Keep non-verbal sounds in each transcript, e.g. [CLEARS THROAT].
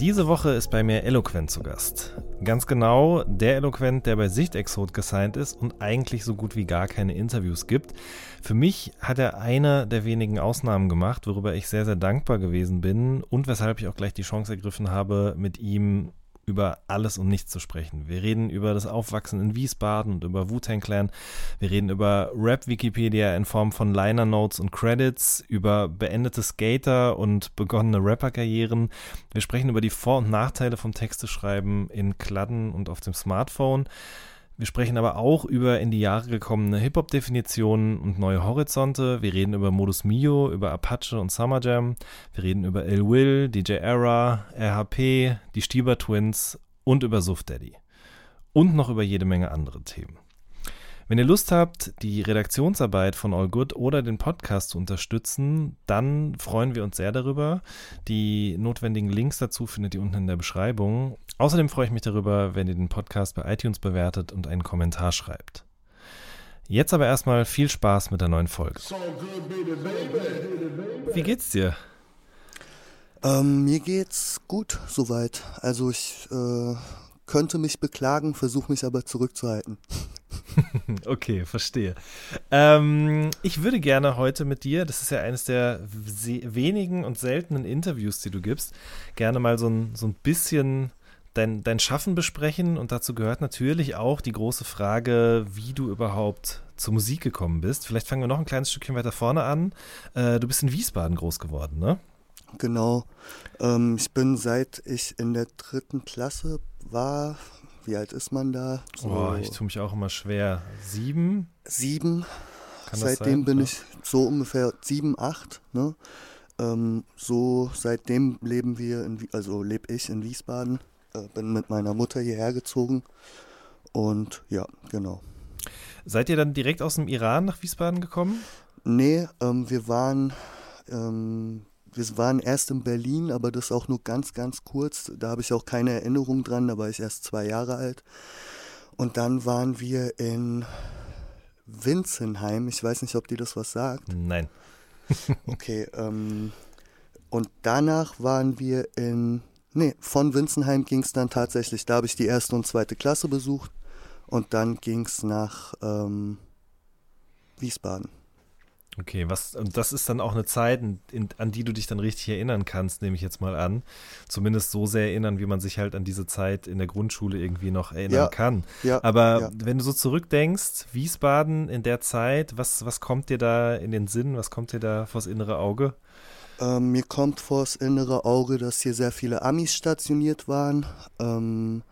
Diese Woche ist bei mir Eloquent zu Gast. Ganz genau der Eloquent, der bei Sichtexot gesigned ist und eigentlich so gut wie gar keine Interviews gibt. Für mich hat er eine der wenigen Ausnahmen gemacht, worüber ich sehr, sehr dankbar gewesen bin und weshalb ich auch gleich die Chance ergriffen habe, mit ihm über alles und nichts zu sprechen. Wir reden über das Aufwachsen in Wiesbaden und über Wu-Tang Clan. Wir reden über Rap-Wikipedia in Form von Liner Notes und Credits, über beendete Skater und begonnene Rapper-Karrieren. Wir sprechen über die Vor- und Nachteile vom Texteschreiben in Kladden und auf dem Smartphone. Wir sprechen aber auch über in die Jahre gekommene Hip-Hop-Definitionen und neue Horizonte. Wir reden über Modus Mio, über Apache und Summer Jam. Wir reden über Ill Will, DJ Era, RHP, die Stieber Twins und über Suf Daddy. Und noch über jede Menge andere Themen. Wenn ihr Lust habt, die Redaktionsarbeit von All Good oder den Podcast zu unterstützen, dann freuen wir uns sehr darüber. Die notwendigen Links dazu findet ihr unten in der Beschreibung. Außerdem freue ich mich darüber, wenn ihr den Podcast bei iTunes bewertet und einen Kommentar schreibt. Jetzt aber erstmal viel Spaß mit der neuen Folge. So good, baby, baby. Wie geht's dir? Ähm, mir geht's gut soweit. Also ich äh, könnte mich beklagen, versuche mich aber zurückzuhalten. [LAUGHS] Okay, verstehe. Ähm, ich würde gerne heute mit dir, das ist ja eines der wenigen und seltenen Interviews, die du gibst, gerne mal so ein, so ein bisschen dein, dein Schaffen besprechen. Und dazu gehört natürlich auch die große Frage, wie du überhaupt zur Musik gekommen bist. Vielleicht fangen wir noch ein kleines Stückchen weiter vorne an. Äh, du bist in Wiesbaden groß geworden, ne? Genau. Ähm, ich bin seit ich in der dritten Klasse war, wie alt ist man da? So oh, ich tue mich auch immer schwer. Sieben? Sieben. Kann seitdem bin ja. ich so ungefähr sieben, acht. Ne? Ähm, so seitdem leben wir, in, also lebe ich in Wiesbaden. Äh, bin mit meiner Mutter hierher gezogen. Und ja, genau. Seid ihr dann direkt aus dem Iran nach Wiesbaden gekommen? Nee, ähm, wir waren ähm, wir waren erst in Berlin, aber das auch nur ganz, ganz kurz. Da habe ich auch keine Erinnerung dran, da war ich erst zwei Jahre alt. Und dann waren wir in Winzenheim. Ich weiß nicht, ob dir das was sagt. Nein. [LAUGHS] [LAUGHS] okay, ähm, und danach waren wir in, nee, von Winzenheim ging es dann tatsächlich, da habe ich die erste und zweite Klasse besucht und dann ging es nach ähm, Wiesbaden. Okay, was, und das ist dann auch eine Zeit, in, an die du dich dann richtig erinnern kannst, nehme ich jetzt mal an. Zumindest so sehr erinnern, wie man sich halt an diese Zeit in der Grundschule irgendwie noch erinnern ja, kann. Ja, Aber ja. wenn du so zurückdenkst, Wiesbaden in der Zeit, was, was kommt dir da in den Sinn? Was kommt dir da vors innere Auge? Ähm, mir kommt vors innere Auge, dass hier sehr viele Amis stationiert waren. Ähm,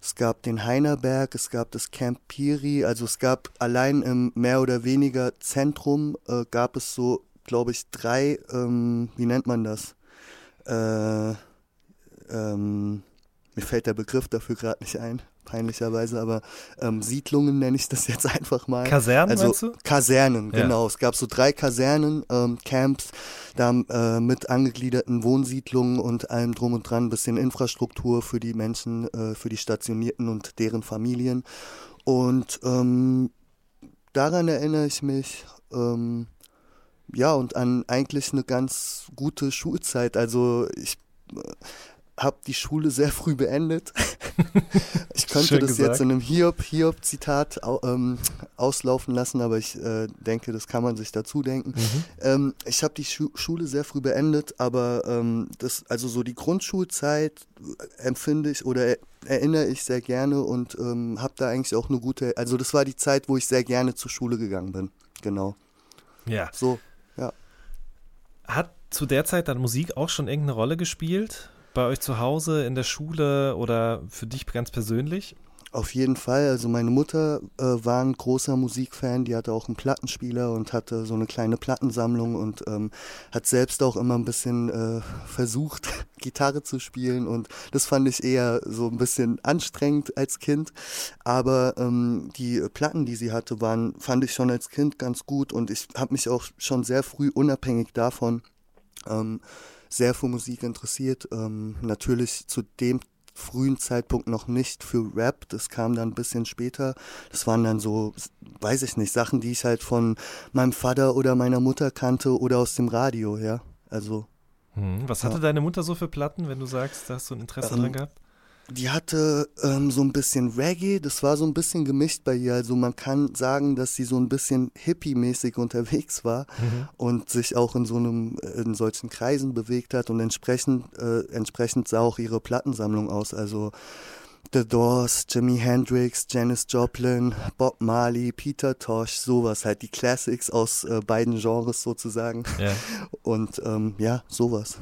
es gab den Heinerberg, es gab das Camp Piri, also es gab allein im mehr oder weniger Zentrum äh, gab es so, glaube ich, drei, ähm, wie nennt man das? Äh, ähm, mir fällt der Begriff dafür gerade nicht ein peinlicherweise, aber ähm, Siedlungen nenne ich das jetzt [LAUGHS] einfach mal. Kasernen, also, meinst du? Kasernen, ja. genau. Es gab so drei Kasernen, ähm, Camps, da äh, mit angegliederten Wohnsiedlungen und allem drum und dran, ein bisschen Infrastruktur für die Menschen, äh, für die Stationierten und deren Familien. Und ähm, daran erinnere ich mich. Ähm, ja, und an eigentlich eine ganz gute Schulzeit. Also ich äh, habe die Schule sehr früh beendet. [LAUGHS] ich könnte Schön das gesagt. jetzt in einem Hiob-Zitat ähm, auslaufen lassen, aber ich äh, denke, das kann man sich dazu denken. Mhm. Ähm, ich habe die Schu Schule sehr früh beendet, aber ähm, das, also so die Grundschulzeit empfinde ich oder erinnere ich sehr gerne und ähm, habe da eigentlich auch eine gute, also das war die Zeit, wo ich sehr gerne zur Schule gegangen bin. Genau. Ja. So, ja. Hat zu der Zeit dann Musik auch schon irgendeine Rolle gespielt? Bei euch zu Hause, in der Schule oder für dich ganz persönlich? Auf jeden Fall. Also meine Mutter äh, war ein großer Musikfan, die hatte auch einen Plattenspieler und hatte so eine kleine Plattensammlung und ähm, hat selbst auch immer ein bisschen äh, versucht, [LAUGHS] Gitarre zu spielen und das fand ich eher so ein bisschen anstrengend als Kind. Aber ähm, die Platten, die sie hatte, waren, fand ich schon als Kind ganz gut und ich habe mich auch schon sehr früh unabhängig davon ähm, sehr für Musik interessiert. Ähm, natürlich zu dem frühen Zeitpunkt noch nicht für Rap. Das kam dann ein bisschen später. Das waren dann so, weiß ich nicht, Sachen, die ich halt von meinem Vater oder meiner Mutter kannte oder aus dem Radio, ja. Also. Hm, was hatte ja. deine Mutter so für Platten, wenn du sagst, da hast du ein Interesse ähm, dran gehabt? Die hatte ähm, so ein bisschen Reggae, das war so ein bisschen gemischt bei ihr. Also man kann sagen, dass sie so ein bisschen hippie-mäßig unterwegs war mhm. und sich auch in so einem, in solchen Kreisen bewegt hat und entsprechend, äh, entsprechend sah auch ihre Plattensammlung aus. Also The Doors, Jimi Hendrix, Janis Joplin, Bob Marley, Peter Tosh, sowas halt, die Classics aus äh, beiden Genres sozusagen. Ja. Und ähm, ja, sowas.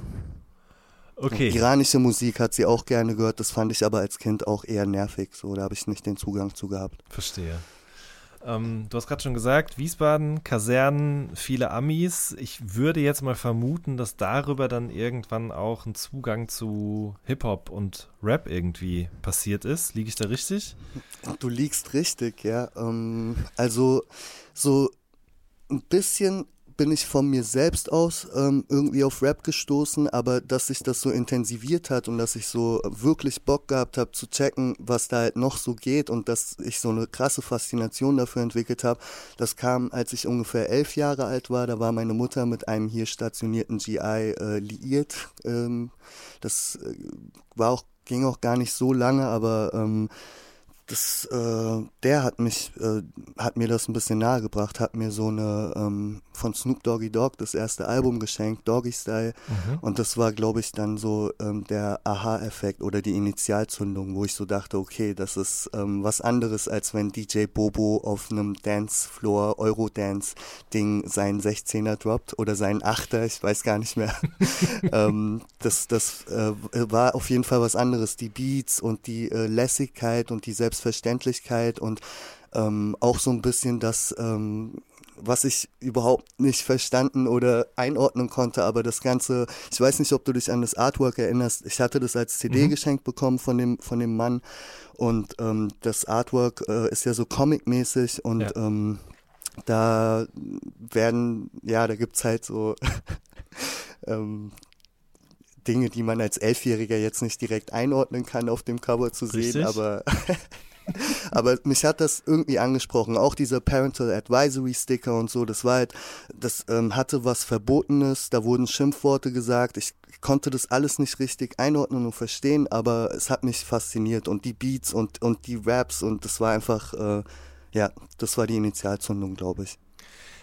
Okay. Iranische Musik hat sie auch gerne gehört, das fand ich aber als Kind auch eher nervig. So, da habe ich nicht den Zugang zu gehabt. Verstehe. Ähm, du hast gerade schon gesagt, Wiesbaden, Kasernen, viele Amis. Ich würde jetzt mal vermuten, dass darüber dann irgendwann auch ein Zugang zu Hip-Hop und Rap irgendwie passiert ist. Liege ich da richtig? Du liegst richtig, ja. Ähm, also so ein bisschen bin ich von mir selbst aus ähm, irgendwie auf Rap gestoßen, aber dass sich das so intensiviert hat und dass ich so wirklich Bock gehabt habe zu checken, was da halt noch so geht und dass ich so eine krasse Faszination dafür entwickelt habe, das kam, als ich ungefähr elf Jahre alt war. Da war meine Mutter mit einem hier stationierten GI äh, liiert. Ähm, das äh, war auch ging auch gar nicht so lange, aber ähm, das, äh, der hat mich, äh, hat mir das ein bisschen nahegebracht, hat mir so eine ähm, von Snoop Doggy Dogg das erste Album geschenkt, Doggy Style. Mhm. Und das war, glaube ich, dann so ähm, der Aha-Effekt oder die Initialzündung, wo ich so dachte, okay, das ist ähm, was anderes, als wenn DJ Bobo auf einem Dancefloor, Eurodance-Ding seinen 16er droppt oder seinen 8er, ich weiß gar nicht mehr. [LAUGHS] ähm, das das äh, war auf jeden Fall was anderes. Die Beats und die äh, Lässigkeit und die Selbst Selbstverständlichkeit und ähm, auch so ein bisschen das, ähm, was ich überhaupt nicht verstanden oder einordnen konnte, aber das Ganze, ich weiß nicht, ob du dich an das Artwork erinnerst, ich hatte das als CD mhm. geschenkt bekommen von dem, von dem Mann und ähm, das Artwork äh, ist ja so comic-mäßig und ja. ähm, da werden, ja, da gibt's halt so [LAUGHS] ähm, Dinge, die man als Elfjähriger jetzt nicht direkt einordnen kann, auf dem Cover zu Richtig. sehen, aber [LAUGHS] aber mich hat das irgendwie angesprochen. Auch dieser Parental Advisory Sticker und so, das war halt, das ähm, hatte was Verbotenes, da wurden Schimpfworte gesagt. Ich konnte das alles nicht richtig einordnen und verstehen, aber es hat mich fasziniert und die Beats und, und die Raps und das war einfach, äh, ja, das war die Initialzündung, glaube ich.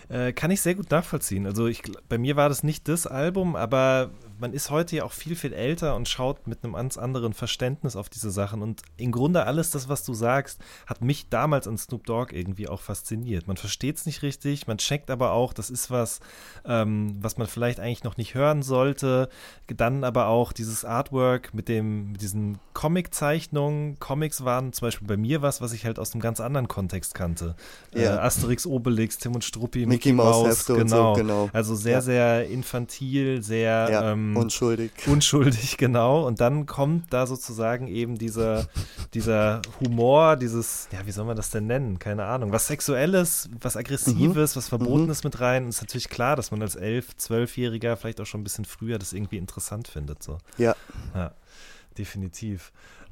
Äh, kann ich sehr gut nachvollziehen. Also ich, bei mir war das nicht das Album, aber man ist heute ja auch viel, viel älter und schaut mit einem ganz anderen Verständnis auf diese Sachen. Und im Grunde alles das, was du sagst, hat mich damals an Snoop Dogg irgendwie auch fasziniert. Man versteht es nicht richtig, man checkt aber auch, das ist was, ähm, was man vielleicht eigentlich noch nicht hören sollte. Dann aber auch dieses Artwork mit, dem, mit diesen Comic-Zeichnungen. Comics waren zum Beispiel bei mir was, was ich halt aus einem ganz anderen Kontext kannte. Ja. Äh, Asterix, Obelix, Tim und Struppi, Mickey, Mickey Mouse, genau. So, genau. Also sehr, ja. sehr infantil, sehr ja. ähm, ähm, unschuldig. Unschuldig, [LAUGHS] genau. Und dann kommt da sozusagen eben dieser, dieser Humor, dieses, ja, wie soll man das denn nennen? Keine Ahnung. Was Sexuelles, was Aggressives, mhm. was Verbotenes mhm. mit rein. Und es ist natürlich klar, dass man als elf, zwölfjähriger vielleicht auch schon ein bisschen früher das irgendwie interessant findet. So. Ja. Ja, definitiv.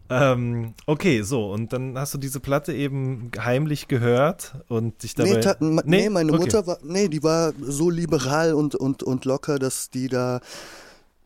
Ähm, okay, so, und dann hast du diese Platte eben heimlich gehört und dich dabei. Nee, nee, nee meine okay. Mutter war, nee, die war so liberal und, und, und locker, dass die da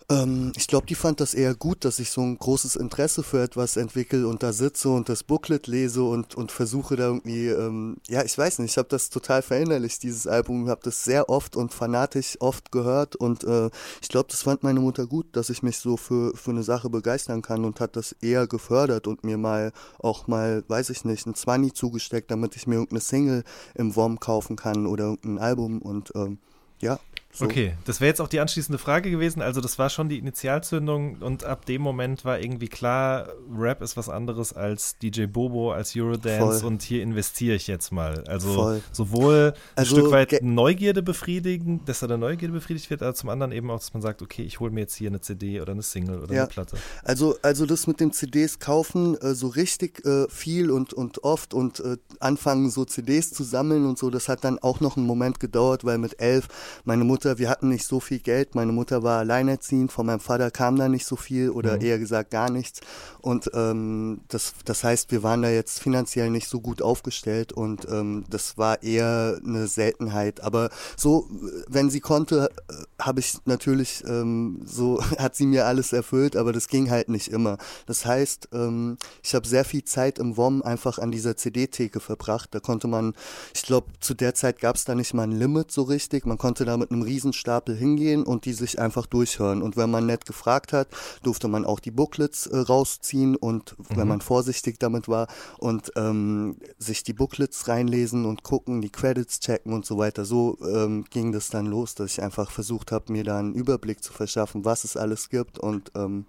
ähm, ich glaube, die fand das eher gut, dass ich so ein großes Interesse für etwas entwickle und da sitze und das Booklet lese und, und versuche da irgendwie, ähm, ja, ich weiß nicht, ich habe das total verinnerlicht, dieses Album, habe das sehr oft und fanatisch oft gehört und äh, ich glaube, das fand meine Mutter gut, dass ich mich so für, für eine Sache begeistern kann und hat das eher gefördert und mir mal auch mal, weiß ich nicht, ein Zwanni zugesteckt, damit ich mir irgendeine Single im WOM kaufen kann oder irgendein Album und ähm, ja. So. Okay, das wäre jetzt auch die anschließende Frage gewesen. Also das war schon die Initialzündung und ab dem Moment war irgendwie klar, Rap ist was anderes als DJ Bobo, als Eurodance Voll. und hier investiere ich jetzt mal. Also Voll. sowohl ein Also, Stück weit Neugierde befriedigen, dass da der Neugierde befriedigt wird, aber zum anderen eben auch, dass man sagt, okay, ich hole mir jetzt hier eine CD oder eine Single oder Ja. eine Platte. Also, also das mit dem CDs kaufen, äh, so richtig äh, viel und, und oft und äh, anfangen so CDs zu sammeln und so, das hat dann auch noch einen Moment gedauert, weil mit elf meine Mutter, wir hatten nicht so viel Geld, meine Mutter war alleinerziehend, von meinem Vater kam da nicht so viel oder Mhm. eher gesagt gar nichts und ähm, das, das heißt, wir waren da jetzt finanziell nicht so gut aufgestellt und ähm, das war eher eine Seltenheit, aber so, wenn sie konnte, äh, habe ich natürlich ähm, so, [LAUGHS] hat sie mir alles erfüllt, aber das ging halt nicht immer. Das heißt, ähm, ich habe sehr viel Zeit im WOM einfach an dieser CD-Theke verbracht. Da konnte man, ich glaube, zu der Zeit gab es da nicht mal ein Limit so richtig. Man konnte da mit einem Riesenstapel hingehen und die sich einfach durchhören. Und wenn man nett gefragt hat, durfte man auch die Booklets äh, rausziehen und wenn man vorsichtig damit war und ähm, sich die Booklets reinlesen und gucken, die Credits checken und so weiter. So ähm, ging das dann los, dass ich einfach versucht habe, mir da einen Überblick zu verschaffen, was es alles gibt und ähm,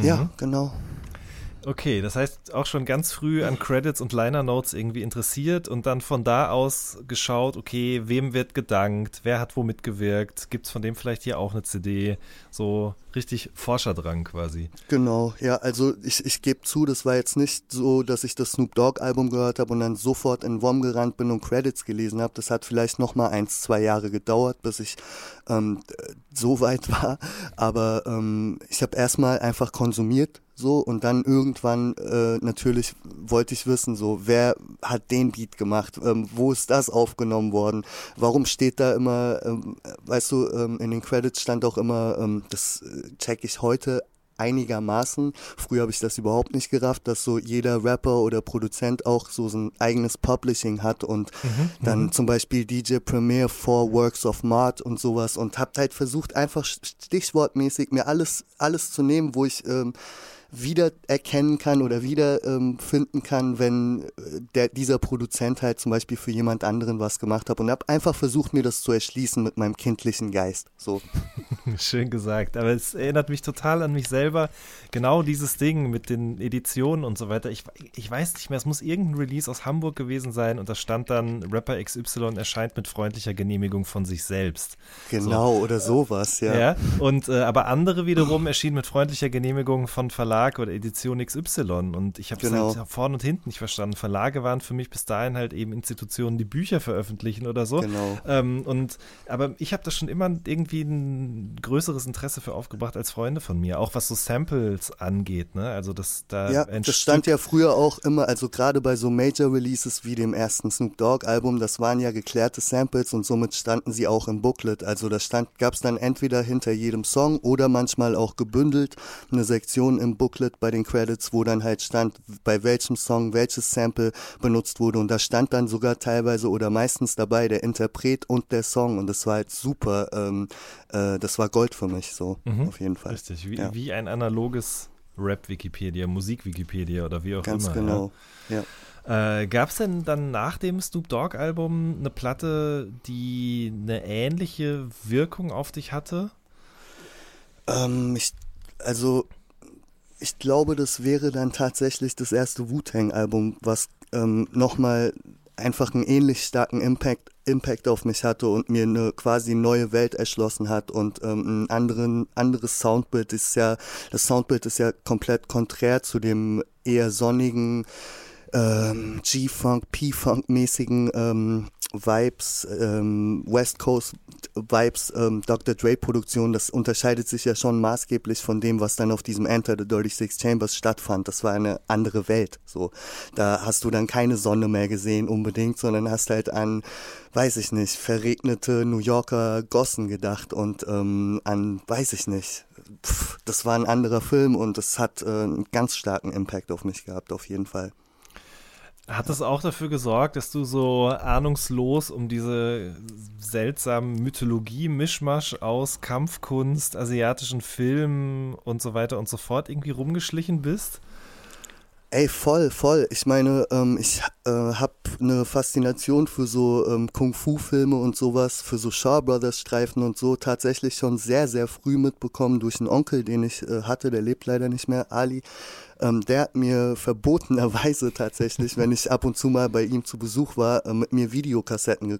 ja, genau. Okay, das heißt auch schon ganz früh an Credits und Liner Notes irgendwie interessiert und dann von da aus geschaut, okay, wem wird gedankt, wer hat wo mitgewirkt, gibt es von dem vielleicht hier auch eine CD, so richtig Forscherdrang quasi. Genau, ja, also ich, ich gebe zu, das war jetzt nicht so, dass ich das Snoop Dogg Album gehört habe und dann sofort in WOM gerannt bin und Credits gelesen habe. Das hat vielleicht noch mal eins, zwei Jahre gedauert, bis ich ähm, äh, so weit [LAUGHS] war. Aber ähm, ich habe erstmal einfach konsumiert so und dann irgendwann äh, natürlich wollte ich wissen, so wer hat den Beat gemacht, ähm, wo ist das aufgenommen worden, warum steht da immer, ähm, weißt du, ähm, in den Credits stand auch immer, ähm, das äh, check ich heute einigermaßen. Früher habe ich das überhaupt nicht gerafft, dass so jeder Rapper oder Produzent auch so sein eigenes Publishing hat und dann zum Beispiel DJ Premier for Works of Mart und sowas und hab halt versucht einfach stichwortmäßig mir alles alles zu nehmen, wo ich ähm, wieder erkennen kann oder wieder ähm, finden kann, wenn äh, der, dieser Produzent halt zum Beispiel für jemand anderen was gemacht hat und habe einfach versucht, mir das zu erschließen mit meinem kindlichen Geist. So. [LAUGHS] Schön gesagt, aber es erinnert mich total an mich selber. Genau dieses Ding mit den Editionen und so weiter. Ich, ich weiß nicht mehr, es muss irgendein Release aus Hamburg gewesen sein und da stand dann, Rapper XY erscheint mit freundlicher Genehmigung von sich selbst. Genau, oder sowas, ja. Ja, und äh, aber andere wiederum erschienen mit freundlicher Genehmigung von Verlag oder Edition XY. Und ich habe es Genau. halt vorne und hinten nicht verstanden. Verlage waren für mich bis dahin halt eben Institutionen, die Bücher veröffentlichen oder so. Genau. Ähm, und aber ich habe da schon immer irgendwie ein größeres Interesse für aufgebracht als Freunde von mir, auch was so Samples angeht. Ne? Also das da Ja, das stand ja früher auch immer, also gerade bei so Major Releases wie dem ersten Snoop Dogg Album, das waren ja geklärte Samples und somit standen sie auch im Booklet. Also da stand, gab es dann entweder hinter jedem Song oder manchmal auch gebündelt eine Sektion im Booklet bei den Credits, wo dann halt stand, bei welchem Song welches Sample benutzt wurde und da stand dann sogar teilweise oder meistens dabei der Interpret und der Song und das war halt super, ähm, äh, das war Gold für mich so, auf jeden Fall. Richtig, wie, Ja. wie ein analoges Rap-Wikipedia, Musik-Wikipedia oder wie auch Ganz immer. genau, ja. Ja. Äh, Gab es denn dann nach dem Snoop Dogg-Album eine Platte, die eine ähnliche Wirkung auf dich hatte? Ähm, ich, also, ich glaube, das wäre dann tatsächlich das erste Wu-Tang-Album, was ähm, nochmal einfach einen ähnlich starken Impact, Impact auf mich hatte und mir eine quasi neue Welt erschlossen hat und ähm, ein anderen, anderes Soundbild ist ja, das Soundbild ist ja komplett konträr zu dem eher sonnigen, ähm, G-Funk, P-Funk-mäßigen ähm, Vibes, ähm, West Coast Vibes, ähm, Dr. Dre Produktion, das unterscheidet sich ja schon maßgeblich von dem, was dann auf diesem Enter the Dirty Six Chambers stattfand. Das war eine andere Welt. So, da hast du dann keine Sonne mehr gesehen unbedingt, sondern hast halt an, weiß ich nicht, verregnete New Yorker Gossen gedacht und ähm, an, weiß ich nicht. Pff, das war ein anderer Film und es hat äh, einen ganz starken Impact auf mich gehabt, auf jeden Fall. Hat das auch dafür gesorgt, dass du so ahnungslos um diese seltsamen Mythologie-Mischmasch aus Kampfkunst, asiatischen Filmen und so weiter und so fort irgendwie rumgeschlichen bist? Ey, voll, voll. Ich meine, ähm, ich äh, habe eine Faszination für so ähm, Kung-Fu-Filme und sowas, für so Shaw Brothers-Streifen und so tatsächlich schon sehr, sehr früh mitbekommen durch einen Onkel, den ich äh, hatte, der lebt leider nicht mehr, Ali. Ähm, der hat mir verbotenerweise tatsächlich, wenn ich ab und zu mal bei ihm zu Besuch war, äh, mit mir Videokassetten ge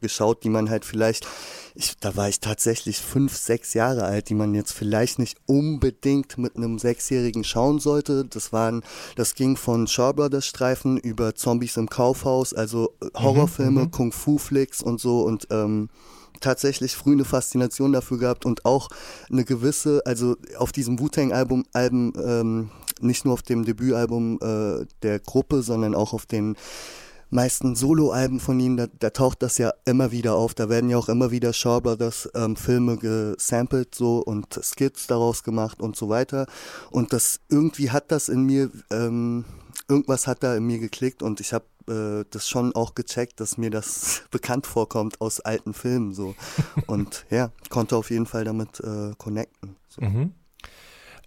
geschaut, die man halt vielleicht, ich, da war ich tatsächlich fünf, sechs Jahre alt, die man jetzt vielleicht nicht unbedingt mit einem Sechsjährigen schauen sollte. Das waren, das ging von Shaw Brothers Streifen über Zombies im Kaufhaus, also äh, Horrorfilme, mhm, Kung-Fu-Flicks und so und ähm, tatsächlich früh eine Faszination dafür gehabt und auch eine gewisse, also auf diesem Wu-Tang-Album, Alben, ähm, nicht nur auf dem Debütalbum äh, der Gruppe, sondern auch auf den meisten Soloalben von ihnen, da, da, taucht das ja immer wieder auf. Da werden ja auch immer wieder Shaw Brothers ähm, Filme gesampelt so und Skits daraus gemacht und so weiter. Und das irgendwie hat das in mir, ähm, irgendwas hat da in mir geklickt und ich habe äh, das schon auch gecheckt, dass mir das [LAUGHS] bekannt vorkommt aus alten Filmen so. Und ja, konnte auf jeden Fall damit äh, connecten. So. Mhm.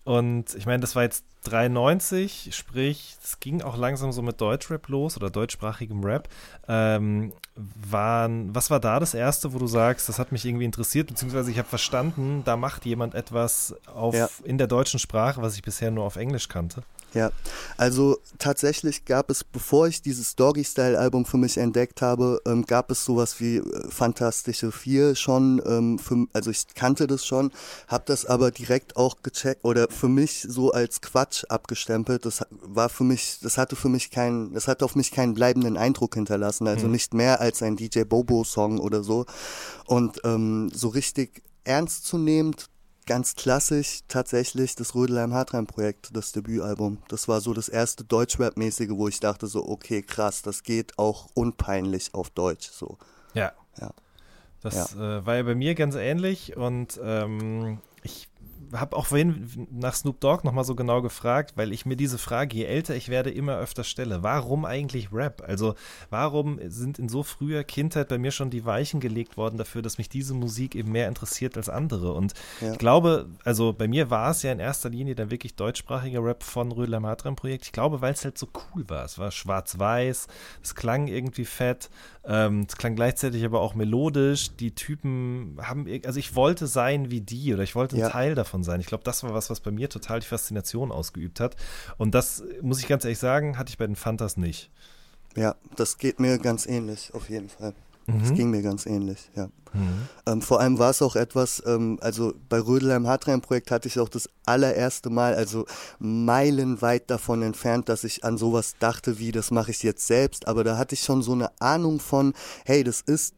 Und ich meine, das war jetzt 93, sprich, es ging auch langsam so mit Deutschrap los oder deutschsprachigem Rap. Ähm, waren, was war da das Erste, wo du sagst, das hat mich irgendwie interessiert, beziehungsweise ich habe verstanden, da macht jemand etwas auf, ja. in der deutschen Sprache, was ich bisher nur auf Englisch kannte? Ja, also tatsächlich gab es, bevor ich dieses Doggy-Style-Album für mich entdeckt habe, ähm, gab es sowas wie äh, Fantastische Vier schon, ähm, für, also ich kannte das schon, habe das aber direkt auch gecheckt oder für mich so als Quatsch abgestempelt. Das war für mich, das hatte für mich keinen, das hat auf mich keinen bleibenden Eindruck hinterlassen, also mhm. nicht mehr als ein DJ Bobo-Song oder so. Und ähm, so richtig ernstzunehmend ganz klassisch tatsächlich das Rödelheim-Hartheim-Projekt, das Debütalbum. Das war so das erste Deutschrap-mäßige, wo ich dachte so, okay, krass, das geht auch unpeinlich auf Deutsch so. Ja. Ja. Das ja. Äh, war ja bei mir ganz ähnlich und ähm, ich habe auch vorhin nach Snoop Dogg nochmal so genau gefragt, weil ich mir diese Frage, je älter ich werde, immer öfter stelle. Warum eigentlich Rap? Also warum sind in so früher Kindheit bei mir schon die Weichen gelegt worden dafür, dass mich diese Musik eben mehr interessiert als andere? Und ja. ich glaube, also bei mir war es ja in erster Linie dann wirklich deutschsprachiger Rap von Rödler Matram Projekt. Ich glaube, weil es halt so cool war. Es war schwarz-weiß, es klang irgendwie fett, ähm, es klang gleichzeitig aber auch melodisch. Die Typen haben, also ich wollte sein wie die oder ich wollte ein ja. Teil davon sein. Ich glaube, das war was, was bei mir total die Faszination ausgeübt hat. Und das, muss ich ganz ehrlich sagen, hatte ich bei den Fantas nicht. Ja, das geht mir ganz ähnlich, auf jeden Fall. Mhm. Das ging mir ganz ähnlich, ja. Mhm. Ähm, vor allem war es auch etwas, ähm, also bei Rödelheim Hartrein Projekt hatte ich auch das allererste Mal, also meilenweit davon entfernt, dass ich an sowas dachte, wie das mache ich jetzt selbst, aber da hatte ich schon so eine Ahnung von, hey, das ist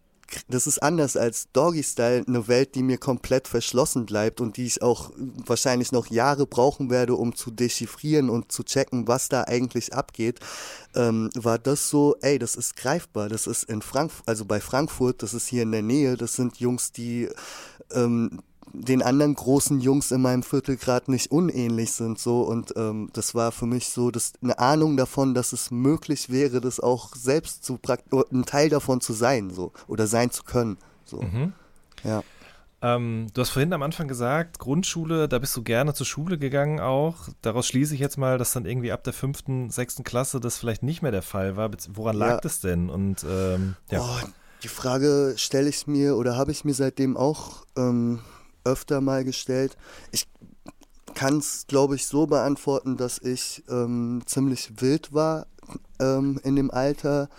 das ist anders als Doggy Style, eine Welt, die mir komplett verschlossen bleibt und die ich auch wahrscheinlich noch Jahre brauchen werde, um zu dechiffrieren und zu checken, was da eigentlich abgeht, ähm, war das so, ey, das ist greifbar, das ist in Frankfurt, also bei Frankfurt, das ist hier in der Nähe, das sind Jungs, die ähm, den anderen großen Jungs in meinem Viertel gerade nicht unähnlich sind so und ähm, das war für mich so das, eine Ahnung davon, dass es möglich wäre, das auch selbst zu ein Teil davon zu sein so oder sein zu können so mhm. ja. Ähm, du hast vorhin am Anfang gesagt, Grundschule, da bist du gerne zur Schule gegangen auch. Daraus schließe ich jetzt mal, dass dann irgendwie ab der fünften, sechsten Klasse das vielleicht nicht mehr der Fall war. Woran lag ja. das denn? Und ähm, ja. Oh, die Frage stelle ich mir oder habe ich mir seitdem auch ähm, öfter mal gestellt. Ich kann es, glaube ich, so beantworten, dass ich ähm, ziemlich wild war ähm, in dem Alter.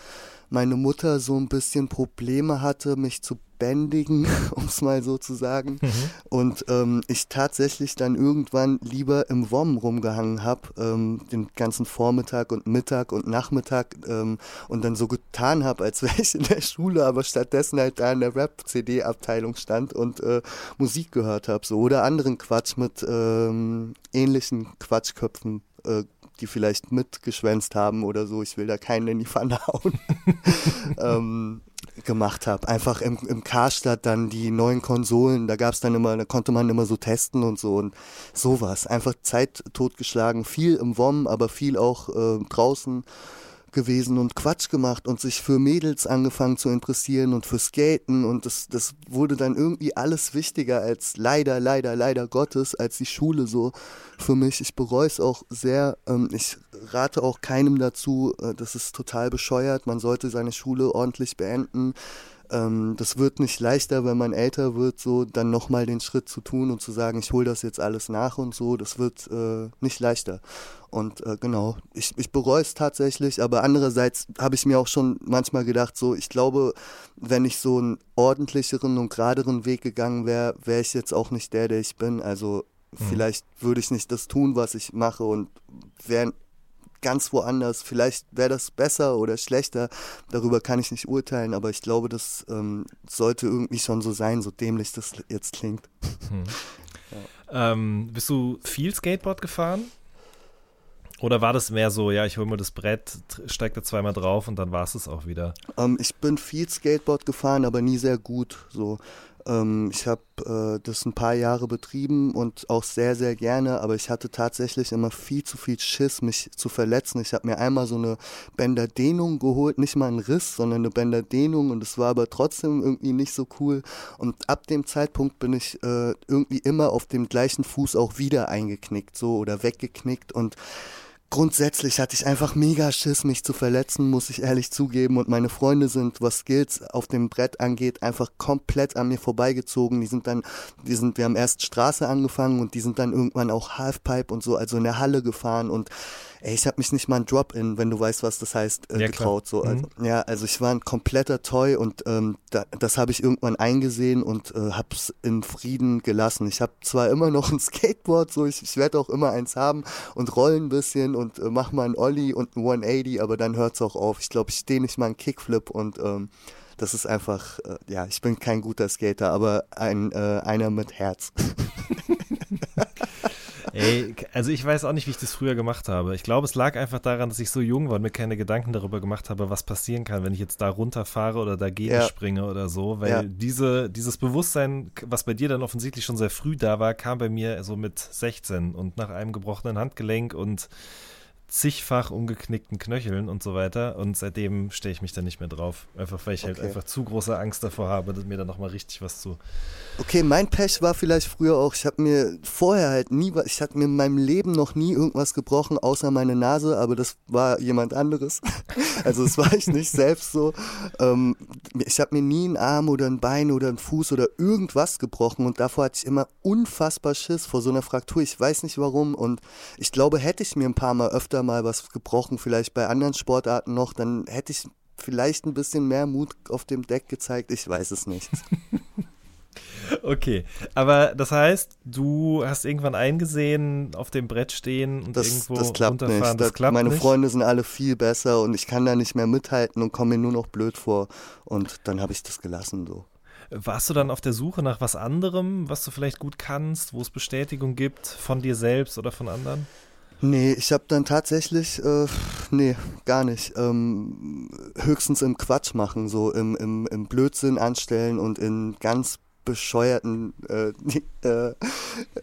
Meine Mutter so ein bisschen Probleme hatte, mich zu bändigen, [LAUGHS] um es mal so zu sagen. Mhm. Und ähm, ich tatsächlich dann irgendwann lieber im WOM rumgehangen habe, ähm, den ganzen Vormittag und Mittag und Nachmittag ähm, und dann so getan habe, als [LAUGHS] wäre ich in der Schule, aber stattdessen halt da in der Rap-CD-Abteilung stand und äh, Musik gehört habe. So. Oder anderen Quatsch mit ähm, ähnlichen Quatschköpfen äh, die vielleicht mitgeschwänzt haben oder so. Ich will da keinen in die Pfanne hauen. [LAUGHS] ähm, gemacht habe. Einfach im, im Karstadt dann die neuen Konsolen, da gab es dann immer, da konnte man immer so testen und so und sowas. Einfach Zeit totgeschlagen, viel im WOM, aber viel auch äh, draußen gewesen und Quatsch gemacht und sich für Mädels angefangen zu interessieren und für Skaten und das, das wurde dann irgendwie alles wichtiger als leider, leider, leider Gottes, als die Schule so für mich. Ich bereue es auch sehr. Ähm, ich rate auch keinem dazu, äh, das ist total bescheuert, man sollte seine Schule ordentlich beenden. Ähm, das wird nicht leichter, wenn man älter wird, so dann nochmal den Schritt zu tun und zu sagen, ich hole das jetzt alles nach und so, das wird äh, nicht leichter. Und äh, genau, ich, ich bereue es tatsächlich, aber andererseits habe ich mir auch schon manchmal gedacht, so, ich glaube, wenn ich so einen ordentlicheren und geraderen Weg gegangen wäre, wäre ich jetzt auch nicht der, der ich bin. Also mhm. vielleicht würde ich nicht das tun, was ich mache und wäre ganz woanders. Vielleicht wäre das besser oder schlechter, darüber kann ich nicht urteilen, aber ich glaube, das ähm, sollte irgendwie schon so sein, so dämlich das jetzt klingt. Hm. [LAUGHS] Ja. Ähm, bist du viel Skateboard gefahren? Oder war das mehr so, ja, ich hole mir das Brett, steige da zweimal drauf und dann war es es auch wieder? Ähm, ich bin viel Skateboard gefahren, aber nie sehr gut. So, ähm, ich habe äh, das ein paar Jahre betrieben und auch sehr, sehr gerne, aber ich hatte tatsächlich immer viel zu viel Schiss, mich zu verletzen. Ich habe mir einmal so eine Bänderdehnung geholt, nicht mal ein Riss, sondern eine Bänderdehnung und es war aber trotzdem irgendwie nicht so cool. Und ab dem Zeitpunkt bin ich äh, irgendwie immer auf dem gleichen Fuß auch wieder eingeknickt, so oder weggeknickt und grundsätzlich hatte ich einfach mega Schiss, mich zu verletzen, muss ich ehrlich zugeben. Und meine Freunde sind, was Skills auf dem Brett angeht, einfach komplett an mir vorbeigezogen. Die sind dann, die sind, wir haben erst Straße angefangen und die sind dann irgendwann auch Halfpipe und so, also in der Halle gefahren und ey, ich habe mich nicht mal ein Drop-In, wenn du weißt, was das heißt, äh, ja, getraut. So. Also, mhm. Ja, also ich war ein kompletter Toy und ähm, da, das habe ich irgendwann eingesehen und äh, habe es in Frieden gelassen. Ich habe zwar immer noch ein [LAUGHS] Skateboard, so ich, ich werde auch immer eins haben und rollen ein bisschen und äh, mach mal ein Ollie und ein 180, aber dann hört es auch auf. Ich glaube, ich stehe nicht mal einen Kickflip und ähm, das ist einfach, äh, ja, ich bin kein guter Skater, aber ein, äh, einer mit Herz. [LAUGHS] Ey, also ich weiß auch nicht, wie ich das früher gemacht habe. Ich glaube, es lag einfach daran, dass ich so jung war und mir keine Gedanken darüber gemacht habe, was passieren kann, wenn ich jetzt da runterfahre oder dagegen ja. springe oder so. Weil ja. diese, dieses Bewusstsein, was bei dir dann offensichtlich schon sehr früh da war, kam bei mir so mit 16 und nach einem gebrochenen Handgelenk und zigfach umgeknickten Knöcheln und so weiter. Und seitdem stehe ich mich da nicht mehr drauf. Einfach weil ich halt okay. halt einfach zu große Angst davor habe, mir da nochmal richtig was zu. Okay, mein Pech war vielleicht früher auch, ich habe mir vorher halt nie, ich hatte mir in meinem Leben noch nie irgendwas gebrochen, außer meine Nase, aber das war jemand anderes. [LAUGHS] also das war ich nicht selbst so. Ähm, ich habe mir nie einen Arm oder ein Bein oder einen Fuß oder irgendwas gebrochen und davor hatte ich immer unfassbar Schiss vor so einer Fraktur. Ich weiß nicht warum und ich glaube, hätte ich mir ein paar Mal öfter öfter mal was gebrochen, vielleicht bei anderen Sportarten noch, dann hätte ich vielleicht ein bisschen mehr Mut auf dem Deck gezeigt. Ich weiß es nicht. [LAUGHS] Okay, aber das heißt, du hast irgendwann eingesehen, auf dem Brett stehen und das, irgendwo das klappt runterfahren. Nicht. Das klappt meine nicht. Freunde sind alle viel besser und ich kann da nicht mehr mithalten und komme mir nur noch blöd vor. Und dann habe ich das gelassen so. Warst du dann auf der Suche nach was anderem, was du vielleicht gut kannst, wo es Bestätigung gibt von dir selbst oder von anderen? Nee, ich habe dann tatsächlich, äh, nee, gar nicht. Ähm, höchstens im Quatsch machen, so im, im, im Blödsinn anstellen und in ganz bescheuerten, äh, [LAUGHS] äh,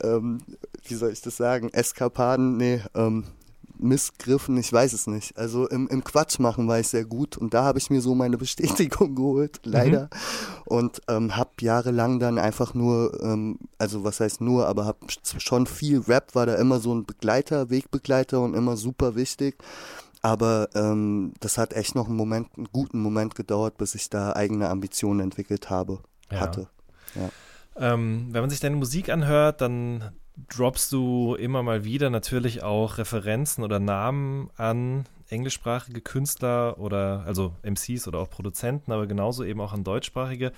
ähm, wie soll ich das sagen, Eskapaden, nee, ähm, Missgriffen, ich weiß es nicht. Also im, im Quatsch machen war ich sehr gut und da habe ich mir so meine [LAUGHS] Bestätigung geholt, leider. Mhm. Und ähm, habe jahrelang dann einfach nur, ähm, also was heißt nur, aber habe schon viel Rap, war da immer so ein Begleiter, Wegbegleiter und immer super wichtig. Aber ähm, das hat echt noch einen Moment, einen guten Moment gedauert, bis ich da eigene Ambitionen entwickelt habe, ja. hatte. Ja. Ähm, wenn man sich deine Musik anhört, dann droppst du immer mal wieder natürlich auch Referenzen oder Namen an englischsprachige Künstler oder also MCs oder auch Produzenten, aber genauso eben auch an deutschsprachige.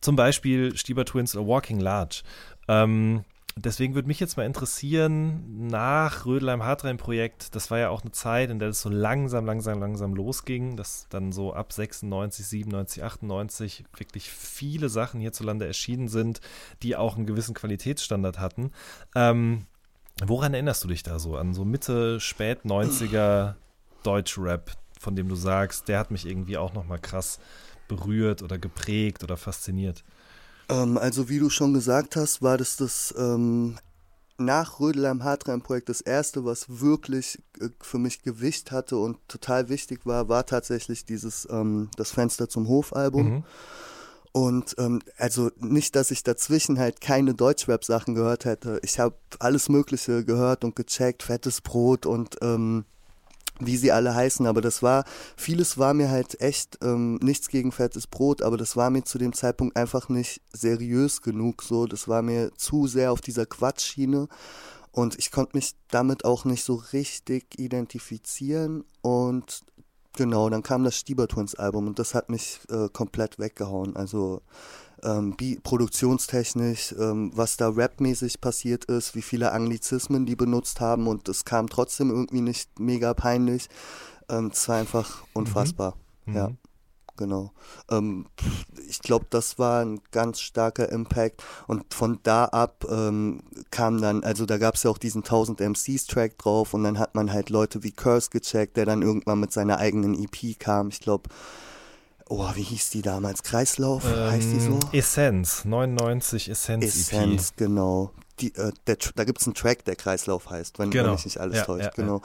Zum Beispiel Stieber Twins oder Walking Large. Ähm, deswegen würde mich jetzt mal interessieren, nach Rödelheim-Hartrein-Projekt, das war ja auch eine Zeit, in der es so langsam, langsam, langsam losging, dass dann so ab 96, 97, 98 wirklich viele Sachen hierzulande erschienen sind, die auch einen gewissen Qualitätsstandard hatten. Ähm, woran erinnerst du dich da so? An so Mitte, Spät 90er Deutschrap, von dem du sagst, der hat mich irgendwie auch nochmal krass berührt oder geprägt oder fasziniert? Ähm, also wie du schon gesagt hast, war das das ähm, nach Rödelheim Hartrein Projekt das erste, was wirklich äh, für mich Gewicht hatte und total wichtig war, war tatsächlich dieses ähm, das Fenster zum Hof Album. Mhm. Und ähm, also nicht, dass ich dazwischen halt keine Deutschrap-Sachen gehört hätte. Ich habe alles Mögliche gehört und gecheckt, fettes Brot und ähm, wie sie alle heißen, aber das war, vieles war mir halt echt ähm, nichts gegen fettes Brot, aber das war mir zu dem Zeitpunkt einfach nicht seriös genug, so, das war mir zu sehr auf dieser Quatschschiene und ich konnte mich damit auch nicht so richtig identifizieren und genau, dann kam das Stieber Twins Album und das hat mich äh, komplett weggehauen, also ähm, produktionstechnisch, ähm, was da rapmäßig passiert ist, wie viele Anglizismen die benutzt haben und es kam trotzdem irgendwie nicht mega peinlich. Ähm, es war einfach unfassbar. Mhm. Ja, genau. Ähm, ich glaube, das war ein ganz starker Impact und von da ab ähm, kam dann, also da gab es ja auch diesen 1000 MCs Track drauf und dann hat man halt Leute wie Curse gecheckt, der dann irgendwann mit seiner eigenen EP kam. Ich glaube, oh, wie hieß die damals? Kreislauf, ähm, heißt die so? Essenz, 99 Essenz Essenz, EP. genau. Die, äh, der, da gibt es einen Track, der Kreislauf heißt, wenn, genau. wenn mich nicht alles ja, täuscht, ja, genau.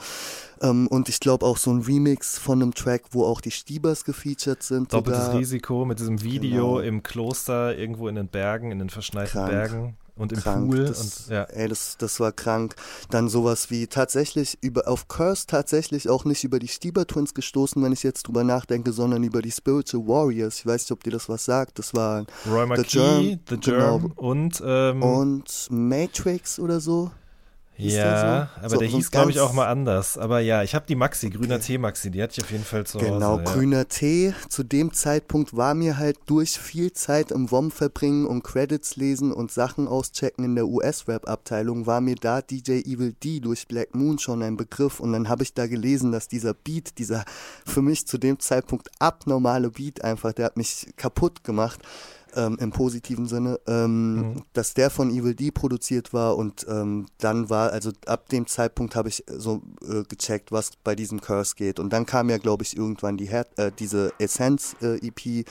Ja. Ähm, und ich glaube auch so ein Remix von einem Track, wo auch die Stiebers gefeatured sind. Doppeltes sogar. Risiko mit diesem Video genau. im Kloster irgendwo in den Bergen, in den verschneiten Krank. Bergen und im krank. Pool. Das, und, ja. Ey, das, das war krank. Dann sowas wie tatsächlich über auf Curse tatsächlich auch nicht über die Stieber Twins gestoßen, wenn ich jetzt drüber nachdenke, sondern über die Spiritual Warriors. Ich weiß nicht, ob dir das was sagt. Das war Roy McKee, The Germ, The Germ genau. und ähm, und Matrix oder so. Ja, so? aber so, der hieß, glaube ich, auch mal anders. Aber ja, ich habe die Maxi, grüner okay. Tee Maxi, die hatte ich auf jeden Fall zu genau, Hause. Genau, grüner ja. Tee. Zu dem Zeitpunkt war mir halt durch viel Zeit im WOM verbringen und Credits lesen und Sachen auschecken in der US-Rap-Abteilung, war mir da DJ Evil D durch Black Moon schon ein Begriff. Und dann habe ich da gelesen, dass dieser Beat, dieser für mich zu dem Zeitpunkt abnormale Beat einfach, der hat mich kaputt gemacht ähm, im positiven Sinne, ähm, mhm. dass der von Evil D produziert war und ähm, dann war, also ab dem Zeitpunkt habe ich so äh, gecheckt, was bei diesem Curse geht. Und dann kam ja, glaube ich, irgendwann die Her äh, diese Essenz-EP. Äh,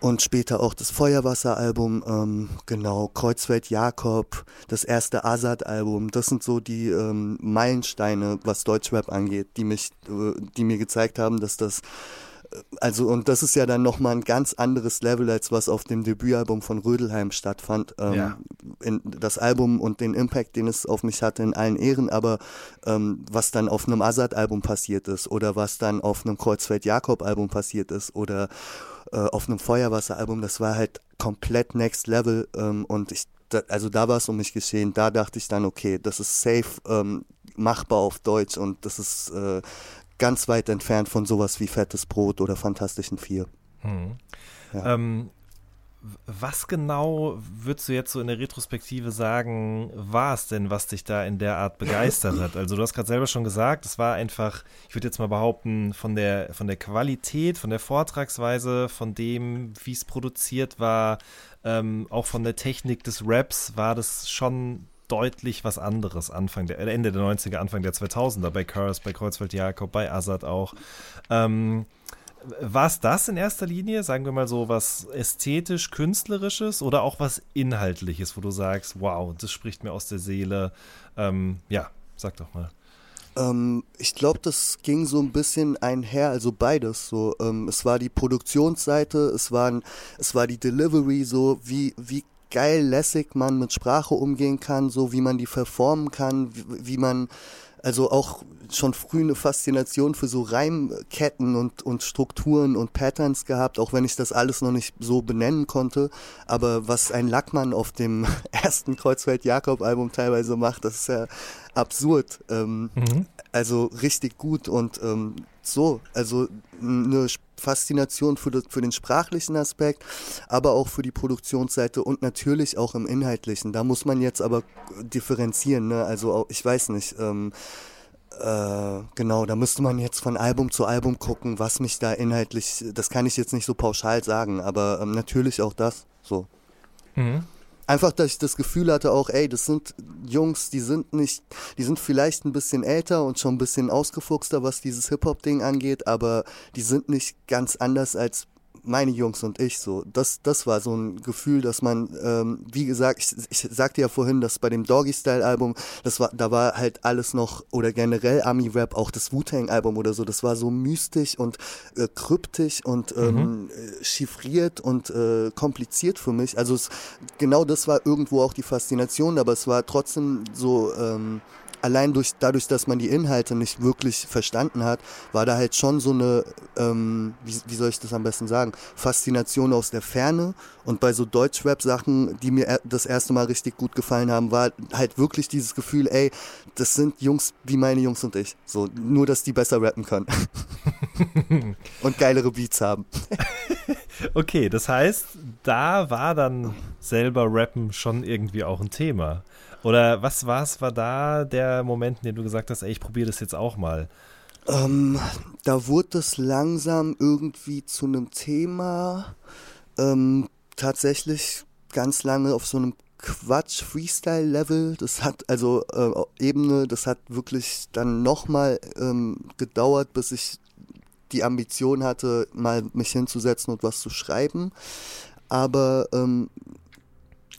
und später auch das Feuerwasser-Album, ähm, genau, Kreuzfeld Jakob, das erste Azad-Album, das sind so die ähm, Meilensteine, was Deutschrap angeht, die mich, äh, die mir gezeigt haben, dass das also und das ist ja dann nochmal ein ganz anderes Level, als was auf dem Debütalbum von Rödelheim stattfand. Ähm, ja. in, das Album und den Impact, den es auf mich hatte, in allen Ehren, aber ähm, was dann auf einem Azad-Album passiert ist oder was dann auf einem Kreuzfeld-Jakob-Album passiert ist oder äh, auf einem Feuerwasser-Album, das war halt komplett next level ähm, und ich also da war es um mich geschehen, da dachte ich dann, okay, das ist safe ähm, machbar auf Deutsch und das ist äh, ganz weit entfernt von sowas wie Fettes Brot oder Fantastischen Vier. Hm. Ja. Ähm, was genau würdest du jetzt so in der Retrospektive sagen, war es denn, was dich da in der Art begeistert hat? Also du hast gerade selber schon gesagt, es war einfach, ich würde jetzt mal behaupten, von der, von der Qualität, von der Vortragsweise, von dem, wie es produziert war, ähm, auch von der Technik des Raps, war das schon deutlich was anderes Anfang der, Ende der 90er, Anfang der 2000er, bei Curse, bei Kreuzfeld Jakob, bei Azad auch. Ähm, war es das in erster Linie, sagen wir mal so, was ästhetisch-künstlerisches oder auch was Inhaltliches, wo du sagst, wow, das spricht mir aus der Seele? Ähm, ja, sag doch mal. Ähm, ich glaube, das ging so ein bisschen einher, also beides. So, ähm, es war die Produktionsseite, es waren, es war die Delivery, so wie wie geil lässig man mit Sprache umgehen kann, so wie man die verformen kann, wie, wie man also auch schon früh eine Faszination für so Reimketten und, und Strukturen und Patterns gehabt, auch wenn ich das alles noch nicht so benennen konnte. Aber was ein Lackmann auf dem [LAUGHS] ersten Kreuzfeld-Jakob-Album teilweise macht, das ist ja absurd. Ähm, mhm. Also richtig gut und ähm, so, also eine Faszination für, für den sprachlichen Aspekt, aber auch für die Produktionsseite und natürlich auch im Inhaltlichen. Da muss man jetzt aber differenzieren. Ne? Also ich weiß nicht. Ähm, äh, genau, da müsste man jetzt von Album zu Album gucken, was mich da inhaltlich, das kann ich jetzt nicht so pauschal sagen, aber ähm, natürlich auch das so. Mhm einfach, dass ich das Gefühl hatte auch, ey, das sind Jungs, die sind nicht, die sind vielleicht ein bisschen älter und schon ein bisschen ausgefuchster, was dieses Hip-Hop-Ding angeht, aber die sind nicht ganz anders als meine Jungs und ich so. Das, das war so ein Gefühl, dass man, ähm, wie gesagt, ich, ich sagte ja vorhin, dass bei dem Doggy Style Album, das war, da war halt alles noch oder generell Ami Rap, auch das Wu-Tang Album oder so, das war so mystisch und äh, kryptisch und ähm, mhm. Chiffriert und äh, kompliziert für mich. Also es, genau das war irgendwo auch die Faszination, aber es war trotzdem so ähm, allein durch, dadurch, dass man die Inhalte nicht wirklich verstanden hat, war da halt schon so eine, ähm, wie, wie soll ich das am besten sagen, Faszination aus der Ferne. Und bei so Deutschrap-Sachen, die mir das erste Mal richtig gut gefallen haben, war halt wirklich dieses Gefühl, ey, das sind Jungs wie meine Jungs und ich. So, nur, dass die besser rappen können. [LAUGHS] und geilere Beats haben. [LAUGHS] okay, das heißt, da war dann selber Rappen schon irgendwie auch ein Thema. Oder was war's, war da der Moment, in dem du gesagt hast, ey, ich probiere das jetzt auch mal? Ähm, da wurde es langsam irgendwie zu einem Thema. Ähm, tatsächlich ganz lange auf so einem Quatsch-Freestyle-Level. Das hat also äh, Ebene, das hat wirklich dann nochmal ähm, gedauert, bis ich die Ambition hatte, mal mich hinzusetzen und was zu schreiben. Aber ähm,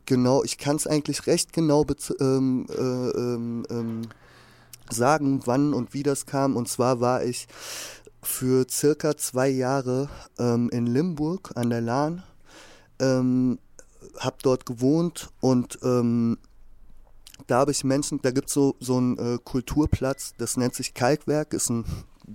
genau, ich kann es eigentlich recht genau ähm, äh, ähm, ähm, sagen, wann und wie das kam. Und zwar war ich für circa zwei Jahre ähm, in Limburg an der Lahn, ähm, habe dort gewohnt und ähm, da habe ich Menschen, da gibt so, so einen äh, Kulturplatz, das nennt sich Kalkwerk, ist ein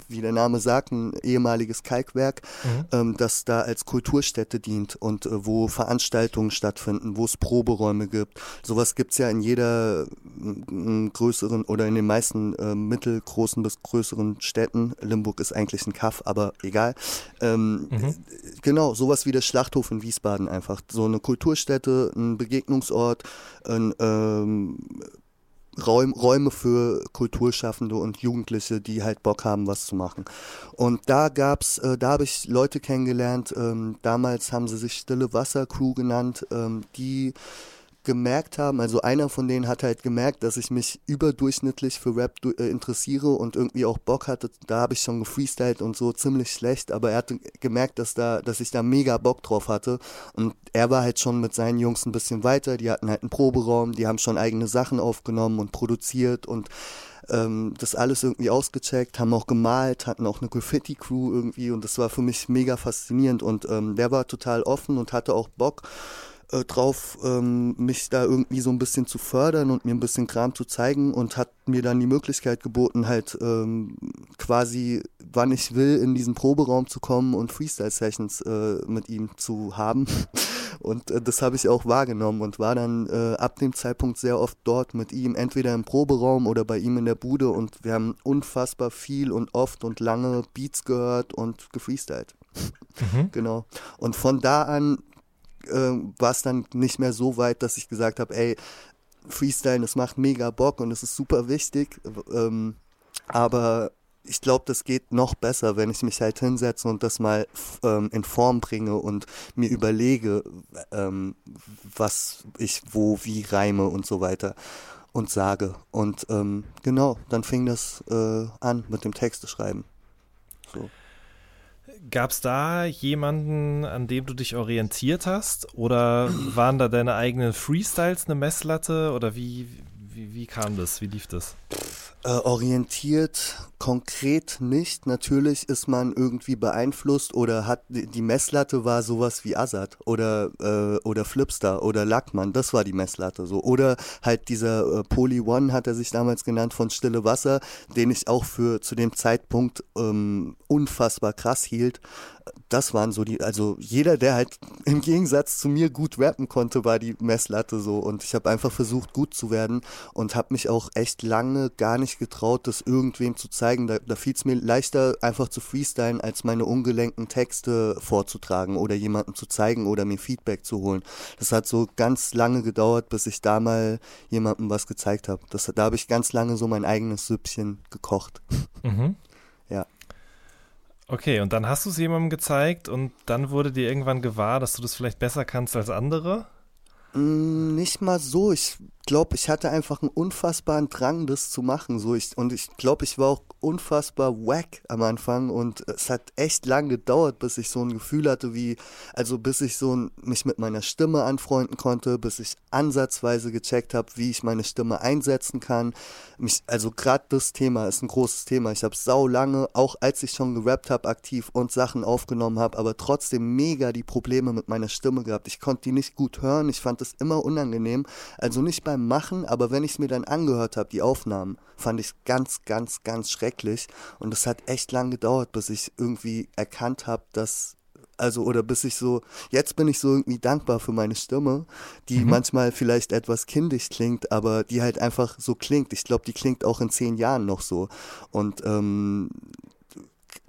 wie der Name sagt, ein ehemaliges Kalkwerk, mhm. ähm, das da als Kulturstätte dient und äh, wo Veranstaltungen stattfinden, wo es Proberäume gibt. Sowas gibt's ja in jeder äh, größeren oder in den meisten äh, mittelgroßen bis größeren Städten. Limburg ist eigentlich ein Kaff, aber egal. Ähm, mhm. Genau, sowas wie der Schlachthof in Wiesbaden einfach. So eine Kulturstätte, ein Begegnungsort, ein ähm, Räum, Räume für Kulturschaffende und Jugendliche, die halt Bock haben, was zu machen. Und da gab's, äh, da habe ich Leute kennengelernt. Ähm, damals haben sie sich Stille Wasser Crew genannt, ähm, die gemerkt haben, also einer von denen hat halt gemerkt, dass ich mich überdurchschnittlich für Rap äh, interessiere und irgendwie auch Bock hatte. Da habe ich schon gefreestylt und so ziemlich schlecht, aber er hatte gemerkt, dass da, dass ich da mega Bock drauf hatte. Und er war halt schon mit seinen Jungs ein bisschen weiter. Die hatten halt einen Proberaum, die haben schon eigene Sachen aufgenommen und produziert und ähm, das alles irgendwie ausgecheckt, haben auch gemalt, hatten auch eine Graffiti-Crew irgendwie und das war für mich mega faszinierend und ähm, der war total offen und hatte auch Bock äh, drauf, ähm, mich da irgendwie so ein bisschen zu fördern und mir ein bisschen Kram zu zeigen und hat mir dann die Möglichkeit geboten, halt ähm, quasi, wann ich will, in diesen Proberaum zu kommen und Freestyle-Sessions äh, mit ihm zu haben. [LAUGHS] Und äh, das habe ich auch wahrgenommen und war dann äh, ab dem Zeitpunkt sehr oft dort mit ihm, entweder im Proberaum oder bei ihm in der Bude und wir haben unfassbar viel und oft und lange Beats gehört und gefreestylt. Mhm. [LAUGHS] Genau. Und von da an äh, war es dann nicht mehr so weit, dass ich gesagt habe, ey, Freestyle, das macht mega Bock und es ist super wichtig. Ähm, aber ich glaube, das geht noch besser, wenn ich mich halt hinsetze und das mal ähm, in Form bringe und mir überlege, ähm, was ich wo wie reime und so weiter und sage. Und ähm, genau, dann fing das äh, an mit dem Texte schreiben. So. Gab es da jemanden, an dem du dich orientiert hast? Oder waren da deine eigenen Freestyles eine Messlatte? Oder wie, wie, wie kam das? Wie lief das? Äh, orientiert konkret nicht. Natürlich ist man irgendwie beeinflusst oder hat die Messlatte war sowas wie Azad oder äh, oder Flipstar oder Lackmann. Das war die Messlatte so. Oder halt dieser äh, Poly One hat er sich damals genannt von Stille Wasser, den ich auch für zu dem Zeitpunkt ähm, unfassbar krass hielt das waren so die, also jeder, der halt [LAUGHS] im Gegensatz zu mir gut rappen konnte, war die Messlatte so. Und ich habe einfach versucht, gut zu werden und habe mich auch echt lange gar nicht getraut, das irgendwem zu zeigen. Da, da fiel es mir leichter, einfach zu freestylen, als meine ungelenken Texte vorzutragen oder jemandem zu zeigen oder mir Feedback zu holen. Das hat so ganz lange gedauert, bis ich da mal jemandem was gezeigt habe. Da habe ich ganz lange so mein eigenes Süppchen gekocht. [LAUGHS] Mhm. Ja. Okay, und dann hast du es jemandem gezeigt und dann wurde dir irgendwann gewahr, dass du das vielleicht besser kannst als andere? Mm, nicht mal so. Ich glaube, ich hatte einfach einen unfassbaren Drang, das zu machen. So ich, und ich glaube, ich war auch unfassbar wack am Anfang und es hat echt lang gedauert, bis ich so ein Gefühl hatte, wie, also bis ich so ein, mich mit meiner Stimme anfreunden konnte, bis ich ansatzweise gecheckt habe, wie ich meine Stimme einsetzen kann. Mich, also gerade das Thema ist ein großes Thema. Ich habe sau lange, auch als ich schon gerappt habe, aktiv und Sachen aufgenommen habe, aber trotzdem mega die Probleme mit meiner Stimme gehabt. Ich konnte die nicht gut hören. Ich fand das immer unangenehm. Also nicht beim Machen, aber wenn ich es mir dann angehört habe, die Aufnahmen, fand ich es ganz, ganz, ganz schrecklich. Und es hat echt lang gedauert, bis ich irgendwie erkannt habe, dass also oder bis ich so, jetzt bin ich so irgendwie dankbar für meine Stimme, die mhm. manchmal vielleicht etwas kindisch klingt, aber die halt einfach so klingt. Ich glaube, die klingt auch in zehn Jahren noch so. Und ähm,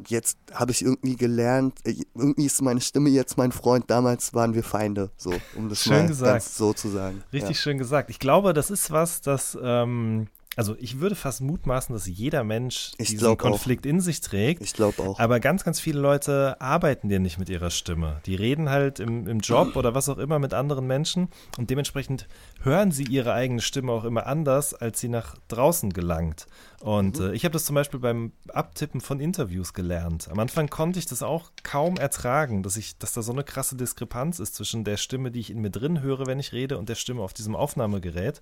jetzt habe ich irgendwie gelernt, äh, irgendwie ist meine Stimme jetzt mein Freund, damals waren wir Feinde, so, um das schön mal gesagt. ganz so zu sagen. Richtig ja. schön gesagt. Ich glaube, das ist was, das ähm, also ich würde fast mutmaßen, dass jeder Mensch ich diesen Konflikt auch. in sich trägt. Ich glaube auch. Aber ganz, ganz viele Leute arbeiten ja nicht mit ihrer Stimme. Die reden halt im, im Job oder was auch immer mit anderen Menschen und dementsprechend hören sie ihre eigene Stimme auch immer anders, als sie nach draußen gelangt. Und mhm. äh, ich habe das zum Beispiel beim Abtippen von Interviews gelernt. Am Anfang konnte ich das auch kaum ertragen, dass ich, dass da so eine krasse Diskrepanz ist zwischen der Stimme, die ich in mir drin höre, wenn ich rede, und der Stimme auf diesem Aufnahmegerät.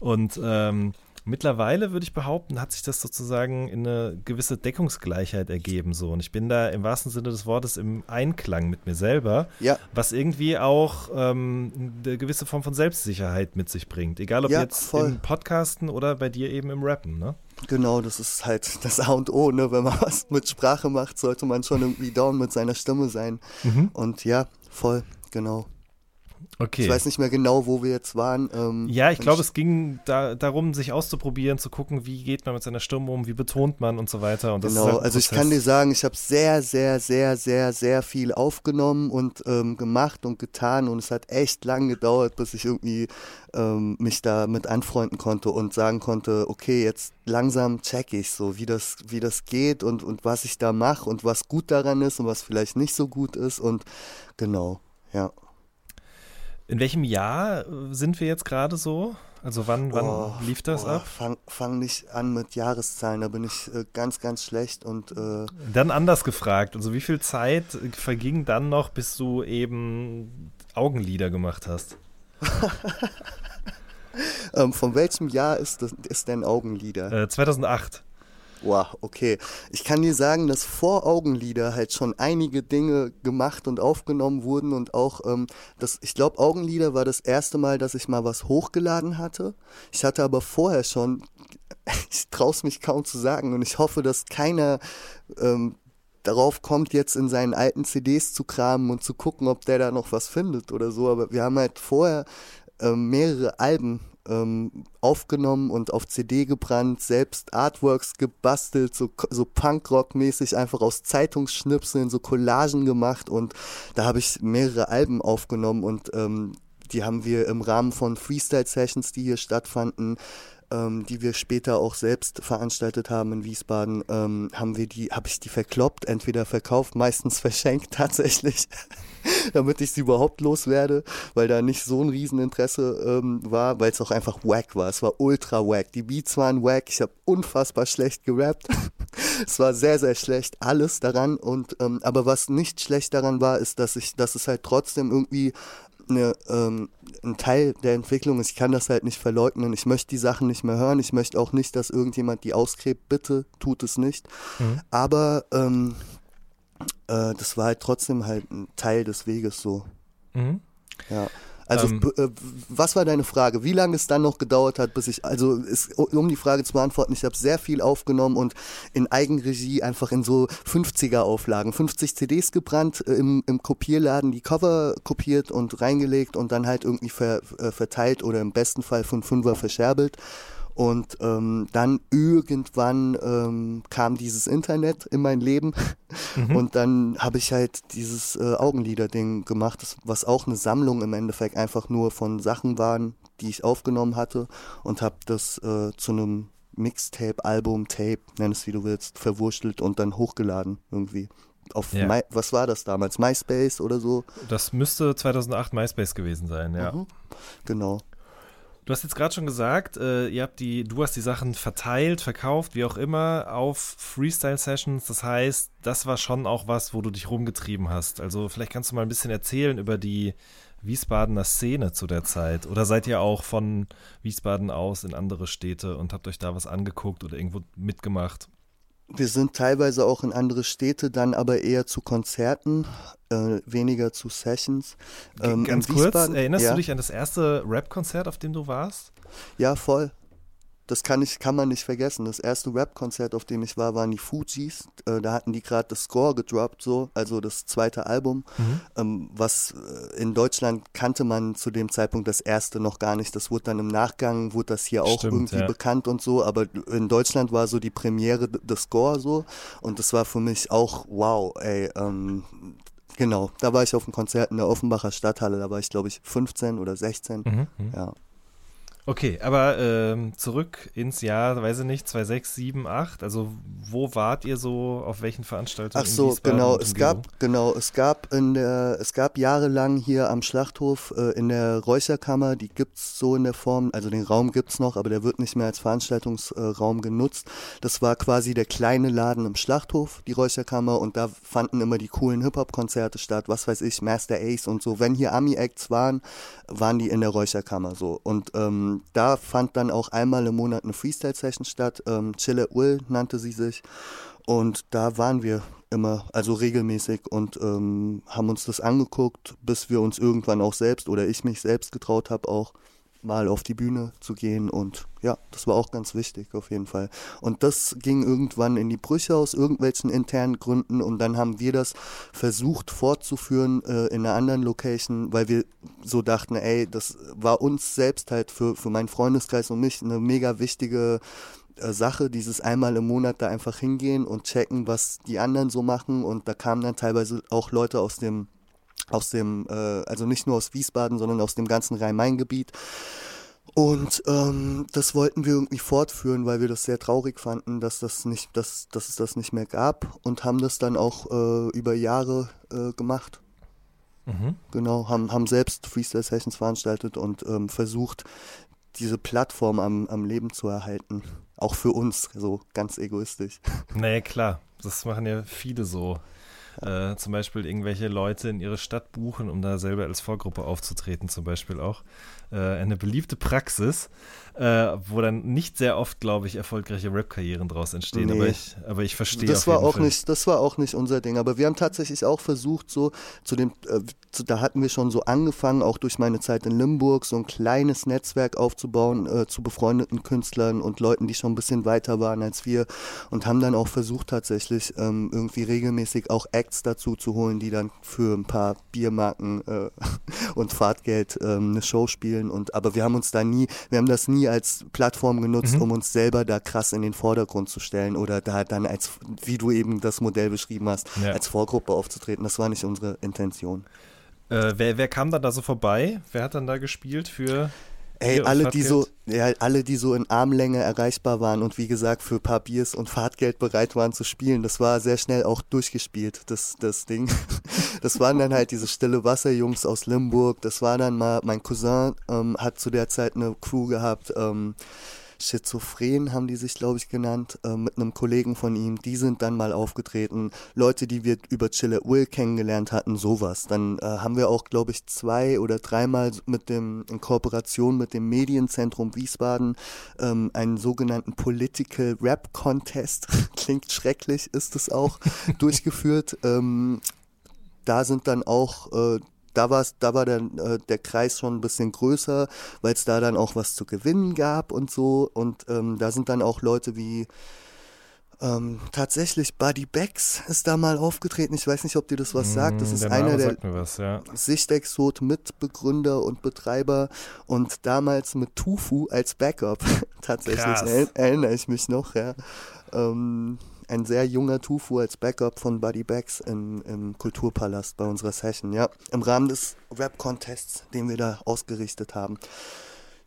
Und ähm, Mittlerweile würde ich behaupten, hat sich das sozusagen in eine gewisse Deckungsgleichheit ergeben. So. Und ich bin da im wahrsten Sinne des Wortes im Einklang mit mir selber, ja. was irgendwie auch ähm, eine gewisse Form von Selbstsicherheit mit sich bringt. Egal ob ja, jetzt voll. im Podcasten oder bei dir eben im Rappen, ne? Genau, das ist halt das A und O, ne? Wenn man [LAUGHS] was mit Sprache macht, sollte man schon irgendwie down mit seiner Stimme sein. Mhm. Und ja, voll, genau. Okay. Ich weiß nicht mehr genau, wo wir jetzt waren. Ähm, ja, ich glaube, es ging da, darum, sich auszuprobieren, zu gucken, wie geht man mit seiner Stimme um, wie betont man und so weiter. Und genau, halt also ich kann dir sagen, ich habe sehr, sehr, sehr, sehr, sehr viel aufgenommen und ähm, gemacht und getan und es hat echt lang gedauert, bis ich irgendwie ähm, mich da mit anfreunden konnte und sagen konnte, okay, jetzt langsam check ich so, wie das, wie das geht und, und was ich da mache und was gut daran ist und was vielleicht nicht so gut ist und genau, ja. In welchem Jahr äh, sind wir jetzt gerade so? Also wann, wann oh, lief das oh, ab? Fang, fang nicht an mit Jahreszahlen, da bin ich äh, ganz, ganz schlecht und äh Dann anders gefragt, also wie viel Zeit verging dann noch, bis du eben Augenlider gemacht hast? [LAUGHS] ähm, von welchem Jahr ist, das, ist denn Augenlider? Äh, 2008. Wow, okay. Ich kann dir sagen, dass vor Augenlider halt schon einige Dinge gemacht und aufgenommen wurden und auch, ähm, das, ich glaube, Augenlider war das erste Mal, dass ich mal was hochgeladen hatte. Ich hatte aber vorher schon, [LAUGHS] ich traue es mich kaum zu sagen und ich hoffe, dass keiner ähm, darauf kommt, jetzt in seinen alten CDs zu kramen und zu gucken, ob der da noch was findet oder so. Aber wir haben halt vorher ähm, mehrere Alben ähm, aufgenommen und auf CD gebrannt, selbst Artworks gebastelt, so, so Punkrock-mäßig, einfach aus Zeitungsschnipseln, so Collagen gemacht und da habe ich mehrere Alben aufgenommen und ähm, die haben wir im Rahmen von Freestyle-Sessions, die hier stattfanden, ähm, die wir später auch selbst veranstaltet haben in Wiesbaden, ähm, haben wir die, habe ich die verkloppt, entweder verkauft, meistens [LAUGHS] verschenkt tatsächlich, [LAUGHS] damit ich sie überhaupt loswerde, weil da nicht so ein Rieseninteresse ähm, war, weil es auch einfach wack war. Es war ultra wack. Die Beats waren wack. Ich habe unfassbar schlecht gerappt. [LAUGHS] es war sehr, sehr schlecht, alles daran. Und ähm, aber was nicht schlecht daran war, ist, dass ich, dass es halt trotzdem irgendwie eine, ähm, ein Teil der Entwicklung. Ich kann das halt nicht verleugnen. Ich möchte die Sachen nicht mehr hören. Ich möchte auch nicht, dass irgendjemand die ausgräbt. Bitte tut es nicht. Mhm. Aber ähm, äh, das war halt trotzdem halt ein Teil des Weges so. Mhm. Ja. Also ähm, äh, was war deine Frage? Wie lange es dann noch gedauert hat, bis ich, also ist, um die Frage zu beantworten, ich habe sehr viel aufgenommen und in Eigenregie einfach in so 50er Auflagen, 50 CDs gebrannt, äh, im, im Kopierladen die Cover kopiert und reingelegt und dann halt irgendwie ver, äh, verteilt oder im besten Fall von Fünfer verscherbelt. Und ähm, dann irgendwann ähm, kam dieses Internet in mein Leben mhm. und dann habe ich halt dieses äh, Augenlider-Ding gemacht, was auch eine Sammlung im Endeffekt einfach nur von Sachen waren, die ich aufgenommen hatte und habe das äh, zu einem Mixtape, Album, Tape, nenn es wie du willst, verwurschtelt und dann hochgeladen irgendwie. Auf ja. My, was war das damals? MySpace oder so? Das müsste 2008 MySpace gewesen sein, ja. Mhm. Genau. Du hast jetzt gerade schon gesagt, äh, ihr habt die, du hast die Sachen verteilt, verkauft, wie auch immer, auf Freestyle-Sessions. Das heißt, das war schon auch was, wo du dich rumgetrieben hast. Also vielleicht kannst du mal ein bisschen erzählen über die Wiesbadener Szene zu der Zeit. Oder seid ihr auch von Wiesbaden aus in andere Städte und habt euch da was angeguckt oder irgendwo mitgemacht? Wir sind teilweise auch in andere Städte, dann aber eher zu Konzerten, äh, weniger zu Sessions. Ähm, Ganz kurz, erinnerst ja? du dich an das erste Rap-Konzert, auf dem du warst? Ja, voll das kann, ich, kann man nicht vergessen. Das erste Rap-Konzert, auf dem ich war, waren die Fujis. Äh, da hatten die gerade das Score gedroppt, so, also das zweite Album. Mhm. Ähm, was äh, in Deutschland kannte man zu dem Zeitpunkt das erste noch gar nicht. Das wurde dann im Nachgang, wurde das hier auch Stimmt, irgendwie ja. bekannt und so. Aber in Deutschland war so die Premiere des Score so. Und das war für mich auch wow, ey. Ähm, genau, da war ich auf einem Konzert in der Offenbacher Stadthalle. Da war ich, glaube ich, 15 oder 16. Mhm, mhm. ja. Okay, aber ähm, zurück ins Jahr, weiß ich nicht, 26, 7, 8. Also wo wart ihr so, auf welchen Veranstaltungen? Ach so, genau, es gab, genau, es gab in der, es gab jahrelang hier am Schlachthof äh, in der Räucherkammer, die gibt's so in der Form, also den Raum gibt's noch, aber der wird nicht mehr als Veranstaltungsraum äh, genutzt. Das war quasi der kleine Laden im Schlachthof, die Räucherkammer, und da fanden immer die coolen Hip-Hop-Konzerte statt, was weiß ich, Master Ace und so. Wenn hier Ami-Acts waren, waren die in der Räucherkammer so. Und ähm, da fand dann auch einmal im Monat eine Freestyle-Session statt. Ähm, Chille Will nannte sie sich. Und da waren wir immer, also regelmäßig und ähm, haben uns das angeguckt, bis wir uns irgendwann auch selbst oder ich mich selbst getraut habe, auch mal auf die Bühne zu gehen und ja, das war auch ganz wichtig auf jeden Fall. Und das ging irgendwann in die Brüche aus irgendwelchen internen Gründen und dann haben wir das versucht fortzuführen äh, in einer anderen Location, weil wir so dachten, ey, das war uns selbst halt für, für meinen Freundeskreis und mich eine mega wichtige äh, Sache, dieses einmal im Monat da einfach hingehen und checken, was die anderen so machen und da kamen dann teilweise auch Leute aus dem aus dem, äh, also nicht nur aus Wiesbaden, sondern aus dem ganzen Rhein-Main-Gebiet. Und ähm, das wollten wir irgendwie fortführen, weil wir das sehr traurig fanden, dass das nicht, dass, dass es das nicht mehr gab und haben das dann auch äh, über Jahre äh, gemacht. Mhm. Genau, haben, haben selbst Freestyle Sessions veranstaltet und ähm, versucht, diese Plattform am, am Leben zu erhalten. Auch für uns, so ganz egoistisch. [LAUGHS] Nee, klar. Das machen ja viele so äh, zum Beispiel irgendwelche Leute in ihre Stadt buchen, um da selber als Vorgruppe aufzutreten, zum Beispiel auch. Äh, eine beliebte Praxis, äh, wo dann nicht sehr oft, glaube ich, erfolgreiche Rap-Karrieren draus entstehen. Nee. Aber, ich, aber ich verstehe das war auch Fall. nicht, Das war auch nicht unser Ding. Aber wir haben tatsächlich auch versucht, so zu dem, äh, zu, da hatten wir schon so angefangen, auch durch meine Zeit in Limburg, so ein kleines Netzwerk aufzubauen äh, zu befreundeten Künstlern und Leuten, die schon ein bisschen weiter waren als wir und haben dann auch versucht, tatsächlich ähm, irgendwie regelmäßig auch Acts dazu zu holen, die dann für ein paar Biermarken äh, [LAUGHS] und Fahrtgeld ähm, eine Show spielen spielen und aber wir haben uns da nie, wir haben das nie als Plattform genutzt, mhm. um uns selber da krass in den Vordergrund zu stellen oder da dann als, wie du eben das Modell beschrieben hast, ja. als Vorgruppe aufzutreten. Das war nicht unsere Intention. Äh, wer, wer kam dann da so vorbei? Wer hat dann da gespielt für Ey, alle, die so, ja, alle, die so in Armlänge erreichbar waren und wie gesagt für ein paar Biers und Fahrtgeld bereit waren zu spielen, das war sehr schnell auch durchgespielt, das, das Ding. [LAUGHS] Das waren dann halt diese stille Wasserjungs aus Limburg. Das war dann mal, mein Cousin ähm, hat zu der Zeit eine Crew gehabt, ähm, Schizophren haben die sich, glaube ich, genannt, äh, mit einem Kollegen von ihm. Die sind dann mal aufgetreten. Leute, die wir über Chille Will kennengelernt hatten, sowas. Dann äh, haben wir auch, glaube ich, zwei oder dreimal mit dem, in Kooperation mit dem Medienzentrum Wiesbaden ähm, einen sogenannten Political Rap Contest, [LAUGHS] klingt schrecklich, ist es auch, [LAUGHS] durchgeführt. Ähm, da sind dann auch äh, da, war's, da war dann äh, der Kreis schon ein bisschen größer, weil es da dann auch was zu gewinnen gab und so. Und ähm, da sind dann auch Leute wie ähm, tatsächlich Buddy Becks ist da mal aufgetreten. Ich weiß nicht, ob dir das was sagt. Das mm, ist der einer der was, ja. Sichtexot-Mitbegründer und Betreiber und damals mit Tufu als Backup. [LAUGHS] tatsächlich erinnere ich mich noch, ja. Ähm, ein sehr junger Tufu als Backup von Buddy Bags im, im Kulturpalast bei unserer Session, ja. Im Rahmen des Rap-Contests, den wir da ausgerichtet haben.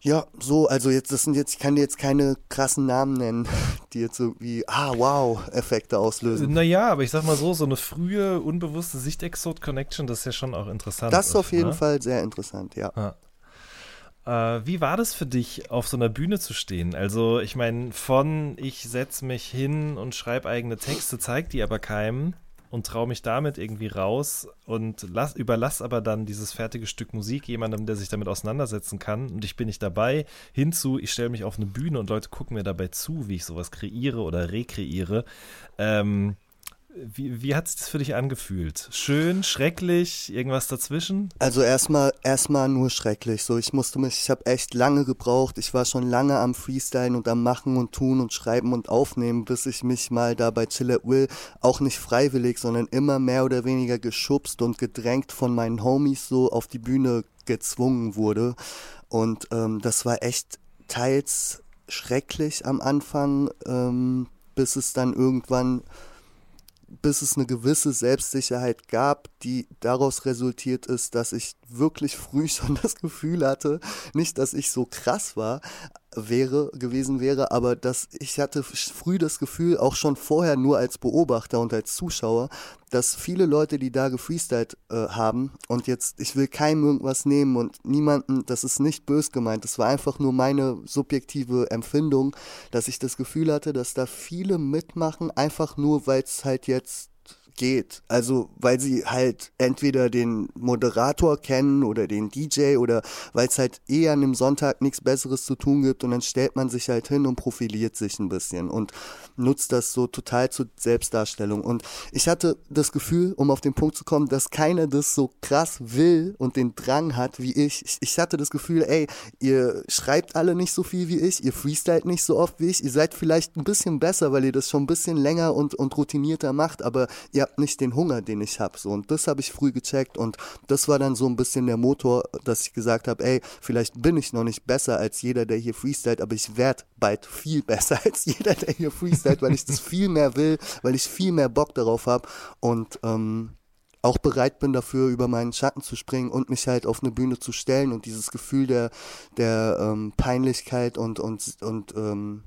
Ja, so, also jetzt, das sind jetzt, ich kann dir jetzt keine krassen Namen nennen, [LAUGHS] die jetzt so wie, ah, wow, Effekte auslösen. Naja, aber ich sag mal so, so eine frühe, unbewusste Sichtexot-Connection, das ist ja schon auch interessant. Das ist auf jeden ne? Fall sehr interessant, ja. Ah. Äh, wie war das für dich, auf so einer Bühne zu stehen? Also, ich meine, von ich setze mich hin und schreibe eigene Texte, zeigt die aber keinem, und traue mich damit irgendwie raus und lass, überlass aber dann dieses fertige Stück Musik jemandem, der sich damit auseinandersetzen kann und ich bin nicht dabei, hinzu, ich stelle mich auf eine Bühne und Leute gucken mir dabei zu, wie ich sowas kreiere oder rekreiere. Ähm, wie, wie hat sich das für dich angefühlt? Schön, schrecklich, irgendwas dazwischen? Also erstmal erstmal nur schrecklich. So, ich musste mich, ich habe echt lange gebraucht. Ich war schon lange am Freestylen und am Machen und Tun und Schreiben und Aufnehmen, bis ich mich mal da bei Chill at Will auch nicht freiwillig, sondern immer mehr oder weniger geschubst und gedrängt von meinen Homies so auf die Bühne gezwungen wurde. Und ähm, das war echt teils schrecklich am Anfang, ähm, bis es dann irgendwann bis es eine gewisse Selbstsicherheit gab, die daraus resultiert ist, dass ich wirklich früh [LAUGHS] schon das Gefühl hatte, nicht, dass ich so krass war, wäre, gewesen wäre, aber dass ich hatte früh das Gefühl, auch schon vorher nur als Beobachter und als Zuschauer, dass viele Leute, die da gefreestylt äh, haben und jetzt, ich will keinem irgendwas nehmen und niemanden, das ist nicht bös gemeint, das war einfach nur meine subjektive Empfindung, dass ich das Gefühl hatte, dass da viele mitmachen, einfach nur, weil es halt jetzt geht. Also, weil sie halt entweder den Moderator kennen oder den DJ oder weil es halt eh an dem Sonntag nichts Besseres zu tun gibt und dann stellt man sich halt hin und profiliert sich ein bisschen und nutzt das so total zur Selbstdarstellung. Und ich hatte das Gefühl, um auf den Punkt zu kommen, dass keiner das so krass will und den Drang hat wie ich. Ich, ich hatte das Gefühl, ey, ihr schreibt alle nicht so viel wie ich, ihr freestylt nicht so oft wie ich, ihr seid vielleicht ein bisschen besser, weil ihr das schon ein bisschen länger und, und routinierter macht, aber ihr habt nicht den Hunger, den ich habe. So, und das habe ich früh gecheckt und das war dann so ein bisschen der Motor, dass ich gesagt habe, ey, vielleicht bin ich noch nicht besser als jeder, der hier freestylt, aber ich werde bald viel [LAUGHS] besser als jeder, der hier freestylt, weil ich das viel mehr will, weil ich viel mehr Bock darauf habe und ähm, auch bereit bin dafür, über meinen Schatten zu springen und mich halt auf eine Bühne zu stellen und dieses Gefühl der, der ähm, Peinlichkeit und, und, und ähm,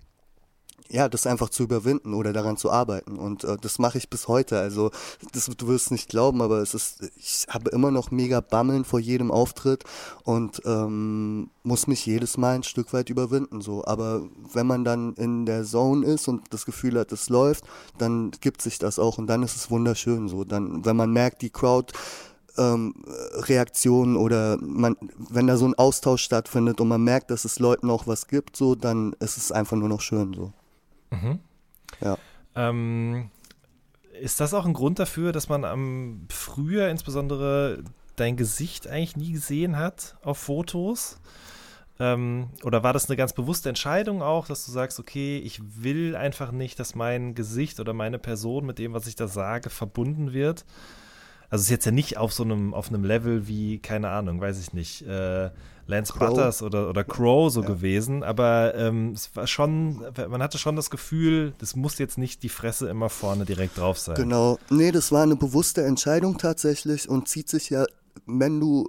ja, das einfach zu überwinden oder daran zu arbeiten. Und äh, das mache ich bis heute. Also, das, du wirst nicht glauben, aber es ist, ich habe immer noch mega Bammeln vor jedem Auftritt und ähm, muss mich jedes Mal ein Stück weit überwinden. So. Aber wenn man dann in der Zone ist und das Gefühl hat, es läuft, dann gibt sich das auch und dann ist es wunderschön. So. Dann, wenn man merkt, die Crowd ähm, Reaktionen oder man, wenn da so ein Austausch stattfindet und man merkt, dass es Leuten auch was gibt, so, dann ist es einfach nur noch schön so. Mhm. Ja. Ähm, ist das auch ein Grund dafür, dass man am früher insbesondere dein Gesicht eigentlich nie gesehen hat auf Fotos? Ähm, oder war das eine ganz bewusste Entscheidung auch, dass du sagst, okay, ich will einfach nicht, dass mein Gesicht oder meine Person mit dem, was ich da sage, verbunden wird? Also es ist jetzt ja nicht auf so einem, auf einem Level wie, keine Ahnung, weiß ich nicht, äh, Lance Crow. Butters oder, oder Crow so ja. gewesen, aber ähm, es war schon, man hatte schon das Gefühl, das muss jetzt nicht die Fresse immer vorne direkt drauf sein. Genau, nee, das war eine bewusste Entscheidung tatsächlich und zieht sich ja wenn du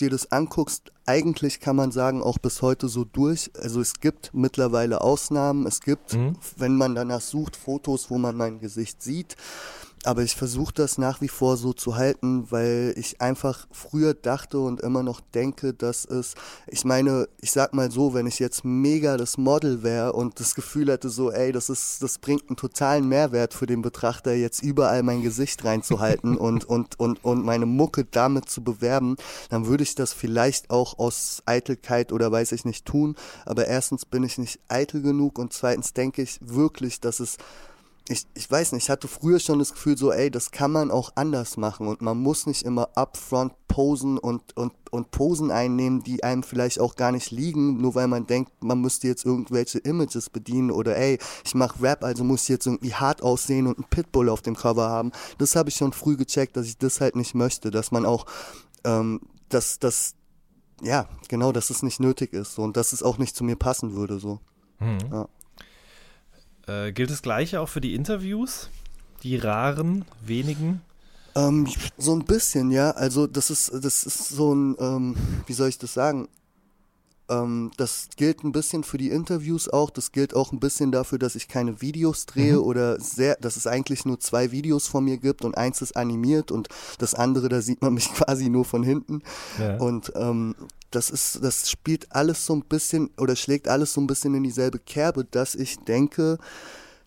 dir das anguckst, eigentlich kann man sagen, auch bis heute so durch. Also es gibt mittlerweile Ausnahmen. Es gibt, mhm. wenn man danach sucht, Fotos, wo man mein Gesicht sieht. Aber ich versuche das nach wie vor so zu halten, weil ich einfach früher dachte und immer noch denke, dass es, ich meine, ich sag mal so, wenn ich jetzt mega das Model wäre und das Gefühl hätte so, ey, das ist, das bringt einen totalen Mehrwert für den Betrachter, jetzt überall mein Gesicht reinzuhalten [LAUGHS] und, und, und, und meine Mucke damit zu bewerben, dann würde ich das vielleicht auch aus Eitelkeit oder weiß ich nicht tun. Aber erstens bin ich nicht eitel genug und zweitens denke ich wirklich, dass es ich, ich weiß nicht, ich hatte früher schon das Gefühl so, ey, das kann man auch anders machen und man muss nicht immer upfront posen und, und, und Posen einnehmen, die einem vielleicht auch gar nicht liegen, nur weil man denkt, man müsste jetzt irgendwelche Images bedienen oder ey, ich mache Rap, also muss ich jetzt irgendwie hart aussehen und einen Pitbull auf dem Cover haben. Das habe ich schon früh gecheckt, dass ich das halt nicht möchte, dass man auch, ähm, dass, dass, ja, genau, dass es nicht nötig ist so, und dass es auch nicht zu mir passen würde, so. Mhm. Ja. Äh, gilt das Gleiche auch für die Interviews? Die raren, wenigen? Ähm, so ein bisschen, ja. Also das ist, das ist so ein, ähm, wie soll ich das sagen? Ähm, das gilt ein bisschen für die Interviews auch. Das gilt auch ein bisschen dafür, dass ich keine Videos drehe mhm. oder sehr, dass es eigentlich nur zwei Videos von mir gibt und eins ist animiert und das andere, da sieht man mich [LAUGHS] quasi nur von hinten. Ja. Und ähm, das ist, das spielt alles so ein bisschen oder schlägt alles so ein bisschen in dieselbe Kerbe, dass ich denke,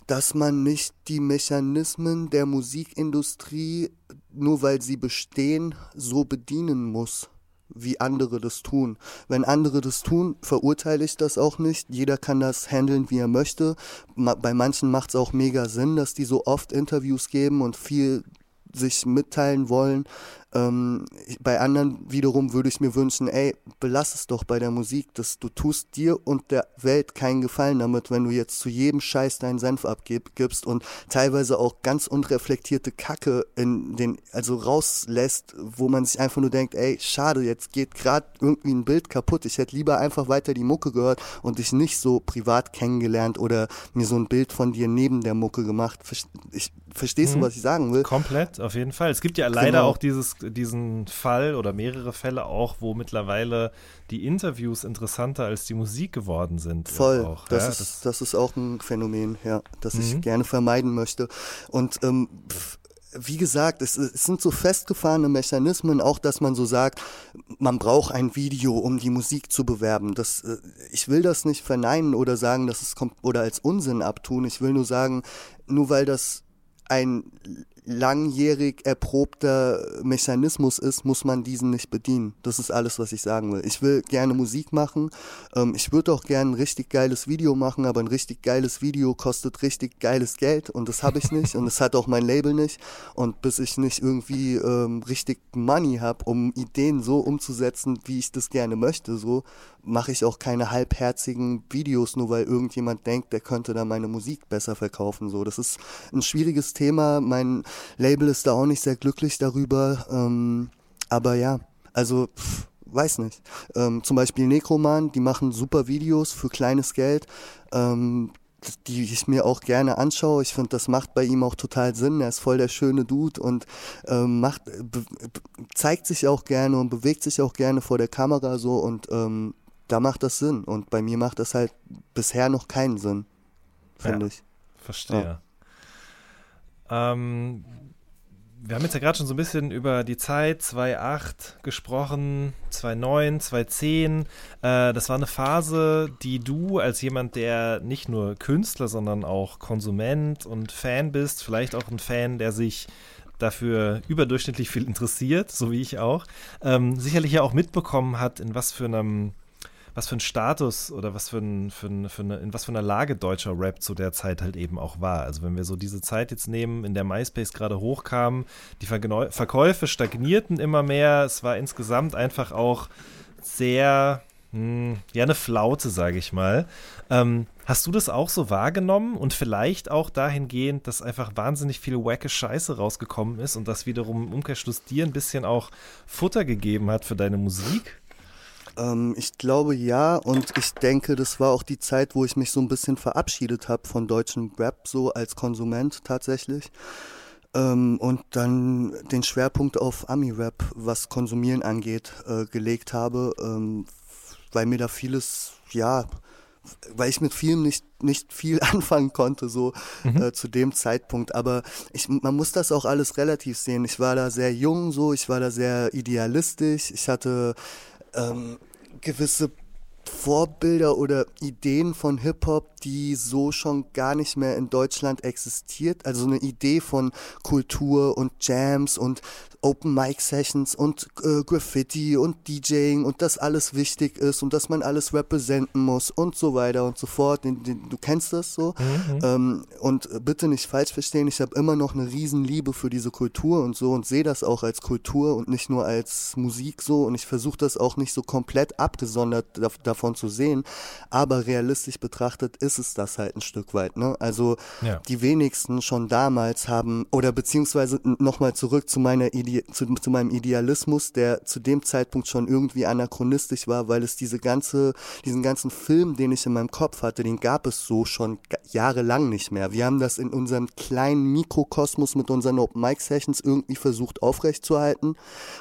dass man nicht die Mechanismen der Musikindustrie, nur weil sie bestehen, so bedienen muss wie andere das tun. Wenn andere das tun, verurteile ich das auch nicht. Jeder kann das handeln, wie er möchte. Bei manchen macht es auch mega Sinn, dass die so oft Interviews geben und viel sich mitteilen wollen. Ähm, bei anderen wiederum würde ich mir wünschen, ey, belass es doch bei der Musik, dass du tust dir und der Welt keinen Gefallen damit, wenn du jetzt zu jedem Scheiß deinen Senf abgibst und teilweise auch ganz unreflektierte Kacke in den, also rauslässt, wo man sich einfach nur denkt, ey, schade, jetzt geht gerade irgendwie ein Bild kaputt. Ich hätte lieber einfach weiter die Mucke gehört und dich nicht so privat kennengelernt oder mir so ein Bild von dir neben der Mucke gemacht. Ich, verstehst mhm. du, was ich sagen will? Komplett, auf jeden Fall. Es gibt ja leider genau. auch dieses diesen Fall oder mehrere Fälle auch, wo mittlerweile die Interviews interessanter als die Musik geworden sind. Voll, auch, das, ja? ist, das, das, ist auch ein Phänomen, ja, das mhm. ich gerne vermeiden möchte. Und ähm, wie gesagt, es, es, sind so festgefahrene Mechanismen, auch dass man so sagt, man braucht ein Video, um die Musik zu bewerben. Das, äh, ich will das nicht verneinen oder sagen, dass es kommt oder als Unsinn abtun. Ich will nur sagen, nur weil das ein langjährig erprobter Mechanismus ist, muss man diesen nicht bedienen. Das ist alles, was ich sagen will. Ich will gerne Musik machen. Ähm, ich würde auch gerne ein richtig geiles Video machen, aber ein richtig geiles Video kostet richtig geiles Geld und das habe ich nicht und das hat auch mein Label nicht. Und bis ich nicht irgendwie ähm, richtig Money habe, um Ideen so umzusetzen, wie ich das gerne möchte, so mache ich auch keine halbherzigen Videos, nur weil irgendjemand denkt, der könnte da meine Musik besser verkaufen. So, das ist ein schwieriges Thema. Mein Label ist da auch nicht sehr glücklich darüber. Ähm, aber ja, also pff, weiß nicht. Ähm, zum Beispiel Necroman, die machen super Videos für kleines Geld. Ähm, die ich mir auch gerne anschaue. Ich finde, das macht bei ihm auch total Sinn. Er ist voll der schöne Dude und ähm, macht, zeigt sich auch gerne und bewegt sich auch gerne vor der Kamera so und ähm, da macht das Sinn. Und bei mir macht das halt bisher noch keinen Sinn, finde ja, ich. Verstehe. Ja. Ähm, wir haben jetzt ja gerade schon so ein bisschen über die Zeit 2008 gesprochen, 2009, 2010. Äh, das war eine Phase, die du als jemand, der nicht nur Künstler, sondern auch Konsument und Fan bist, vielleicht auch ein Fan, der sich dafür überdurchschnittlich viel interessiert, so wie ich auch, ähm, sicherlich ja auch mitbekommen hat, in was für einem was für ein Status oder was für, ein, für, ein, für eine, in was für einer Lage deutscher Rap zu der Zeit halt eben auch war. Also wenn wir so diese Zeit jetzt nehmen, in der MySpace gerade hochkam, die Verkäufe stagnierten immer mehr, es war insgesamt einfach auch sehr, hm, ja, eine Flaute, sage ich mal. Ähm, hast du das auch so wahrgenommen und vielleicht auch dahingehend, dass einfach wahnsinnig viel wacke Scheiße rausgekommen ist und das wiederum im Umkehrschluss dir ein bisschen auch Futter gegeben hat für deine Musik? Ähm, ich glaube ja und ich denke, das war auch die Zeit, wo ich mich so ein bisschen verabschiedet habe von deutschem Rap, so als Konsument tatsächlich. Ähm, und dann den Schwerpunkt auf Ami-Rap, was Konsumieren angeht, äh, gelegt habe, ähm, weil mir da vieles, ja, weil ich mit vielem nicht, nicht viel [LAUGHS] anfangen konnte, so mhm. äh, zu dem Zeitpunkt. Aber ich, man muss das auch alles relativ sehen. Ich war da sehr jung, so, ich war da sehr idealistisch. Ich hatte ähm, gewisse Vorbilder oder Ideen von Hip-Hop, die so schon gar nicht mehr in Deutschland existiert. Also eine Idee von Kultur und Jams und Open Mic Sessions und äh, Graffiti und DJing und das alles wichtig ist und dass man alles representen muss und so weiter und so fort. Du kennst das so. Mhm. Ähm, und bitte nicht falsch verstehen, ich habe immer noch eine Riesenliebe für diese Kultur und so und sehe das auch als Kultur und nicht nur als Musik so und ich versuche das auch nicht so komplett abgesondert davon zu sehen. Aber realistisch betrachtet ist es das halt ein Stück weit. Ne? Also ja. die wenigsten schon damals haben, oder beziehungsweise nochmal zurück zu meiner Idee, zu, zu meinem Idealismus, der zu dem Zeitpunkt schon irgendwie anachronistisch war, weil es diese ganze, diesen ganzen Film, den ich in meinem Kopf hatte, den gab es so schon jahrelang nicht mehr. Wir haben das in unserem kleinen Mikrokosmos mit unseren Open Mic Sessions irgendwie versucht aufrechtzuerhalten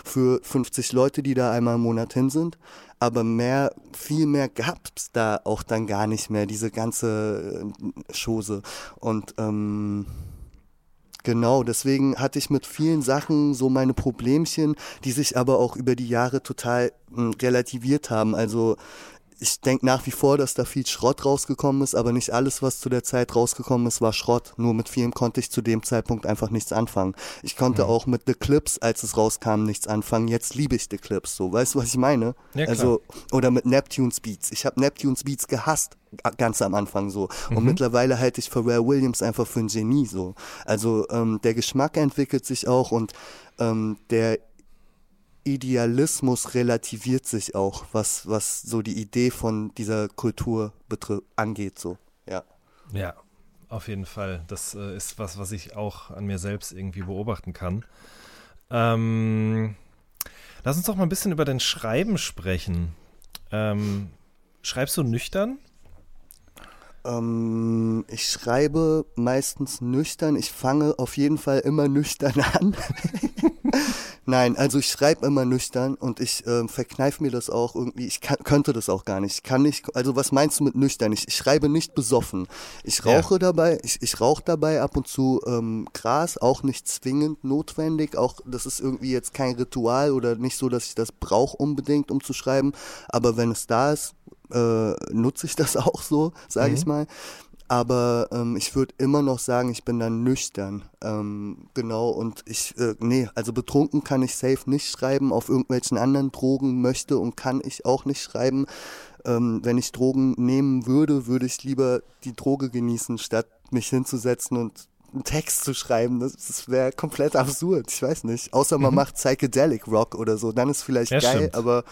für 50 Leute, die da einmal im Monat hin sind aber mehr, viel mehr gab's da auch dann gar nicht mehr, diese ganze äh, Chose. Und ähm, Genau, deswegen hatte ich mit vielen Sachen so meine Problemchen, die sich aber auch über die Jahre total hm, relativiert haben. Also ich denke nach wie vor, dass da viel Schrott rausgekommen ist, aber nicht alles, was zu der Zeit rausgekommen ist, war Schrott. Nur mit vielem konnte ich zu dem Zeitpunkt einfach nichts anfangen. Ich konnte auch mit The Clips, als es rauskam, nichts anfangen. Jetzt liebe ich The Clips so. Weißt du, was ich meine? Ja, also, oder mit Neptune's Beats. Ich habe Neptune's Beats gehasst, ganz am Anfang so. Und mittlerweile halte ich Pharrell Williams einfach für ein Genie so. Also ähm, der Geschmack entwickelt sich auch und ähm, der Idealismus relativiert sich auch, was, was so die Idee von dieser Kultur angeht, so. Ja. Ja, auf jeden Fall. Das äh, ist was, was ich auch an mir selbst irgendwie beobachten kann. Ähm, lass uns doch mal ein bisschen über dein Schreiben sprechen. Ähm, schreibst du nüchtern? Ähm, ich schreibe meistens nüchtern. Ich fange auf jeden Fall immer nüchtern [LAUGHS] an. Nein, also ich schreibe immer nüchtern und ich ähm, verkneife mir das auch irgendwie. Ich kann, könnte das auch gar nicht. Ich kann nicht. Also was meinst du mit nüchtern? Ich, ich schreibe nicht besoffen. Ich Ja. rauche dabei. Ich, ich rauche dabei ab und zu ähm, Gras, auch nicht zwingend notwendig. Auch das ist irgendwie jetzt kein Ritual oder nicht so, dass ich das brauche unbedingt, um zu schreiben. Aber wenn es da ist, äh, nutze ich das [LAUGHS] auch so, sage ich mal. Aber ähm, ich würde immer noch sagen, ich bin dann nüchtern. Ähm, genau, und ich, äh, nee, also betrunken kann ich safe nicht schreiben, auf irgendwelchen anderen Drogen möchte und kann ich auch nicht schreiben. Ähm, wenn ich Drogen nehmen würde, würde ich lieber die Droge genießen, statt mich hinzusetzen und einen Text zu schreiben. Das, das wäre komplett absurd. Ich weiß nicht. Außer man macht Psychedelic Rock oder so, dann ist vielleicht Ja, geil, stimmt. aber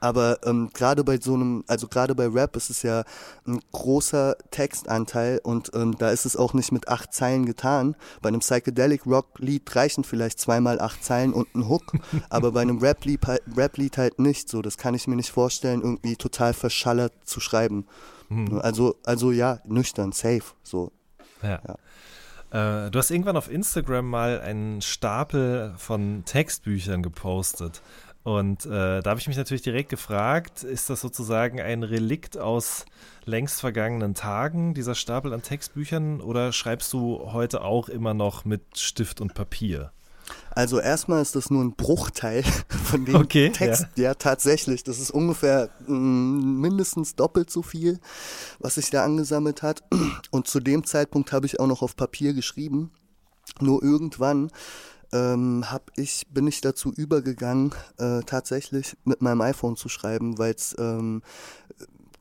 aber ähm, gerade bei so einem, also gerade bei Rap ist es ja ein großer Textanteil und ähm, da ist es auch nicht mit acht Zeilen getan. Bei einem Psychedelic Rock Lied reichen vielleicht zweimal acht Zeilen und ein Hook, [LAUGHS] aber bei einem Rap Lied halt, Rap -Lied halt nicht so. Das kann ich mir nicht vorstellen, irgendwie total verschallert zu schreiben. Also also ja, nüchtern, safe, so. Ja. Äh, du hast irgendwann auf Instagram mal einen Stapel von Textbüchern gepostet. Und äh, da habe ich mich natürlich direkt gefragt, ist das sozusagen ein Relikt aus längst vergangenen Tagen, dieser Stapel an Textbüchern, oder schreibst du heute auch immer noch mit Stift und Papier? Also erstmal ist das nur ein Bruchteil [LAUGHS] von dem Okay, Text. Ja. tatsächlich. Das ist ungefähr mm, mindestens doppelt so viel, was sich da angesammelt hat. [CLEARS THROAT] Und zu dem Zeitpunkt habe ich auch noch auf Papier geschrieben. Nur irgendwann ähm, hab ich, bin ich dazu übergegangen, äh, tatsächlich mit meinem iPhone zu schreiben, weil es ähm,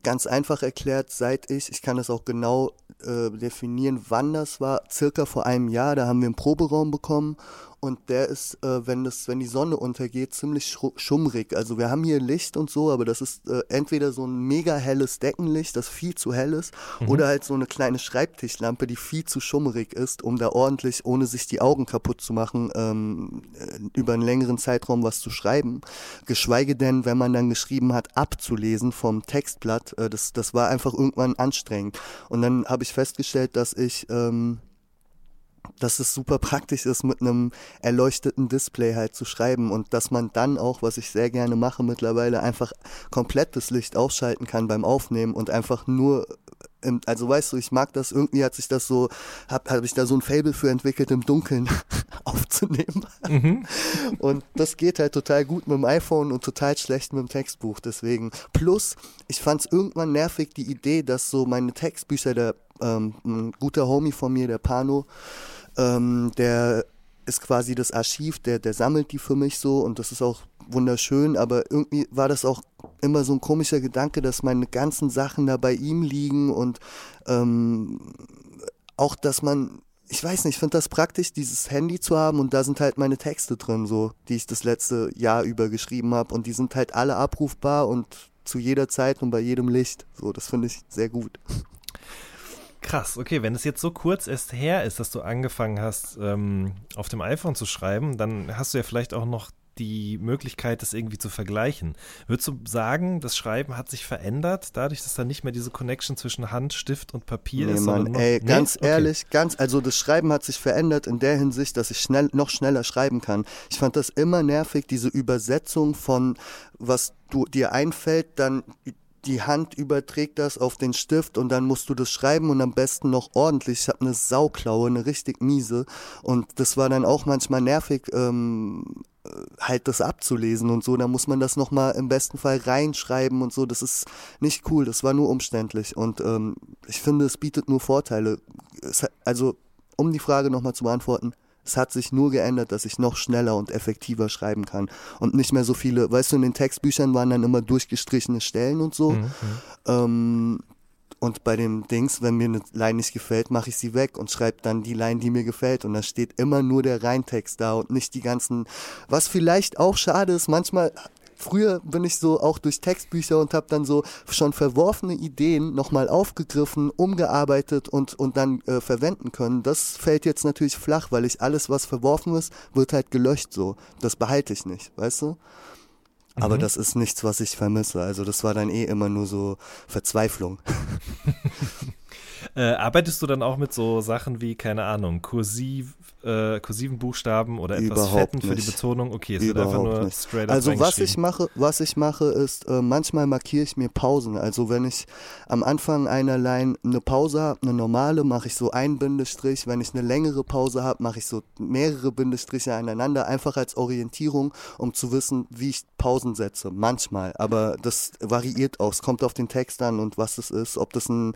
ganz einfach erklärt, seit ich, ich kann das auch genau äh, definieren, wann das war, circa vor einem Jahr, da haben wir einen Proberaum bekommen und der ist, äh, wenn das, wenn die Sonne untergeht, ziemlich schummrig. Also wir haben hier Licht und so, aber das ist äh, entweder so ein mega helles Deckenlicht, das viel zu hell ist, oder halt so eine kleine Schreibtischlampe, die viel zu schummrig ist, um da ordentlich, ohne sich die Augen kaputt zu machen, ähm, äh, über einen längeren Zeitraum was zu schreiben. Geschweige denn, wenn man dann geschrieben hat, abzulesen vom Textblatt. Äh, das, das war einfach irgendwann anstrengend. Und dann habe ich festgestellt, dass ich ähm, dass es super praktisch ist, mit einem erleuchteten Display halt zu schreiben und dass man dann auch, was ich sehr gerne mache mittlerweile, einfach komplett das Licht ausschalten kann beim Aufnehmen und einfach nur, im, also weißt du, ich mag das, irgendwie hat sich das so, hab, hab ich da so ein Fable für entwickelt, im Dunkeln [LAUGHS] aufzunehmen. Und das geht halt total gut mit dem iPhone und total schlecht mit dem Textbuch, deswegen. Plus, ich fand es irgendwann nervig, die Idee, dass so meine Textbücher, der ähm, ein guter Homie von mir, der Pano, ähm, der ist quasi das Archiv, der, der sammelt die für mich so und das ist auch wunderschön, aber irgendwie war das auch immer so ein komischer Gedanke, dass meine ganzen Sachen da bei ihm liegen und ähm, auch, dass man, ich weiß nicht, ich finde das praktisch, dieses Handy zu haben und da sind halt meine Texte drin, so, die ich das letzte Jahr über geschrieben habe und die sind halt alle abrufbar und zu jeder Zeit und bei jedem Licht. So, das finde ich sehr gut. Krass, okay, wenn es jetzt so kurz erst her ist, dass du angefangen hast, ähm, auf dem iPhone zu schreiben, dann hast du ja vielleicht auch noch die Möglichkeit, das irgendwie zu vergleichen. Würdest du sagen, das Schreiben hat sich verändert, dadurch, dass da nicht mehr diese Connection zwischen Hand, Stift und Papier Nee, ist? Mann, sondern nur- ey, Nee? ganz Okay. ehrlich, ganz, also das Schreiben hat sich verändert in der Hinsicht, dass ich schnell, noch schneller schreiben kann. Ich fand das immer nervig, diese Übersetzung von, was du dir einfällt, dann die Hand überträgt das auf den Stift und dann musst du das schreiben und am besten noch ordentlich. Ich habe eine Sauklaue, eine richtig miese und das war dann auch manchmal nervig, ähm, halt das abzulesen und so, da muss man das nochmal im besten Fall reinschreiben und so, das ist nicht cool, das war nur umständlich und ähm, ich finde, es bietet nur Vorteile. Es, also, um die Frage nochmal zu beantworten, es hat sich nur geändert, dass ich noch schneller und effektiver schreiben kann und nicht mehr so viele, weißt du, in den Textbüchern waren dann immer durchgestrichene Stellen und so. Mhm. Ähm, und bei dem Dings, wenn mir eine Line nicht gefällt, mache ich sie weg und schreibe dann die Line, die mir gefällt. Und da steht immer nur der Reintext da und nicht die ganzen, was vielleicht auch schade ist. Manchmal früher bin ich so auch durch Textbücher und habe dann so schon verworfene Ideen nochmal aufgegriffen, umgearbeitet und, und dann äh, verwenden können. Das fällt jetzt natürlich flach, weil ich alles, was verworfen ist, wird halt gelöscht so. Das behalte ich nicht, weißt du? Aber mhm. das ist nichts, was ich vermisse. Also das war dann eh immer nur so Verzweiflung. [LAUGHS] äh, arbeitest du dann auch mit so Sachen wie, keine Ahnung, kursiv, äh, kursiven Buchstaben oder etwas Überhaupt Fetten nicht. für die Betonung? Okay, es Überhaupt wird einfach nur nicht. straight up Also was ich mache, was ich mache, ist äh, manchmal markiere ich mir Pausen. Also wenn ich am Anfang einer Line eine Pause habe, eine normale, mache ich so einen Bindestrich. Wenn ich eine längere Pause habe, mache ich so mehrere Bindestriche aneinander, einfach als Orientierung, um zu wissen, wie ich Pausen setze. Manchmal, aber das variiert auch. Es kommt auf den Text an und was es ist, ob das ein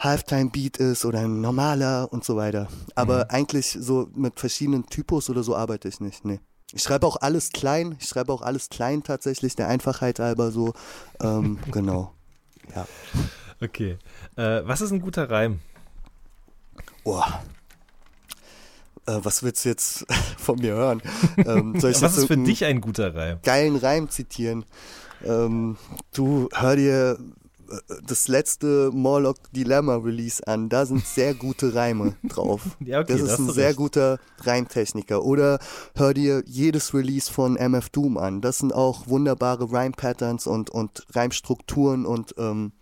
Halftime-Beat ist oder ein normaler und so weiter. Aber eigentlich so mit verschiedenen Typos oder so arbeite ich nicht. Nee. Ich schreibe auch alles klein. Ich schreibe auch alles klein tatsächlich, der Einfachheit halber so. Ähm, [LAUGHS] genau. Ja. Okay. Äh, was ist ein guter Reim? Oh. Äh, was willst du jetzt [LAUGHS] von mir hören? Ähm, [LAUGHS] Was ist für dich ein guter Reim? geilen Reim zitieren? Ähm, du hör dir das letzte Morlock Dilemma Release an. Da sind sehr gute Reime [LAUGHS] drauf. Ja, okay, das da ist hast ein du sehr recht. guter Reimtechniker. Oder hör dir jedes Release von MF Doom an. Das sind auch wunderbare Rhyme-Patterns und, und Reimstrukturen und ähm,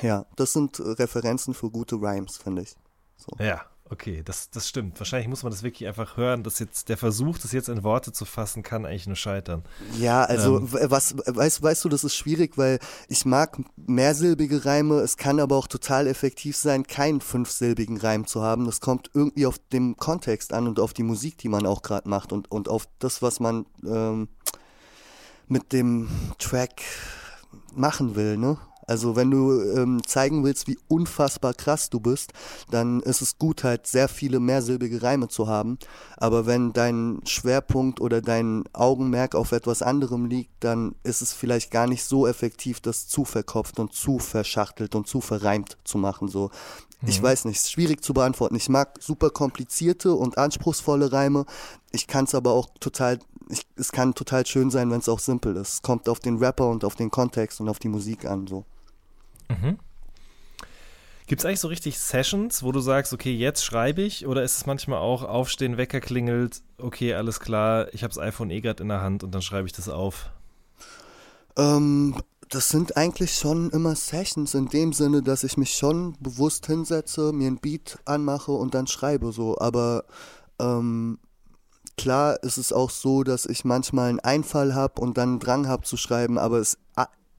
ja, das sind Referenzen für gute Rhymes, finde ich. Ja, okay, das, das stimmt. Wahrscheinlich muss man das wirklich einfach hören, dass jetzt der Versuch, das jetzt in Worte zu fassen, kann eigentlich nur scheitern. Ja, also Ähm. was weißt, weißt du, das ist schwierig, weil ich mag mehrsilbige Reime, es kann aber auch total effektiv sein, keinen fünfsilbigen Reim zu haben. Das kommt irgendwie auf den Kontext an und auf die Musik, die man auch gerade macht und, und auf das, was man ähm, mit dem Track machen will, ne? Also wenn du ähm, zeigen willst, wie unfassbar krass du bist, dann ist es gut, halt sehr viele mehrsilbige Reime zu haben. Aber wenn dein Schwerpunkt oder dein Augenmerk auf etwas anderem liegt, dann ist es vielleicht gar nicht so effektiv, das zu verkopft und zu verschachtelt und zu verreimt zu machen. So, ich weiß nicht, ist schwierig zu beantworten. Ich mag super komplizierte und anspruchsvolle Reime. Ich kann es aber auch total, ich, es kann total schön sein, wenn es auch simpel ist. Es kommt auf den Rapper und auf den Kontext und auf die Musik an. So. Gibt es eigentlich so richtig Sessions, wo du sagst, okay, jetzt schreibe ich? Oder ist es manchmal auch aufstehen, Wecker klingelt, okay, alles klar, ich habe das iPhone eh gerade in der Hand und dann schreibe ich das auf? Ähm, das sind eigentlich schon immer Sessions in dem Sinne, dass ich mich schon bewusst hinsetze, mir ein Beat anmache und dann schreibe so. Aber ähm, klar ist es auch so, dass ich manchmal einen Einfall habe und dann einen Drang habe zu schreiben, aber es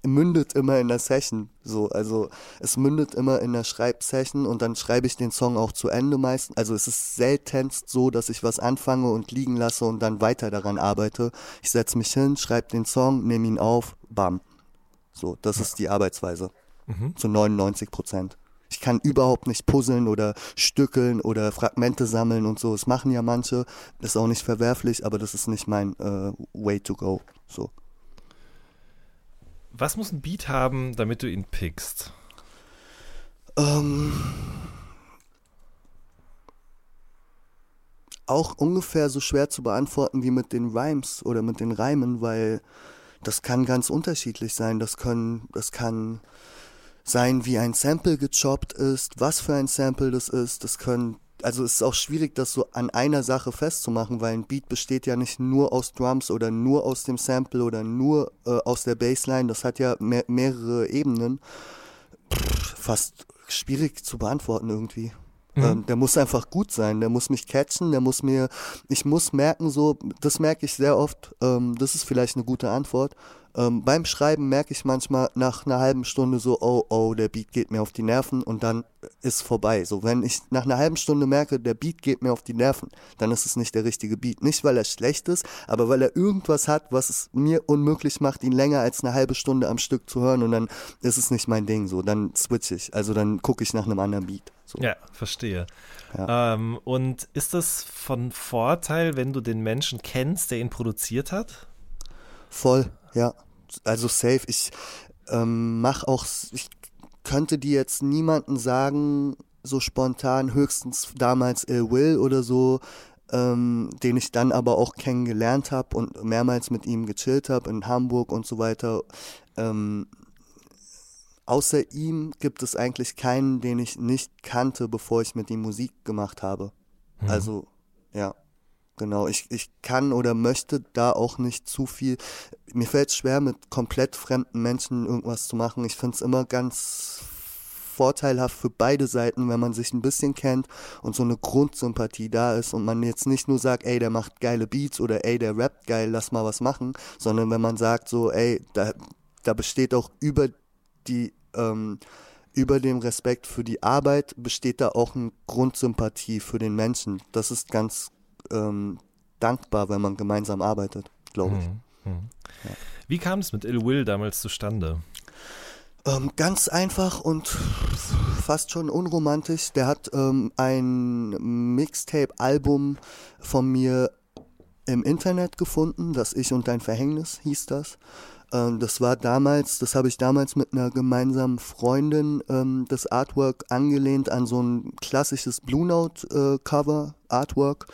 mündet immer in der Session. So, also es mündet immer in der Schreibsession und dann schreibe ich den Song auch zu Ende meistens. Also es ist seltenst so, dass ich was anfange und liegen lasse und dann weiter daran arbeite. Ich setze mich hin, schreibe den Song, nehme ihn auf, bam. So, das ist die Arbeitsweise. Zu 99 Prozent. Ich kann überhaupt nicht puzzeln oder stückeln oder Fragmente sammeln und so. Das machen ja manche. Ist auch nicht verwerflich, aber das ist nicht mein äh, way to go. So. Was muss ein Beat haben, damit du ihn pickst? Ähm, auch ungefähr so schwer zu beantworten wie mit den Rhymes oder mit den Reimen, weil das kann ganz unterschiedlich sein. Das können, das kann sein, wie ein Sample gechoppt ist, was für ein Sample das ist. Das können, also es ist auch schwierig, das so an einer Sache festzumachen, weil ein Beat besteht ja nicht nur aus Drums oder nur aus dem Sample oder nur äh, aus der Bassline. Das hat ja mehr, mehrere Ebenen. Pff, fast schwierig zu beantworten irgendwie. Ähm, der muss einfach gut sein, der muss mich catchen, der muss mir, ich muss merken, so, das merke ich sehr oft, ähm, das ist vielleicht eine gute Antwort. Ähm, beim Schreiben merke ich manchmal nach einer halben Stunde so, oh, oh, der Beat geht mir auf die Nerven und dann ist vorbei. So, wenn ich nach einer halben Stunde merke, der Beat geht mir auf die Nerven, dann ist es nicht der richtige Beat. Nicht, weil er schlecht ist, aber weil er irgendwas hat, was es mir unmöglich macht, ihn länger als eine halbe Stunde am Stück zu hören und dann ist es nicht mein Ding. So, dann switch ich. Also dann gucke ich nach einem anderen Beat. So. Ja, verstehe. Ja. Ähm, und ist das von Vorteil, wenn du den Menschen kennst, der ihn produziert hat? Voll, ja. Also safe. Ich ähm, mach auch, ich könnte dir jetzt niemanden sagen, so spontan, höchstens damals Ill Will oder so, ähm, den ich dann aber auch kennengelernt habe und mehrmals mit ihm gechillt habe in Hamburg und so weiter. Ähm, außer ihm gibt es eigentlich keinen, den ich nicht kannte, bevor ich mit ihm Musik gemacht habe. Mhm. Also, ja. Genau, ich, ich kann oder möchte da auch nicht zu viel. Mir fällt es schwer, mit komplett fremden Menschen irgendwas zu machen. Ich finde es immer ganz vorteilhaft für beide Seiten, wenn man sich ein bisschen kennt und so eine Grundsympathie da ist und man jetzt nicht nur sagt, ey, der macht geile Beats oder ey, der rappt geil, lass mal was machen, sondern wenn man sagt so, ey, da, da besteht auch über die, ähm, über dem Respekt für die Arbeit besteht da auch eine Grundsympathie für den Menschen. Das ist ganz ähm, dankbar, wenn man gemeinsam arbeitet, glaube ich. Mhm. Mhm. Ja. Wie kam es mit Ill Will damals zustande? Ähm, ganz einfach und fast schon unromantisch. Der hat ähm, ein Mixtape-Album von mir im Internet gefunden, das Ich und dein Verhängnis hieß das. Ähm, das war damals, das habe ich damals mit einer gemeinsamen Freundin ähm, das Artwork angelehnt an so ein klassisches Blue Note äh, Cover Artwork.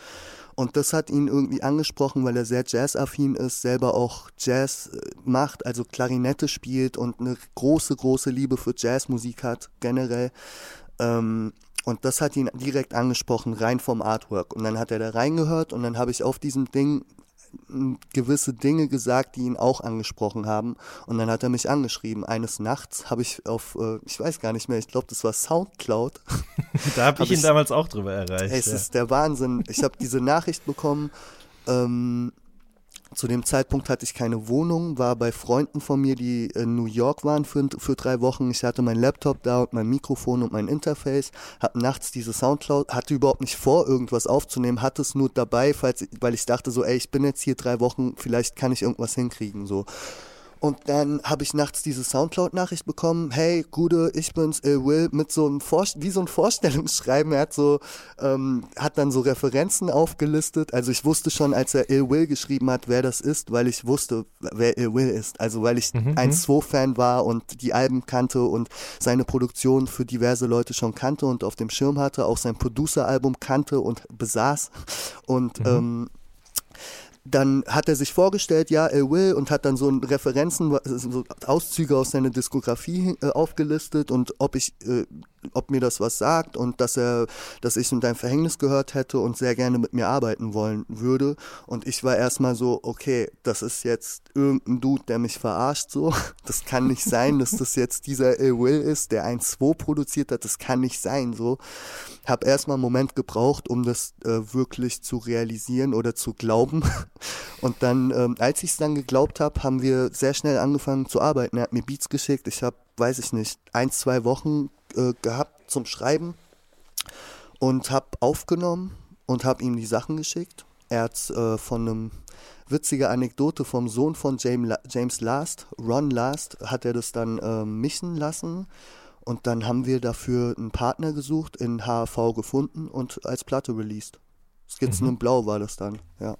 Und das hat ihn irgendwie angesprochen, weil er sehr jazzaffin ist, selber auch Jazz äh, macht, also Klarinette spielt und eine große, große Liebe für Jazzmusik hat, generell. Ähm, und das hat ihn direkt angesprochen, rein vom Artwork. Und dann hat er da reingehört und dann habe ich auf diesem Ding gewisse Dinge gesagt, die ihn auch angesprochen haben. Und dann hat er mich angeschrieben. Eines Nachts habe ich auf, äh, ich weiß gar nicht mehr, ich glaube, das war Soundcloud. [LAUGHS] da habe ich ihn damals auch drüber erreicht. Ey, es ja. ist der Wahnsinn. Ich habe diese Nachricht bekommen. Ähm, zu dem Zeitpunkt hatte ich keine Wohnung, war bei Freunden von mir, die in New York waren für, für drei Wochen. Ich hatte meinen Laptop da und mein Mikrofon und mein Interface, hab nachts diese Soundcloud, hatte überhaupt nicht vor, irgendwas aufzunehmen, hatte es nur dabei, falls, weil ich dachte so, ey, ich bin jetzt hier drei Wochen, vielleicht kann ich irgendwas hinkriegen, so. Und dann habe ich nachts diese Soundcloud-Nachricht bekommen, hey, Gude, ich bin's, Ill Will, mit so einem Vor wie so ein Vorstellungsschreiben. Er hat so, ähm, hat dann so Referenzen aufgelistet. Also ich wusste schon, als er Ill Will geschrieben hat, wer das ist, weil ich wusste, wer Ill Will ist. Also weil ich mhm, 1-2-Fan mhm. war und die Alben kannte und seine Produktion für diverse Leute schon kannte und auf dem Schirm hatte, auch sein Producer-Album kannte und besaß. Und mhm. ähm, dann hat er sich vorgestellt, ja, er will und hat dann so Referenzen, so Auszüge aus seiner Diskografie äh, aufgelistet und ob ich äh, ob mir das was sagt und dass er, dass ich in dein Verhängnis gehört hätte und sehr gerne mit mir arbeiten wollen würde. Und ich war erstmal so, okay, das ist jetzt irgendein Dude, der mich verarscht so. [LAUGHS] Das kann nicht sein, dass das jetzt dieser Ill Will ist, der 1-2 produziert hat. Das kann nicht sein so. Hab erstmal einen Moment gebraucht, um das äh, wirklich zu realisieren oder zu glauben. [LAUGHS] Und dann, ähm, als ich es dann geglaubt habe, haben wir sehr schnell angefangen zu arbeiten. Er hat mir Beats geschickt. Ich habe, weiß ich nicht, ein, zwei Wochen äh, gehabt zum Schreiben und habe aufgenommen und habe ihm die Sachen geschickt. Er hat äh, von einem witzige Anekdote vom Sohn von James Last, Ron Last, hat er das dann äh, mischen lassen. Und dann haben wir dafür einen Partner gesucht, in HAV gefunden und als Platte released. Skizzen mhm. in Blau war das dann, ja.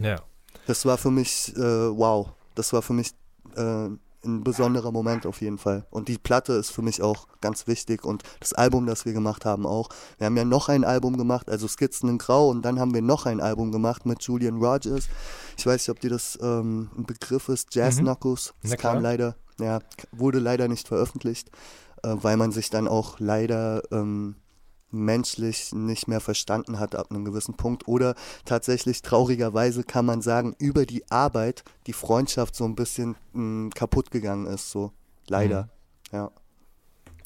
Ja. Das war für mich, äh, wow. Das war für mich äh, ein besonderer Moment auf jeden Fall. Und die Platte ist für mich auch ganz wichtig und das Album, das wir gemacht haben auch. Wir haben ja noch ein Album gemacht, also Skizzen in Grau und dann haben wir noch ein Album gemacht mit Julian Rogers. Ich weiß nicht, ob dir das ähm, ein Begriff ist, Jazz mhm. Knuckles. Das kam leider, ja, wurde leider nicht veröffentlicht, äh, weil man sich dann auch leider ähm, menschlich nicht mehr verstanden hat ab einem gewissen Punkt oder tatsächlich traurigerweise kann man sagen, über die Arbeit die Freundschaft so ein bisschen mh, hm, kaputt gegangen ist, so leider. Mhm. Ja.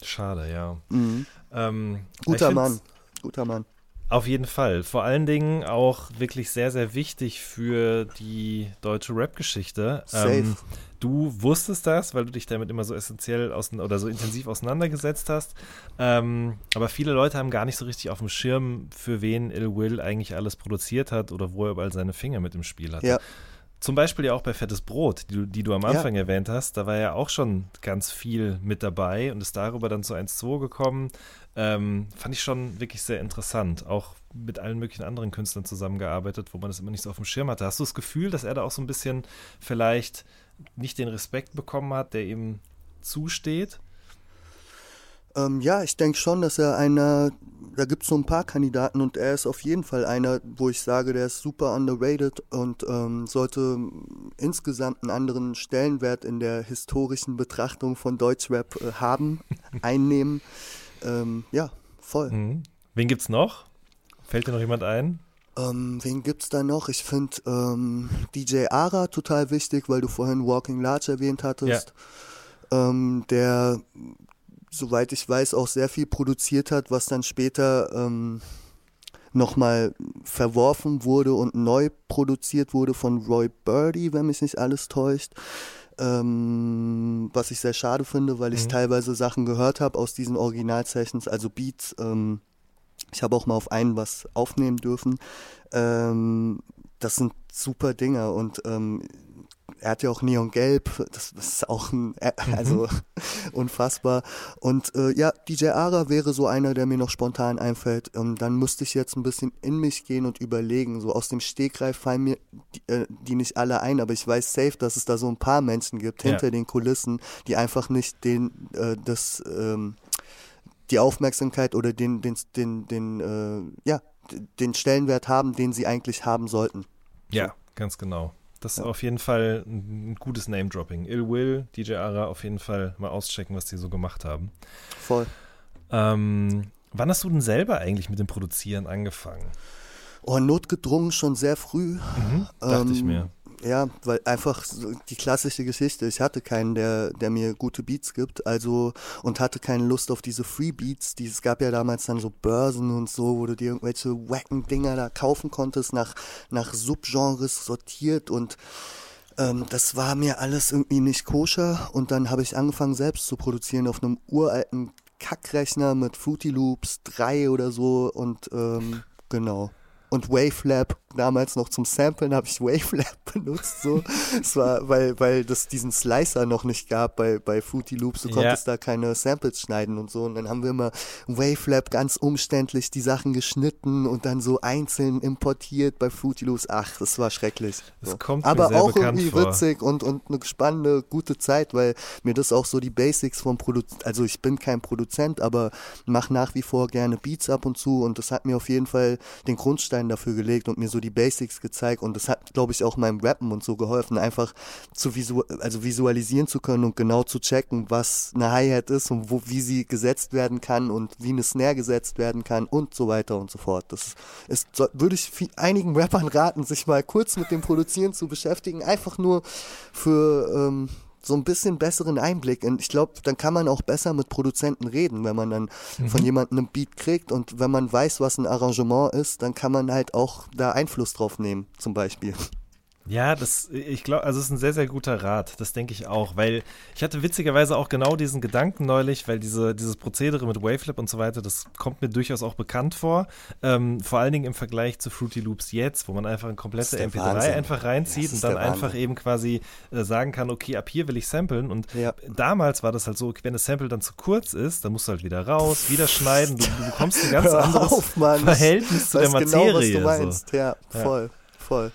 Schade, ja. Mhm. Ähm, Guter Mann. Guter Mann. Auf jeden Fall. Vor allen Dingen auch wirklich sehr, sehr wichtig für die deutsche Rap-Geschichte. Ähm, du wusstest das, weil du dich damit immer so essentiell oder so intensiv auseinandergesetzt hast. Ähm, aber viele Leute haben gar nicht so richtig auf dem Schirm, für wen Ill Will eigentlich alles produziert hat oder wo er überall seine Finger mit im Spiel hat. Ja. Zum Beispiel ja auch bei Fettes Brot, die, die du am Anfang ja. erwähnt hast. Da war ja auch schon ganz viel mit dabei und ist darüber dann zu 1-2 gekommen. Ähm, fand ich schon wirklich sehr interessant. Auch mit allen möglichen anderen Künstlern zusammengearbeitet, wo man das immer nicht so auf dem Schirm hatte. Hast du das Gefühl, dass er da auch so ein bisschen vielleicht nicht den Respekt bekommen hat, der ihm zusteht? Ähm, ja, ich denke schon, dass er einer, da gibt es so ein paar Kandidaten und er ist auf jeden Fall einer, wo ich sage, der ist super underrated und ähm, sollte insgesamt einen anderen Stellenwert in der historischen Betrachtung von Deutschrap äh, haben, [LAUGHS] einnehmen. Ähm, ja, voll. Mhm. Wen gibt's noch? Fällt dir noch jemand ein? Ähm, wen gibt's da noch? Ich finde ähm, DJ Ara total wichtig, weil du vorhin Walking Large erwähnt hattest. Ja. Ähm, der, soweit ich weiß, auch sehr viel produziert hat, was dann später ähm, nochmal verworfen wurde und neu produziert wurde von Roy Birdie, wenn mich nicht alles täuscht. Ähm, was ich sehr schade finde, weil ich mhm. teilweise Sachen gehört habe aus diesen Original-Sessions, also Beats. Ähm, ich habe auch mal auf einen was aufnehmen dürfen. Ähm, das sind super Dinge und ähm, er hat ja auch Neongelb, das ist auch ein, äh, mhm. also [LAUGHS] unfassbar. Und äh, ja, DJ Ara wäre so einer, der mir noch spontan einfällt. Ähm, dann müsste ich jetzt ein bisschen in mich gehen und überlegen. So aus dem Stegreif fallen mir die, äh, die nicht alle ein, aber ich weiß safe, dass es da so ein paar Menschen gibt ja. hinter den Kulissen, die einfach nicht den, äh, das, ähm, die Aufmerksamkeit oder den, den, den, den, äh, ja, den Stellenwert haben, den sie eigentlich haben sollten. Ja, ganz genau. Das ist auf jeden Fall ein gutes Name-Dropping. Ill Will, DJ Ara, auf jeden Fall mal auschecken, was die so gemacht haben. Voll. Ähm, wann hast du denn selber eigentlich mit dem Produzieren angefangen? Oh, notgedrungen schon sehr früh. Mhm, dachte ähm, ich mir. Ja, weil einfach die klassische Geschichte. Ich hatte keinen, der, der mir gute Beats gibt, also und hatte keine Lust auf diese Free Beats. Die, es gab ja damals dann so Börsen und so, wo du dir irgendwelche wacken Dinger da kaufen konntest, nach, nach Subgenres sortiert und ähm, das war mir alles irgendwie nicht koscher. Und dann habe ich angefangen selbst zu produzieren auf einem uralten Kackrechner mit Fruity Loops 3 oder so und ähm, genau und Wavelab damals noch zum Samplen habe ich Wavelab [LAUGHS] benutzt so es war weil weil das diesen Slicer noch nicht gab bei bei Fruity Loops du konntest ja. da keine Samples schneiden und so und dann haben wir immer Wavelab ganz umständlich die Sachen geschnitten und dann so einzeln importiert bei Fruity Loops ach das war schrecklich so. aber auch irgendwie vor. witzig und und eine spannende gute Zeit weil mir das auch so die Basics vom Produ also ich bin kein Produzent aber mache nach wie vor gerne Beats ab und zu und das hat mir auf jeden Fall den Grundstein dafür gelegt und mir so die Basics gezeigt und das hat, glaube ich, auch meinem Rappen und so geholfen, einfach zu visu also visualisieren zu können und genau zu checken, was eine Hi-Hat ist und wo, wie sie gesetzt werden kann und wie eine Snare gesetzt werden kann und so weiter und so fort. Das ist, würde ich einigen Rappern raten, sich mal kurz mit dem Produzieren zu beschäftigen, einfach nur für ähm, so ein bisschen besseren Einblick. Und ich glaube, dann kann man auch besser mit Produzenten reden, wenn man dann mhm. von jemandem einen Beat kriegt und wenn man weiß, was ein Arrangement ist, dann kann man halt auch da Einfluss drauf nehmen, zum Beispiel. Ja, das, ich glaube, also es ist ein sehr, sehr guter Rat. Das denke ich auch, weil ich hatte witzigerweise auch genau diesen Gedanken neulich, weil diese, dieses Prozedere mit Wavelab und so weiter, das kommt mir durchaus auch bekannt vor. Ähm, vor allen Dingen im Vergleich zu Fruity Loops jetzt, wo man einfach ein komplettes MP3 Wahnsinn. einfach reinzieht und dann einfach eben quasi äh, sagen kann, okay, ab hier will ich samplen. Und ja. damals war das halt so, wenn das Sample dann zu kurz ist, dann musst du halt wieder raus, wieder schneiden. Du, du bekommst ein [LAUGHS] ganz anderes auf, Verhältnis zu der Materie. Genau, was du meinst. So. Ja, voll, ja. voll.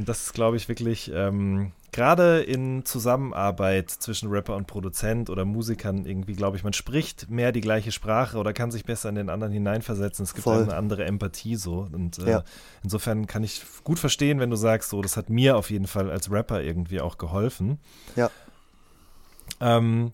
Und das ist, glaube ich, wirklich ähm, gerade in Zusammenarbeit zwischen Rapper und Produzent oder Musikern irgendwie, glaube ich, man spricht mehr die gleiche Sprache oder kann sich besser in den anderen hineinversetzen. Es gibt Voll. eine andere Empathie so. Und äh, ja. insofern kann ich gut verstehen, wenn du sagst, so, das hat mir auf jeden Fall als Rapper irgendwie auch geholfen. Ja. Ähm,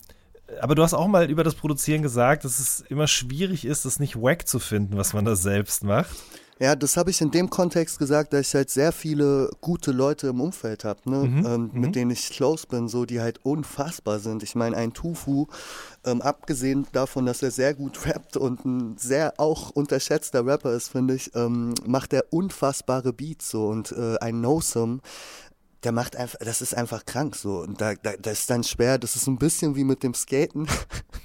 aber du hast auch mal über das Produzieren gesagt, dass es immer schwierig ist, es nicht wack zu finden, was man da selbst macht. Ja, das habe ich in dem Kontext gesagt, dass ich halt sehr viele gute Leute im Umfeld habe, ne? Mhm, ähm, mhm. mit denen ich close bin, so die halt unfassbar sind. Ich meine, ein Tufu, ähm, abgesehen davon, dass er sehr gut [LAUGHS] rappt und ein sehr auch unterschätzter Rapper ist, finde ich, ähm, macht er unfassbare Beats so und äh, ein No-Sum, der macht einfach, das ist einfach krank so. Und da, da, das ist dann schwer, das ist ein bisschen wie mit dem Skaten.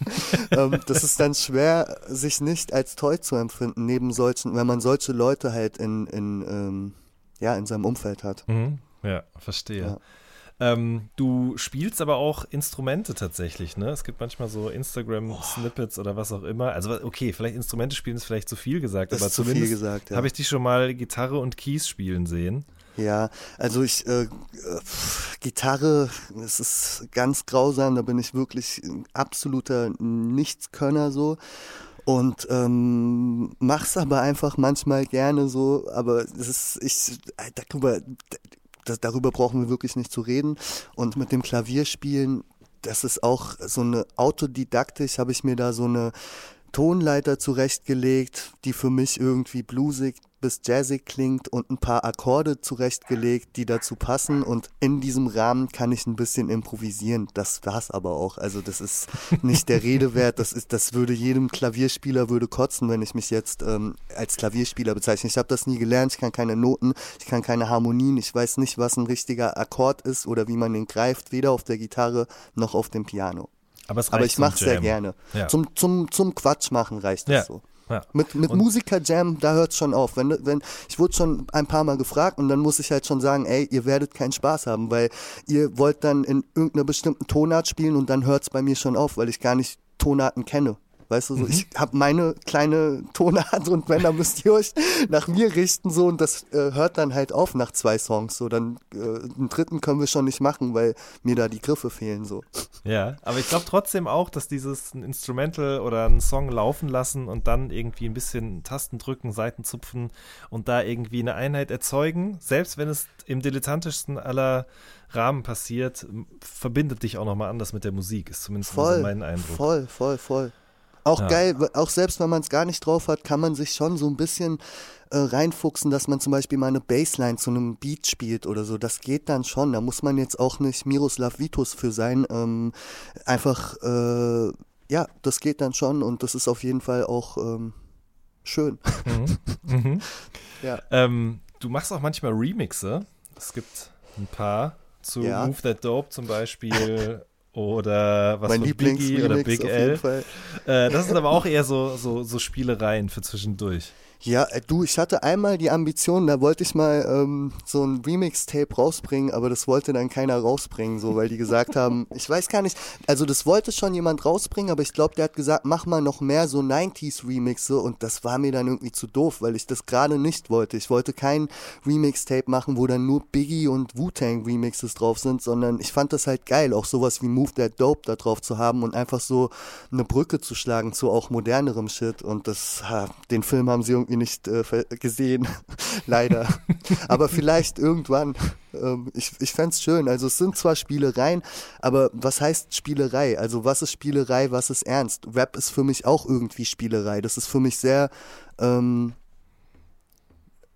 [LAUGHS] ähm, das ist dann schwer, sich nicht als toll zu empfinden, neben solchen, wenn man solche Leute halt in, in, ähm, ja, in seinem Umfeld hat. Mhm. Ja, verstehe. Ja. Ähm, du spielst aber auch Instrumente tatsächlich, ne? Es gibt manchmal so Instagram-Snippets oder was auch immer. Also, okay, vielleicht Instrumente spielen ist vielleicht zu viel gesagt, Das aber ist zu viel zumindest gesagt, ja. habe ich dich schon mal Gitarre und Keys spielen sehen. Ja, also ich, äh, äh, Gitarre, es ist ganz grausam, da bin ich wirklich ein absoluter Nichtskönner so. Und ähm, mach's aber einfach manchmal gerne so, aber es ist, ich, äh, darüber, darüber brauchen wir wirklich nicht zu reden. Und mit dem Klavierspielen, das ist auch so eine autodidaktisch, habe ich mir da so eine Tonleiter zurechtgelegt, die für mich irgendwie bluesig bis jazzig klingt und ein paar Akkorde zurechtgelegt, die dazu passen und in diesem Rahmen kann ich ein bisschen improvisieren. Das war's aber auch. Also das ist [LAUGHS] nicht der Rede wert. Das ist, das würde jedem Klavierspieler würde kotzen, wenn ich mich jetzt ähm, als Klavierspieler bezeichne. Ich habe das nie gelernt. Ich kann keine Noten, ich kann keine Harmonien. Ich weiß nicht, was ein richtiger Akkord ist oder wie man den greift, weder auf der Gitarre noch auf dem Piano. Aber, es Aber ich mache sehr gerne. Ja. Zum, zum, zum Quatsch machen reicht Ja. das so. Ja. Mit, mit Musiker-Jam, da hört's schon auf. Wenn, wenn, ich wurde schon ein paar Mal gefragt und dann muss ich halt schon sagen, ey, ihr werdet keinen Spaß haben, weil ihr wollt dann in irgendeiner bestimmten Tonart spielen und dann hört's bei mir schon auf, weil ich gar nicht Tonarten kenne. Weißt du, so, ich habe meine kleine Tonart und dann müsst ihr euch nach mir richten so und das äh, hört dann halt auf nach zwei Songs. So, dann äh, einen dritten können wir schon nicht machen, weil mir da die Griffe fehlen so. Ja, aber ich glaube trotzdem auch, dass dieses ein Instrumental oder einen Song laufen lassen und dann irgendwie ein bisschen Tasten drücken, Seiten zupfen und da irgendwie eine Einheit erzeugen, selbst wenn es im dilettantischsten aller Rahmen passiert, verbindet dich auch nochmal anders mit der Musik, ist zumindest so Voll, mein Eindruck. voll, voll, voll. Auch Ja. geil, auch selbst wenn man es gar nicht drauf hat, kann man sich schon so ein bisschen äh, reinfuchsen, dass man zum Beispiel mal eine Bassline zu einem Beat spielt oder so. Das geht dann schon. Da muss man jetzt auch nicht Miroslav Vitus für sein. Ähm, einfach, äh, ja, das geht dann schon und das ist auf jeden Fall auch ähm, schön. Mhm. [LAUGHS] Mhm. Ja. Ähm, du machst auch manchmal Remixe. Es gibt ein paar zu Ja. Move That Dope zum Beispiel oder was mein von Biggie oder Big L. Äh, das sind aber auch eher so, so, so Spielereien für zwischendurch. Ja, äh, du, ich hatte einmal die Ambition, da wollte ich mal ähm, so ein Remix-Tape rausbringen, aber das wollte dann keiner rausbringen, so, weil die gesagt haben, [LAUGHS] ich weiß gar nicht, also das wollte schon jemand rausbringen, aber ich glaube, der hat gesagt, mach mal noch mehr so 90s-Remixe und das war mir dann irgendwie zu doof, weil ich das gerade nicht wollte. Ich wollte kein Remix-Tape machen, wo dann nur Biggie und Wu-Tang-Remixes drauf sind, sondern ich fand das halt geil, auch sowas wie Move That Dope da drauf zu haben und einfach so eine Brücke zu schlagen zu auch modernerem Shit und das, ha, den Film haben sie irgendwie nicht äh, gesehen, [LAUGHS] leider. aber vielleicht irgendwann. Ähm, ich ich fänd's schön. Also es sind zwar Spielereien, aber was heißt Spielerei? Also was ist Spielerei, was ist ernst? Rap ist für mich auch irgendwie Spielerei. Das ist für mich sehr, ähm,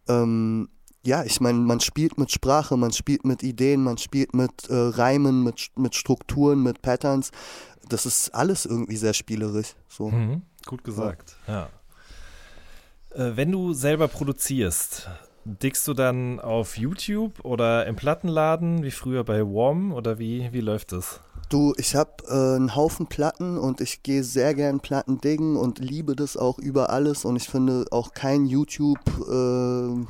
ähm, ja, ich meine, man spielt mit Sprache, man spielt mit Ideen, man spielt mit äh, Reimen, mit, mit Strukturen, mit Patterns. Das ist alles irgendwie sehr spielerisch. So. Mhm. Gut gesagt, ja. Äh, wenn du selber produzierst, dickst du dann auf YouTube oder im Plattenladen, wie früher bei WOM oder wie, wie läuft das? Du, ich habe äh, einen Haufen Platten und ich gehe sehr gern Platten diggen und liebe das auch über alles und ich finde auch kein YouTube-Song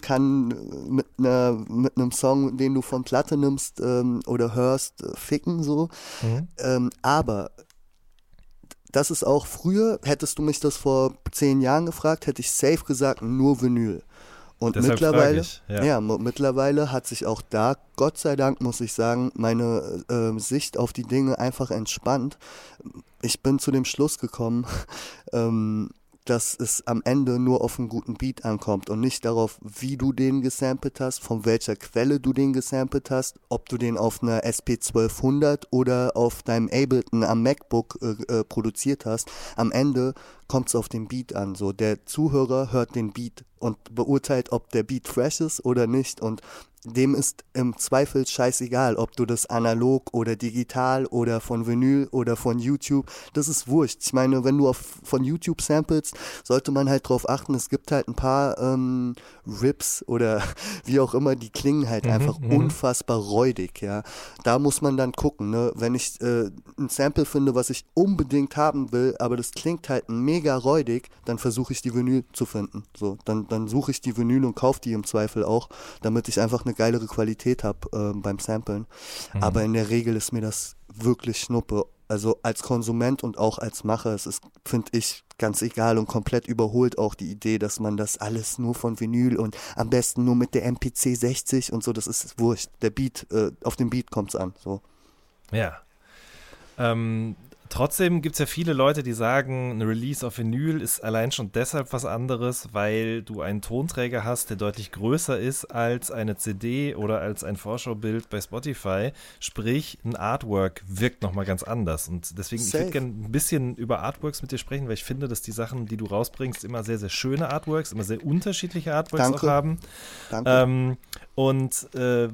kann mit einer mit einem Song, den du von Platte nimmst ähm, oder hörst, äh, ficken so. Mhm. Ähm, aber das ist auch früher, hättest du mich das vor zehn Jahren gefragt, hätte ich safe gesagt, nur Vinyl. Und Deshalb mittlerweile, ich, ja. ja, mittlerweile hat sich auch da, Gott sei Dank, muss ich sagen, meine äh, Sicht auf die Dinge einfach entspannt. Ich bin zu dem Schluss gekommen, [LAUGHS] ähm, dass es am Ende nur auf einen guten Beat ankommt und nicht darauf, wie du den gesampelt hast, von welcher Quelle du den gesampelt hast, ob du den auf einer SP1200 oder auf deinem Ableton am MacBook äh, äh, produziert hast. Am Ende kommt es auf den Beat an. So der Zuhörer hört den Beat und beurteilt, ob der Beat fresh ist oder nicht und dem ist im Zweifel scheißegal, ob du das analog oder digital oder von Vinyl oder von YouTube, das ist wurscht. Ich meine, wenn du auf, von YouTube samples, sollte man halt drauf achten, es gibt halt ein paar ähm, Rips oder [LAUGHS] wie auch immer, die klingen halt mhm, einfach mhm. unfassbar räudig, ja. Da muss man dann gucken, ne? Wenn ich äh, ein Sample finde, was ich unbedingt haben will, aber das klingt halt mega räudig, dann versuche ich die Vinyl zu finden. So, dann, dann suche ich die Vinyl und kaufe die im Zweifel auch, damit ich einfach eine eine geilere Qualität habe äh, beim Samplen. Mhm. Aber in der Regel ist mir das wirklich Schnuppe. Also als Konsument und auch als Macher, es ist, finde ich, ganz egal und komplett überholt auch die Idee, dass man das alles nur von Vinyl und am besten nur mit der MPC 60 und so, das ist wurscht. Der Beat, äh, auf den Beat kommt es an. So. Ja. Ähm, Trotzdem gibt es ja viele Leute, die sagen, ein Release auf Vinyl ist allein schon deshalb was anderes, weil du einen Tonträger hast, der deutlich größer ist als eine CD oder als ein Vorschaubild bei Spotify. Sprich, ein Artwork wirkt nochmal ganz anders. Und deswegen, Safe. ich würde gerne ein bisschen über Artworks mit dir sprechen, weil ich finde, dass die Sachen, die du rausbringst, immer sehr, sehr schöne Artworks, immer sehr unterschiedliche Artworks Danke. auch haben. Danke. Ähm, und äh,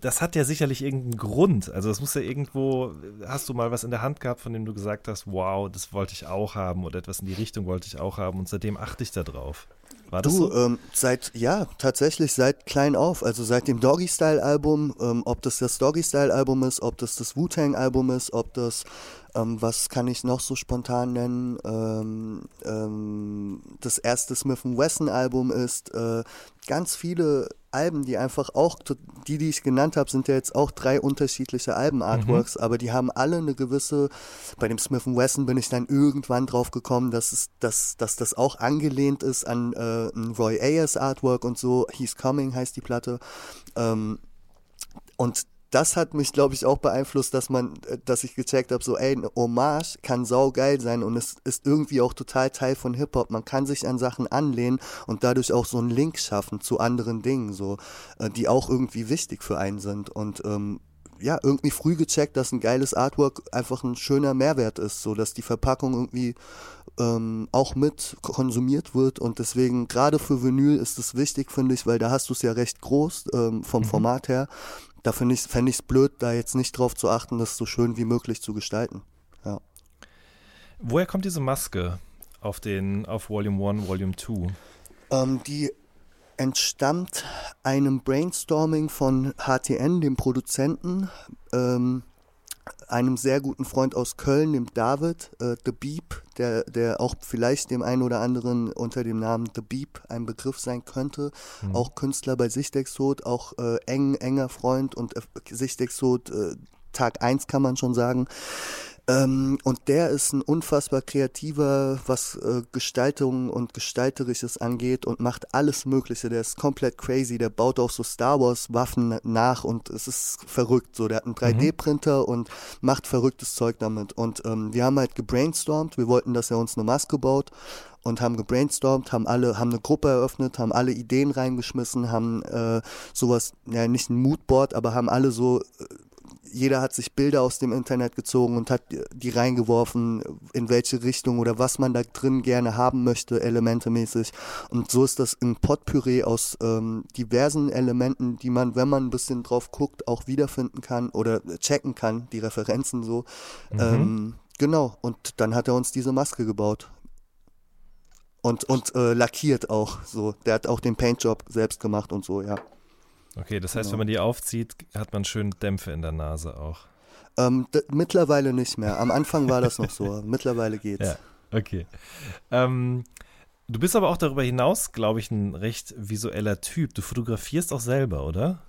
das hat ja sicherlich irgendeinen Grund. Also das muss ja irgendwo, hast du mal was in der Hand gehabt, von dem du gesagt hast, wow, das wollte ich auch haben oder etwas in die Richtung wollte ich auch haben und seitdem achte ich da drauf. War das du, so? ähm, seit, ja, tatsächlich seit klein auf, also seit dem Doggy-Style-Album, ähm, ob das das Doggy-Style-Album ist, ob das das Wu-Tang-Album ist, ob das ähm, was kann ich noch so spontan nennen? Ähm, ähm, das erste Smith Wesson Album ist äh, ganz viele Alben, die einfach auch, die, die ich genannt habe, sind ja jetzt auch drei unterschiedliche Alben-Artworks, mhm. aber die haben alle eine gewisse, bei dem Smith Wesson bin ich dann irgendwann drauf gekommen, dass, es, dass, dass das auch angelehnt ist an äh, ein Roy Ayers Artwork und so, He's Coming heißt die Platte. Ähm, und das hat mich, glaube ich, auch beeinflusst, dass man, äh, dass ich gecheckt habe, so, ey, eine Hommage kann saugeil sein und es ist irgendwie auch total Teil von Hip-Hop. Man kann sich an Sachen anlehnen und dadurch auch so einen Link schaffen zu anderen Dingen, so, äh, die auch irgendwie wichtig für einen sind. Und ähm, ja, irgendwie früh gecheckt, dass ein geiles Artwork einfach ein schöner Mehrwert ist, so dass die Verpackung irgendwie ähm, auch mit konsumiert wird und deswegen gerade für Vinyl ist es wichtig, finde ich, weil da hast du es ja recht groß ähm, vom mhm. Format her da finde ich es fände blöd, da jetzt nicht drauf zu achten, das so schön wie möglich zu gestalten. Ja. Woher kommt diese Maske auf den, auf Volume 1, Volume 2? Ähm, die entstammt einem Brainstorming von HTN, dem Produzenten, ähm, einem sehr guten Freund aus Köln, dem David, äh, The Beep, der, der auch vielleicht dem einen oder anderen unter dem Namen The Beep ein Begriff sein könnte. Mhm. Auch Künstler bei Sichtexot, auch äh, eng, enger Freund und äh, Sichtexot äh, Tag 1 kann man schon sagen. Ähm, und der ist ein unfassbar kreativer, was äh, Gestaltung und Gestalterisches angeht und macht alles Mögliche. Der ist komplett crazy. Der baut auch so Star Wars Waffen nach und es ist verrückt. So, der hat einen 3D-Printer mhm. und macht verrücktes Zeug damit. Und ähm, wir haben halt gebrainstormt. Wir wollten, dass er uns eine Maske baut und haben gebrainstormt, haben alle, haben eine Gruppe eröffnet, haben alle Ideen reingeschmissen, haben äh, sowas, ja nicht ein Moodboard, aber haben alle so äh, jeder hat sich Bilder aus dem Internet gezogen und hat die reingeworfen, in welche Richtung oder was man da drin gerne haben möchte, elementemäßig. Und so ist das ein Potpüree aus ähm, diversen Elementen, die man, wenn man ein bisschen drauf guckt, auch wiederfinden kann oder checken kann, die Referenzen so. Mhm. Ähm, genau, und dann hat er uns diese Maske gebaut. Und, und äh, lackiert auch so. Der hat auch den Paintjob selbst gemacht und so, ja. Okay, das heißt, genau. wenn man die aufzieht, hat man schön Dämpfe in der Nase auch. Ähm, mittlerweile nicht mehr. Am Anfang war das noch so. [LAUGHS] mittlerweile geht's. Ja, okay. Ähm, du bist aber auch darüber hinaus, glaube ich, ein recht visueller Typ. Du fotografierst auch selber, oder?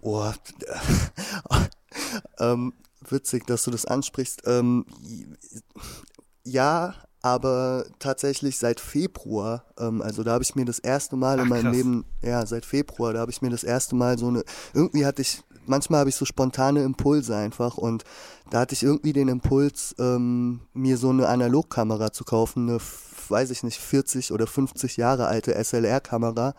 Oh, [LAUGHS] ähm, witzig, dass du das ansprichst. Ähm, ja, aber tatsächlich seit Februar, ähm, also da habe ich mir das erste Mal Ach, in meinem krass. Leben, ja, seit Februar, da habe ich mir das erste Mal so eine, irgendwie hatte ich manchmal habe ich so spontane Impulse einfach und da hatte ich irgendwie den Impuls, ähm, mir so eine Analogkamera zu kaufen, eine, weiß ich nicht, 40 oder 50 Jahre alte SLR-Kamera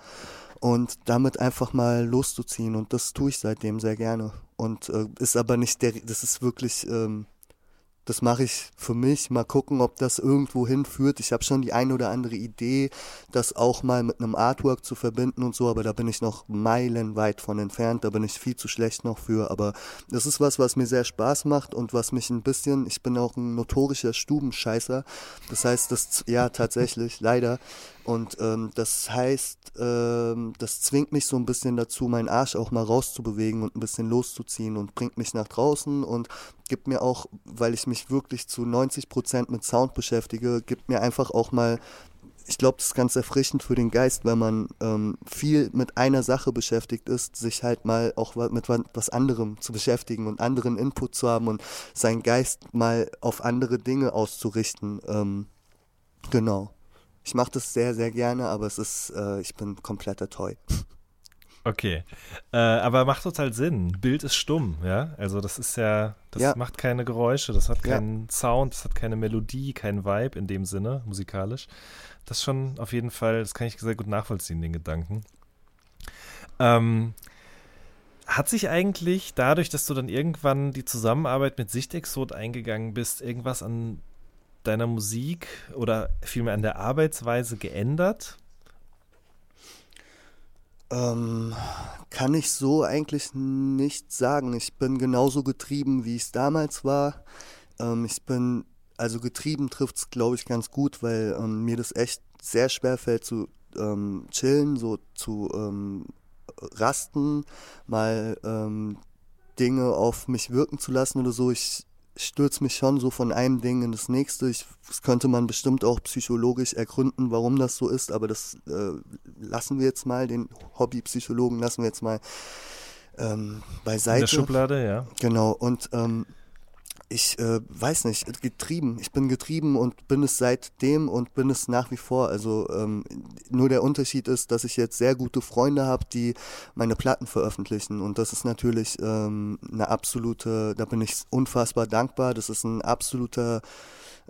und damit einfach mal loszuziehen und das tue ich seitdem sehr gerne und äh, ist aber nicht der, das ist wirklich ähm, das mache ich für mich. Mal gucken, ob das irgendwo hinführt. Ich habe schon die eine oder andere Idee, das auch mal mit einem Artwork zu verbinden und so, aber da bin ich noch meilenweit von entfernt. Da bin ich viel zu schlecht noch für. Aber das ist was, was mir sehr Spaß macht und was mich ein bisschen, ich bin auch ein notorischer Stubenscheißer. Das heißt, das, ja, tatsächlich, [LAUGHS] leider. Und ähm, das heißt, ähm, das zwingt mich so ein bisschen dazu, meinen Arsch auch mal rauszubewegen und ein bisschen loszuziehen und bringt mich nach draußen und gibt mir auch, weil ich mich wirklich zu 90 Prozent mit Sound beschäftige, gibt mir einfach auch mal ich glaube, das ist ganz erfrischend für den Geist, wenn man ähm, viel mit einer Sache beschäftigt ist, sich halt mal auch mit was anderem zu beschäftigen und anderen Input zu haben und seinen Geist mal auf andere Dinge auszurichten. Ähm, genau. Ich mache das sehr, sehr gerne, aber es ist, äh, ich bin kompletter Toy. Okay. Äh, aber macht total Sinn. Bild ist stumm, ja. Also das ist ja, das ja. macht keine Geräusche, das hat keinen ja. Sound, das hat keine Melodie, keinen Vibe in dem Sinne, musikalisch. Das ist schon auf jeden Fall, das kann ich sehr gut nachvollziehen, den Gedanken. Ähm, hat sich eigentlich dadurch, dass du dann irgendwann die Zusammenarbeit mit Sichtexot eingegangen bist, irgendwas an deiner Musik oder vielmehr an der Arbeitsweise geändert? Ähm, kann ich so eigentlich nicht sagen. Ich bin genauso getrieben, wie es damals war. Ähm, ich bin, also getrieben trifft es, glaube ich, ganz gut, weil ähm, mir das echt sehr schwer fällt zu ähm, chillen, so zu ähm, rasten, mal ähm, Dinge auf mich wirken zu lassen oder so. Ich stürze mich schon so von einem Ding in das nächste. Ich, das könnte man bestimmt auch psychologisch ergründen, warum das so ist, aber das äh, lassen wir jetzt mal, den Hobbypsychologen lassen wir jetzt mal ähm, beiseite. In der Schublade, ja. Genau, und ähm, ich äh, weiß nicht, getrieben. Ich bin getrieben und bin es seitdem und bin es nach wie vor. Also ähm, nur der Unterschied ist, dass ich jetzt sehr gute Freunde habe, die meine Platten veröffentlichen. Und das ist natürlich ähm, eine absolute, da bin ich unfassbar dankbar. Das ist ein absoluter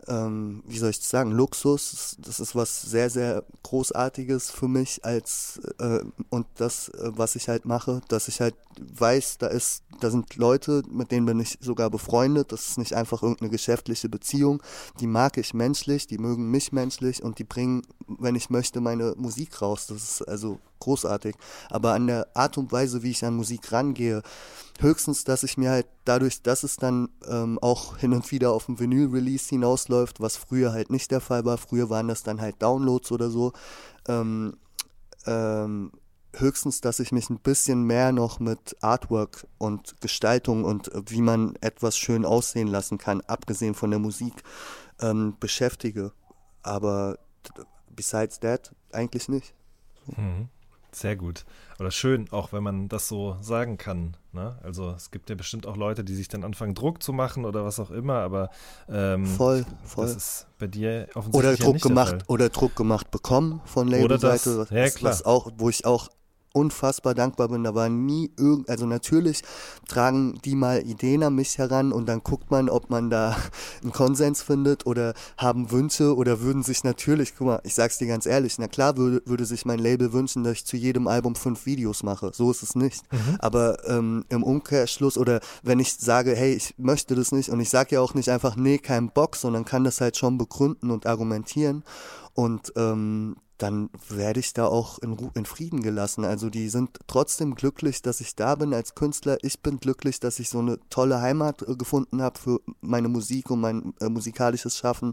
ähm, wie soll ich das sagen, Luxus. Das ist was sehr, sehr Großartiges für mich als äh, und das, äh, was ich halt mache, dass ich halt weiß, da ist, da sind Leute, mit denen bin ich sogar befreundet. Das ist nicht einfach irgendeine geschäftliche Beziehung. Die mag ich menschlich, die mögen mich menschlich und die bringen, wenn ich möchte, meine Musik raus. Das ist also großartig. Aber an der Art und Weise, wie ich an Musik rangehe, höchstens, dass ich mir halt dadurch, dass es dann ähm, auch hin und wieder auf dem Vinyl-Release hinausläuft, was früher halt nicht der Fall war. Früher waren das dann halt Downloads oder so. Ähm, ähm, höchstens, dass ich mich ein bisschen mehr noch mit Artwork und Gestaltung und wie man etwas schön aussehen lassen kann, abgesehen von der Musik, ähm, beschäftige. Aber besides that eigentlich nicht. Mhm. Sehr gut. Oder schön, auch wenn man das so sagen kann. Ne? Also es gibt ja bestimmt auch Leute, die sich dann anfangen, Druck zu machen oder was auch immer, aber ähm, voll, voll. das ist bei dir offensichtlich oder Druck ja nicht gemacht oder Druck gemacht bekommen von Labelseite, ja, klar. was auch, wo ich auch unfassbar dankbar bin. Da war nie irgend, also natürlich tragen die mal Ideen an mich heran und dann guckt man, ob man da [LAUGHS] einen Konsens findet oder haben Wünsche oder würden sich natürlich, guck mal, ich sag's dir ganz ehrlich, na klar würde, würde sich mein Label wünschen, dass ich zu jedem Album fünf Videos mache. So ist es nicht. Mhm. Aber ähm, im Umkehrschluss oder wenn ich sage, hey, ich möchte das nicht und ich sage ja auch nicht einfach, nee, kein Bock, sondern kann das halt schon begründen und argumentieren und ähm, dann werde ich da auch in, in, Frieden gelassen. Also die sind trotzdem glücklich, dass ich da bin als Künstler. Ich bin glücklich, dass ich so eine tolle Heimat äh, gefunden habe für meine Musik und mein äh, musikalisches Schaffen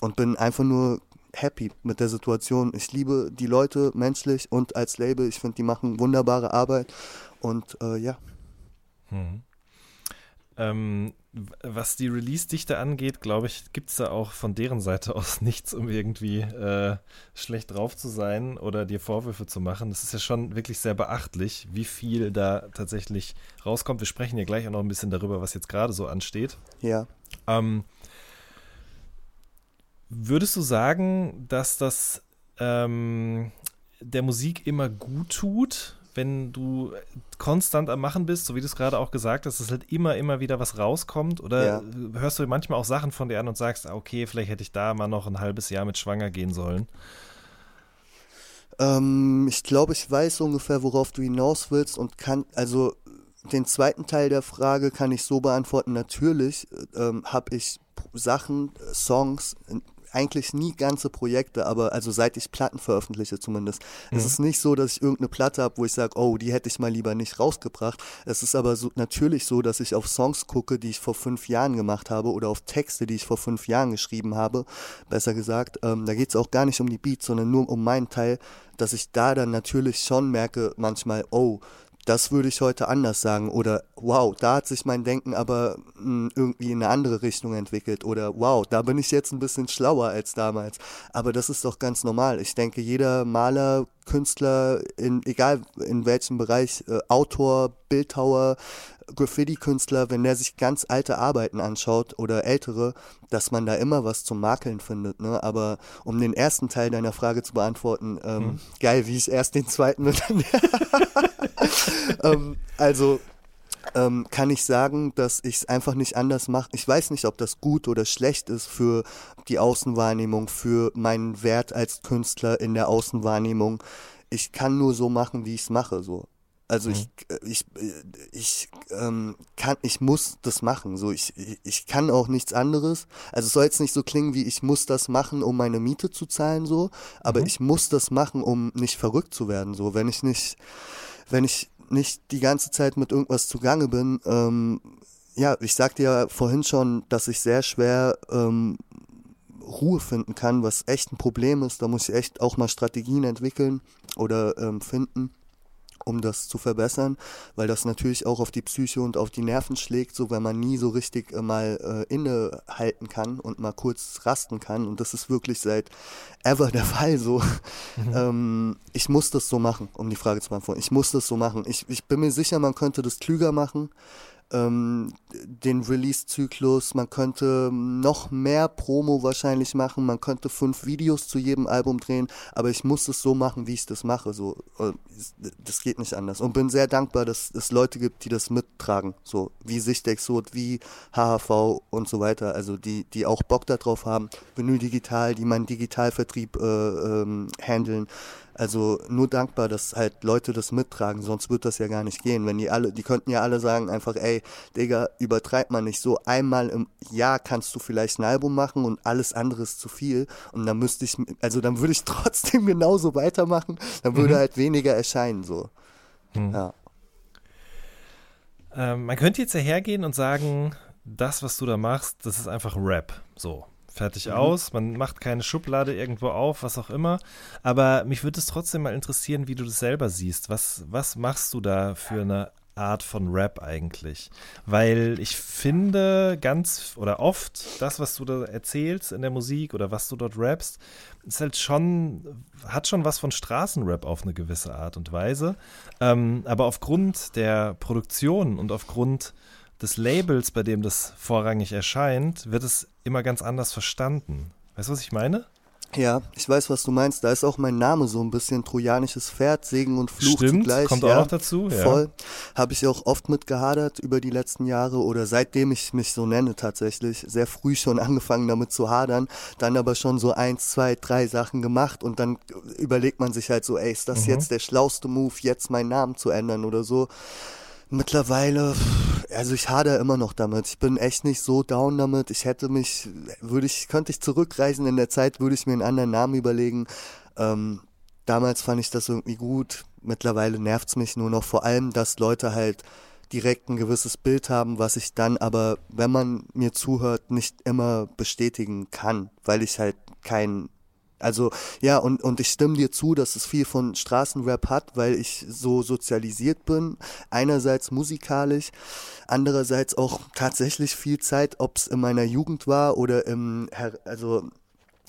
und bin einfach nur happy mit der Situation. Ich liebe die Leute menschlich und als Label. Ich finde, die machen wunderbare Arbeit und äh, ja. Hm. Ähm, was die Release-Dichte angeht, glaube ich, gibt es da auch von deren Seite aus [LAUGHS] nichts, um irgendwie äh, schlecht drauf zu sein oder dir Vorwürfe zu machen. Das ist ja schon wirklich sehr beachtlich, wie viel da tatsächlich rauskommt. Wir sprechen ja gleich auch noch ein bisschen darüber, was jetzt gerade so ansteht. Ja. Ähm, würdest du sagen, dass das ähm, der Musik immer gut tut, wenn du konstant am Machen bist, so wie du es gerade auch gesagt hast, dass halt immer, immer wieder was rauskommt? Oder Ja. hörst du manchmal auch Sachen von dir an und sagst, ah, okay, vielleicht hätte ich da mal noch ein halbes Jahr mit schwanger gehen sollen? Ähm, ich glaube, ich weiß ungefähr, worauf du hinaus willst und kann, also den zweiten Teil der Frage kann ich so beantworten. Natürlich ähm, habe ich Sachen, äh, Songs, äh, eigentlich nie ganze Projekte, aber also seit ich Platten veröffentliche zumindest. Es ist nicht so, dass ich irgendeine Platte habe, wo ich sage, oh, die hätte ich mal lieber nicht rausgebracht. Es ist aber so, natürlich so, dass ich auf Songs gucke, die ich vor fünf Jahren gemacht habe oder auf Texte, die ich vor fünf Jahren geschrieben habe, besser gesagt. Ähm, da geht es auch gar nicht um die Beats, sondern nur um meinen Teil, dass ich da dann natürlich schon merke, manchmal, oh, das würde ich heute anders sagen oder wow, da hat sich mein Denken aber mh, irgendwie in eine andere Richtung entwickelt oder wow, da bin ich jetzt ein bisschen schlauer als damals. Aber das ist doch ganz normal. Ich denke, jeder Maler, Künstler, in, egal in welchem Bereich, äh, Autor, Bildhauer, Graffiti-Künstler, wenn der sich ganz alte Arbeiten anschaut oder ältere, dass man da immer was zum Makeln findet. Ne? Aber um den ersten Teil deiner Frage zu beantworten, ähm, geil, wie ich erst den zweiten und dann [LAUGHS] ähm, also ähm, kann ich sagen, dass ich es einfach nicht anders mache. Ich weiß nicht, ob das gut oder schlecht ist für die Außenwahrnehmung, für meinen Wert als Künstler in der Außenwahrnehmung. Ich kann nur so machen, wie ich es mache. So. Also ich, äh, ich, äh, ich ähm, kann, ich muss das machen. So, ich, ich- kann auch nichts anderes. Also es soll jetzt nicht so klingen wie ich muss das machen, um meine Miete zu zahlen, so, aber ich muss das machen, um nicht verrückt zu werden. So, wenn ich nicht, wenn ich nicht die ganze Zeit mit irgendwas zugange bin, ähm, ja, ich sagte ja vorhin schon, dass ich sehr schwer ähm, Ruhe finden kann, was echt ein Problem ist. Da muss ich echt auch mal Strategien entwickeln oder ähm, finden, um das zu verbessern, weil das natürlich auch auf die Psyche und auf die Nerven schlägt, so wenn man nie so richtig äh, mal äh, innehalten kann und mal kurz rasten kann. Und das ist wirklich seit ever der [LAUGHS] Fall so. Ähm, ich muss das so machen, um die Frage zu beantworten. Ich muss das so machen. Ich, ich bin mir sicher, man könnte das klüger machen ähm, den Release-Zyklus, man könnte noch mehr Promo wahrscheinlich machen, man könnte fünf Videos zu jedem Album drehen, aber ich muss es so machen, wie ich das mache. So, äh, das geht nicht anders. Und bin sehr dankbar, dass es Leute gibt, die das mittragen, so wie Sichtexot, wie HHV und so weiter. Also die, die auch Bock darauf haben, Vinyl Digital, die meinen Digitalvertrieb äh, ähm, handeln. Also nur dankbar, dass halt Leute das mittragen, sonst wird das ja gar nicht gehen. Wenn die alle, die könnten ja alle sagen einfach, ey, Digga, übertreib mal nicht so. Einmal im Jahr kannst du vielleicht ein Album machen und alles andere ist zu viel. Und dann müsste ich, also dann würde ich [LAUGHS] trotzdem genauso weitermachen, dann würde halt weniger erscheinen, so. Ja. Ähm, man könnte jetzt ja hergehen und sagen, das, was du da machst, das ist einfach Rap. So, fertig aus. Man macht keine Schublade irgendwo auf, was auch immer. Aber mich würde es trotzdem mal interessieren, wie du das selber siehst. Was, was machst du da für eine Art von Rap eigentlich? Weil ich finde ganz oder oft das, was du da erzählst in der Musik oder was du dort rappst, ist halt schon, hat schon was von Straßenrap auf eine gewisse Art und Weise. Ähm, aber aufgrund der Produktion und aufgrund des Labels, bei dem das vorrangig erscheint, wird es immer ganz anders verstanden. Weißt du, was ich meine? Ja, ich weiß, was du meinst. Da ist auch mein Name so ein bisschen trojanisches Pferd, Segen und Fluch Stimmt, zugleich. kommt ja, auch noch dazu. Ja. Voll. Habe ich auch oft mit gehadert über die letzten Jahre oder seitdem ich mich so nenne tatsächlich. Sehr früh schon [LAUGHS] angefangen damit zu hadern. Dann aber schon so eins, zwei, drei Sachen gemacht und dann überlegt man sich halt so, ey, ist das Mhm. jetzt der schlauste Move, jetzt meinen Namen zu ändern oder so. Mittlerweile, also ich hader immer noch damit. Ich bin echt nicht so down damit. Ich hätte mich, würde ich, könnte ich zurückreisen in der Zeit, würde ich mir einen anderen Namen überlegen. Ähm, damals fand ich das irgendwie gut. Mittlerweile nervt's mich nur noch. Vor allem, dass Leute halt direkt ein gewisses Bild haben, was ich dann aber, wenn man mir zuhört, nicht immer bestätigen kann, weil ich halt kein also ja, und, und ich stimme dir zu, dass es viel von Straßenrap hat, weil ich so sozialisiert bin. Einerseits musikalisch, andererseits auch tatsächlich viel Zeit, ob es in meiner Jugend war oder im, also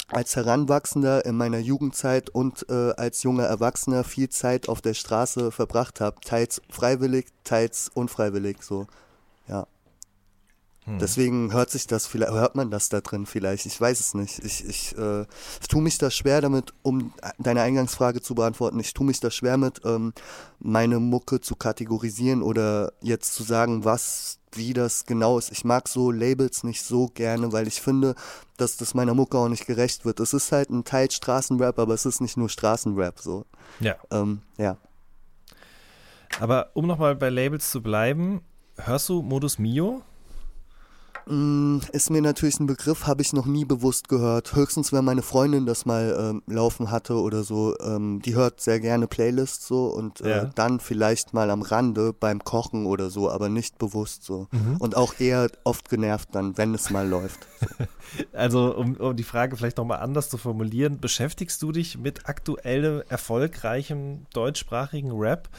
als Heranwachsender in meiner Jugendzeit und äh, als junger Erwachsener viel Zeit auf der Straße verbracht habe. Teils freiwillig, teils unfreiwillig, so. Ja. Deswegen hört sich das vielleicht, hört man das da drin vielleicht. Ich weiß es nicht. Ich, ich äh, tue mich da schwer damit, um deine Eingangsfrage zu beantworten. Ich tue mich da schwer mit, ähm, meine Mucke zu kategorisieren oder jetzt zu sagen, was, wie das genau ist. Ich mag so Labels nicht so gerne, weil ich finde, dass das meiner Mucke auch nicht gerecht wird. Es ist halt ein Teil Straßenrap, aber es ist nicht nur Straßenrap so. Ja. Ähm, ja. Aber um nochmal bei Labels zu bleiben, hörst du Modus Mio? Mm, Ist mir natürlich ein Begriff, habe ich noch nie bewusst gehört. Höchstens, wenn meine Freundin das mal ähm, laufen hatte oder so. Ähm, die hört sehr gerne Playlists so und äh, Ja. dann vielleicht mal am Rande beim Kochen oder so, aber nicht bewusst so. Mhm. Und auch eher oft genervt dann, wenn es mal läuft. [LAUGHS] Also, um, um die Frage vielleicht nochmal anders zu formulieren, beschäftigst du dich mit aktuellem, erfolgreichem deutschsprachigen Rap?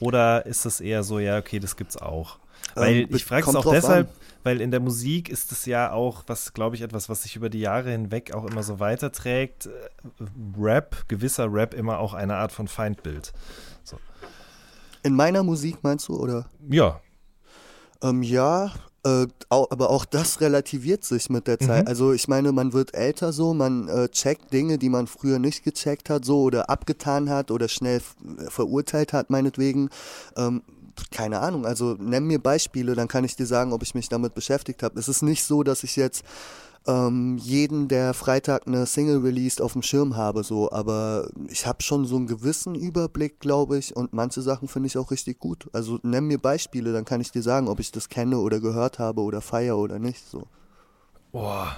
Oder ist das eher so, ja, okay, das gibt's auch? Weil Ähm, ich frage es auch deshalb, an. weil in der Musik ist es ja auch, was glaube ich, etwas, was sich über die Jahre hinweg auch immer so weiterträgt. Äh, Rap, gewisser Rap immer auch eine Art von Feindbild. In meiner Musik meinst du, oder? Ja, Ähm, ja, äh, aber auch das relativiert sich mit der Zeit. Mhm. Also ich meine, man wird älter so, man äh, checkt Dinge, die man früher nicht gecheckt hat, so oder abgetan hat oder schnell verurteilt hat, meinetwegen. Ähm, keine Ahnung, also nenn mir Beispiele, dann kann ich dir sagen, ob ich mich damit beschäftigt habe. Es ist nicht so, dass ich jetzt ähm, jeden, der Freitag eine Single released, auf dem Schirm habe, so, aber ich habe schon so einen gewissen Überblick, glaube ich, und manche Sachen finde ich auch richtig gut. Also nenn mir Beispiele, dann kann ich dir sagen, ob ich das kenne oder gehört habe oder feier oder nicht. So. boah.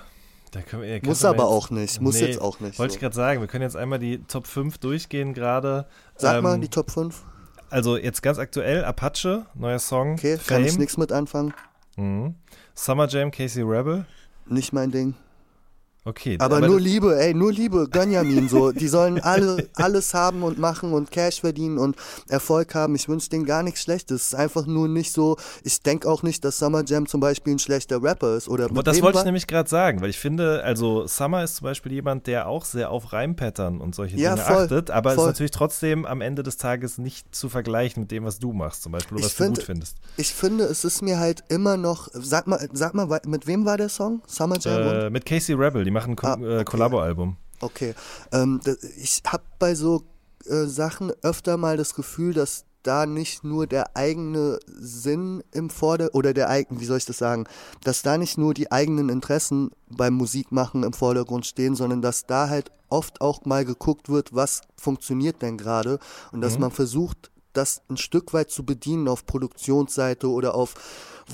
Da können wir, Muss aber jetzt- auch nicht, muss jetzt auch nicht. Wollte So. ich gerade sagen, wir können jetzt einmal die Top 5 durchgehen gerade. Sag Ähm, mal die Top 5. Also jetzt ganz aktuell, Apache, neuer Song. Okay, Fame. kann ich nichts mit anfangen. Mhm. Summer Jam, Casey Rebel. Nicht mein Ding. Okay. Aber, nur Liebe, ey, nur Liebe, Gönjamin, so. Die sollen alle alles haben und machen und Cash verdienen und Erfolg haben. Ich wünsche denen gar nichts Schlechtes. Es ist einfach nur nicht so. Ich denke auch nicht, dass Summer Jam zum Beispiel ein schlechter Rapper ist. Oder Aber das wollte ich nämlich gerade sagen, weil ich finde, also Summer ist zum Beispiel jemand, der auch sehr auf Reimpattern und solche Ja, Dinge voll, achtet, aber voll. ist natürlich trotzdem am Ende des Tages nicht zu vergleichen mit dem, was du machst, zum Beispiel, oder Ich was du find- gut findest. Ich finde, es ist mir halt immer noch. Sag mal, sag mal, mit wem war der Song? Summer Jam? Äh, mit Casey Rebel, die machen ein Ah, äh, okay. Kollabo-Album. Okay. Ähm, da- ich habe bei so äh, Sachen öfter mal das Gefühl, dass da nicht nur der eigene Sinn im Vorder oder der eigene, wie soll ich das sagen, dass da nicht nur die eigenen Interessen beim Musikmachen im Vordergrund stehen, sondern dass da halt oft auch mal geguckt wird, was funktioniert denn gerade und dass man versucht, das ein Stück weit zu bedienen auf Produktionsseite oder auf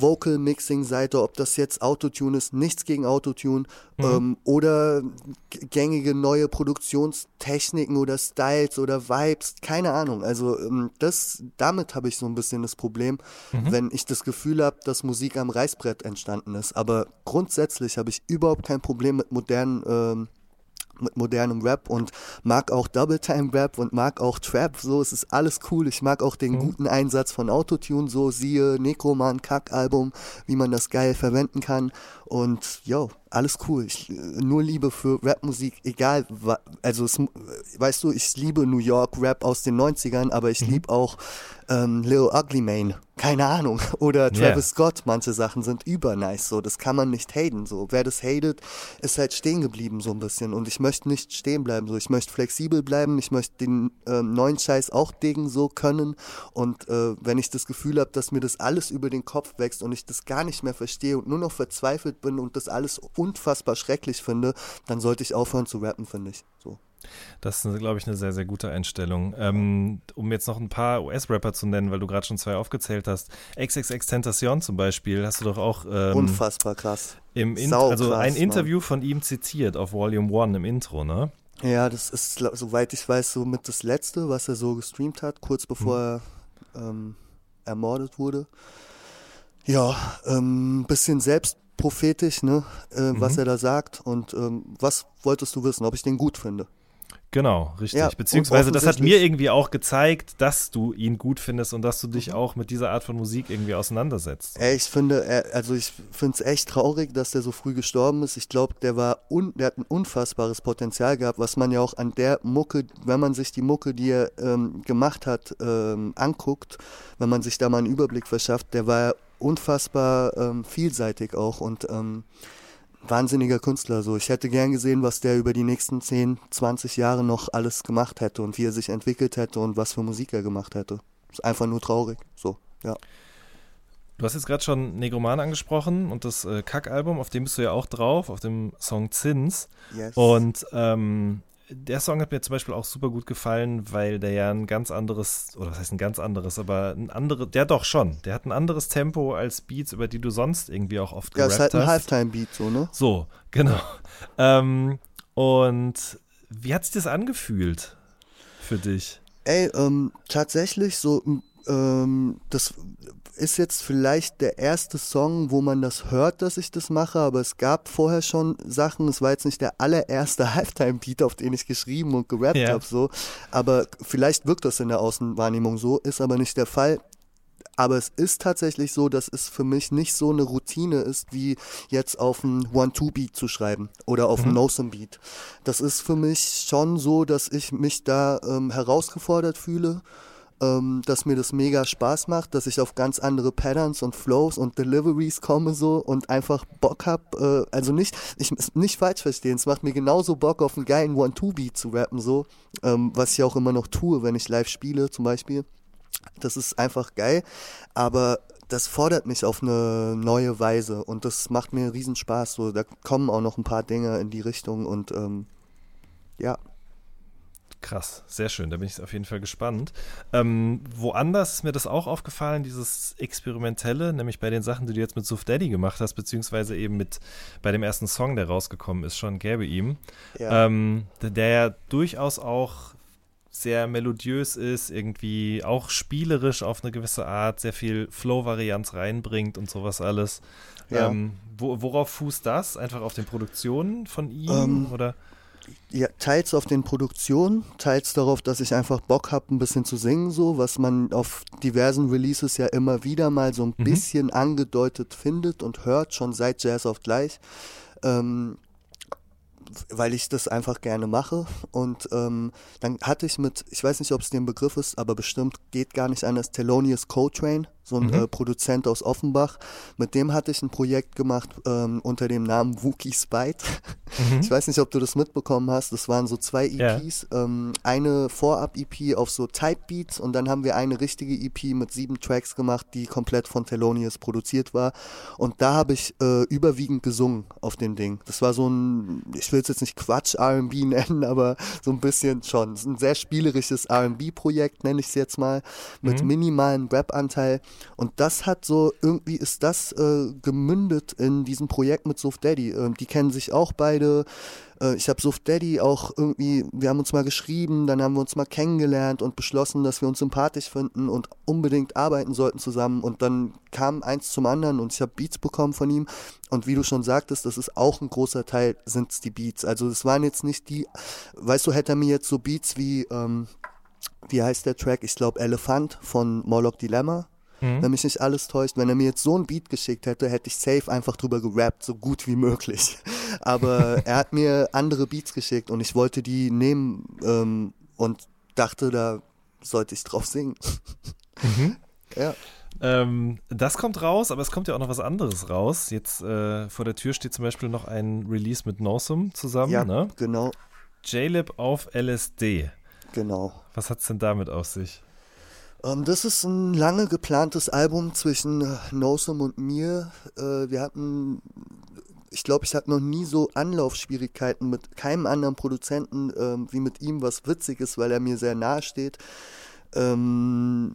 Vocal Mixing Seite, ob das jetzt Autotune ist, nichts gegen Autotune ähm, oder gängige neue Produktionstechniken oder Styles oder Vibes, keine Ahnung. Also ähm, das, damit habe ich so ein bisschen das Problem, wenn ich das Gefühl habe, dass Musik am Reißbrett entstanden ist. Aber grundsätzlich habe ich überhaupt kein Problem mit modernen ähm, mit modernem Rap und mag auch Double Time Rap und mag auch Trap, so es ist alles cool. Ich mag auch den guten Einsatz von Autotune, so siehe Necroman Kack Album, wie man das geil verwenden kann und yo, alles cool. Ich, äh, nur Liebe für Rapmusik, egal, also es, mu- weißt du, ich liebe New York Rap aus den 90ern, aber ich liebe auch ähm, Lil Ugly Mane, keine Ahnung, [LAUGHS] oder. Travis Scott, manche Sachen sind übernice, so, das kann man nicht haten, so. Wer das hatet, ist halt stehen geblieben, so ein bisschen. Und ich möchte nicht stehen bleiben, so. Ich möchte flexibel bleiben, ich möchte den ähm, neuen Scheiß auch dingen, so können. Und äh, wenn ich das Gefühl habe, dass mir das alles über den Kopf wächst und ich das gar nicht mehr verstehe und nur noch verzweifelt bin und das alles unfassbar schrecklich finde, dann sollte ich aufhören zu rappen, finde ich. So. Das ist, glaube ich, eine sehr, sehr gute Einstellung. Ähm, um jetzt noch ein paar US-Rapper zu nennen, weil du gerade schon zwei aufgezählt hast. XXX Tentacion zum Beispiel, hast du doch auch ähm, Unfassbar krass. im In sau also krass, ein Mann. Interview von ihm zitiert auf Volume 1 im Intro, ne? Ja, das ist, soweit ich weiß, so mit das Letzte, was er so gestreamt hat, kurz bevor er ähm, ermordet wurde. Ja, ähm, bisschen selbstprophetisch, ne, äh, was er da sagt. Und ähm, was wolltest du wissen, ob ich den gut finde? Genau, richtig. Ja, Beziehungsweise das hat mir irgendwie auch gezeigt, dass du ihn gut findest und dass du dich auch mit dieser Art von Musik irgendwie auseinandersetzt. Ich finde, also ich finde es echt traurig, dass der so früh gestorben ist. Ich glaube, der war un, der hat ein unfassbares Potenzial gehabt, was man ja auch an der Mucke, wenn man sich die Mucke, die er ähm, gemacht hat, ähm, anguckt, wenn man sich da mal einen Überblick verschafft, der war unfassbar ähm, vielseitig auch und ähm, wahnsinniger Künstler. So, ich hätte gern gesehen, was der über die nächsten 10, 20 Jahre noch alles gemacht hätte und wie er sich entwickelt hätte und was für Musik er gemacht hätte. Ist einfach nur traurig. So, ja. Du hast jetzt gerade schon Negroman angesprochen und das äh, Kack-Album, auf dem bist du ja auch drauf, auf dem Song Zins. Yes. Und ähm, der Song hat mir zum Beispiel auch super gut gefallen, weil der ja ein ganz anderes, oder was heißt ein ganz anderes, aber ein anderes, der doch schon, der hat ein anderes Tempo als Beats, über die du sonst irgendwie auch oft ja, gerappt ist halt ein hast. Halftime-Beat, so, ne? So, genau. [LAUGHS] Ähm, und wie hat sich das angefühlt für dich? Ey, ähm, tatsächlich so, ähm, das ist jetzt vielleicht der erste Song, wo man das hört, dass ich das mache, aber es gab vorher schon Sachen, es war jetzt nicht der allererste [LAUGHS] Halftime-Beat, auf den ich geschrieben und gerappt Ja. habe, so. Aber vielleicht wirkt das in der Außenwahrnehmung so, ist aber nicht der Fall. Aber es ist tatsächlich so, dass es für mich nicht so eine Routine ist, wie jetzt auf einen One-Two-Beat zu schreiben oder auf einen No-Some-Beat. Das ist für mich schon so, dass ich mich da ähm, herausgefordert fühle, ähm, dass mir das mega Spaß macht, dass ich auf ganz andere Patterns und Flows und Deliveries komme so und einfach Bock hab, äh, also nicht, ich nicht falsch verstehen, es macht mir genauso Bock auf einen geilen One-Two-Beat zu rappen so, ähm, was ich auch immer noch tue, wenn ich live spiele zum Beispiel. Das ist einfach geil, aber das fordert mich auf eine neue Weise und das macht mir riesen Spaß. So, da kommen auch noch ein paar Dinge in die Richtung und ähm, ja. Krass, sehr schön, da bin ich auf jeden Fall gespannt. Ähm, woanders ist mir das auch aufgefallen, dieses Experimentelle, nämlich bei den Sachen, die du jetzt mit Suf Daddy gemacht hast, beziehungsweise eben mit bei dem ersten Song, der rausgekommen ist, schon gäbe ihm, Ja. ähm, der, der ja durchaus auch sehr melodiös ist, irgendwie auch spielerisch auf eine gewisse Art, sehr viel Flow-Varianz reinbringt und sowas alles. Ja. Ähm, wo, worauf fußt das? Einfach auf den Produktionen von ihm? Ähm, oder? Ja, teils auf den Produktionen, teils darauf, dass ich einfach Bock habe, ein bisschen zu singen, so, was man auf diversen Releases ja immer wieder mal so ein Mhm. bisschen angedeutet findet und hört, schon seit Jazz auf gleich. Ähm, weil ich das einfach gerne mache. Und ähm, dann hatte ich mit, ich weiß nicht, ob es dir ein Begriff ist, aber bestimmt geht gar nicht anders, Thelonious Coltrane, so ein Mhm. äh, Produzent aus Offenbach. Mit dem hatte ich ein Projekt gemacht ähm, unter dem Namen Wookie Spite. Mhm. [LAUGHS] Ich weiß nicht, ob du das mitbekommen hast. Das waren so zwei. EPs. Ähm, eine Vorab-EP auf so Type Beats und dann haben wir eine richtige EP mit sieben Tracks gemacht, die komplett von Thelonious produziert war. Und da habe ich äh, überwiegend gesungen auf dem Ding. Das war so ein, ich will es jetzt nicht Quatsch RB [LAUGHS] nennen, aber so ein bisschen schon. Ein sehr spielerisches RB-Projekt, nenne ich es jetzt mal, mit Mhm. minimalem Rap-Anteil. Und das hat so, irgendwie ist das äh, gemündet in diesem Projekt mit Suf Daddy. Ähm, die kennen sich auch beide. Äh, ich habe Suf Daddy auch irgendwie, wir haben uns mal geschrieben, dann haben wir uns mal kennengelernt und beschlossen, dass wir uns sympathisch finden und unbedingt arbeiten sollten zusammen. Und dann kam eins zum anderen und ich habe Beats bekommen von ihm. Und wie du schon sagtest, das ist auch ein großer Teil, sind die Beats. Also es waren jetzt nicht die, weißt du, hätte er mir jetzt so Beats wie, ähm, wie heißt der Track? Ich glaube Elefant von Morlock Dilemma Mhm. wenn mich nicht alles täuscht. Wenn er mir jetzt so ein Beat geschickt hätte, hätte ich safe einfach drüber gerappt, so gut wie möglich. [LAUGHS] Aber [LAUGHS] er hat mir andere Beats geschickt und ich wollte die nehmen ähm, und dachte, da sollte ich drauf singen. [LAUGHS] Mhm. Ja. Ähm, das kommt raus, aber es kommt ja auch noch was anderes raus. Jetzt äh, vor der Tür steht zum Beispiel noch ein Release mit Nosum zusammen, Ja, ne? genau, J-Lib auf LSD. genau. Was hat's denn damit auf sich? Ähm, das ist ein lange geplantes Album zwischen äh, Nosum und mir. Äh, wir hatten, ich glaube, ich hatte noch nie so Anlaufschwierigkeiten mit keinem anderen Produzenten ähm, wie mit ihm, was witzig ist, weil er mir sehr nahe steht. Ähm,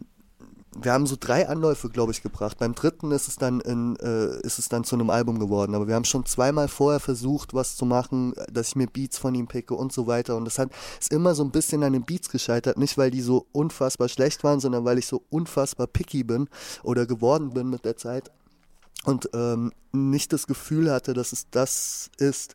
wir haben so drei Anläufe, glaube ich, gebracht. Beim dritten ist es dann in, äh, ist es dann zu einem Album geworden. Aber wir haben schon zweimal vorher versucht, was zu machen, dass ich mir Beats von ihm picke und so weiter. Und das hat ist immer so ein bisschen an den Beats gescheitert. Nicht, weil die so unfassbar schlecht waren, sondern weil ich so unfassbar picky bin oder geworden bin mit der Zeit. Und ähm, nicht das Gefühl hatte, dass es das ist.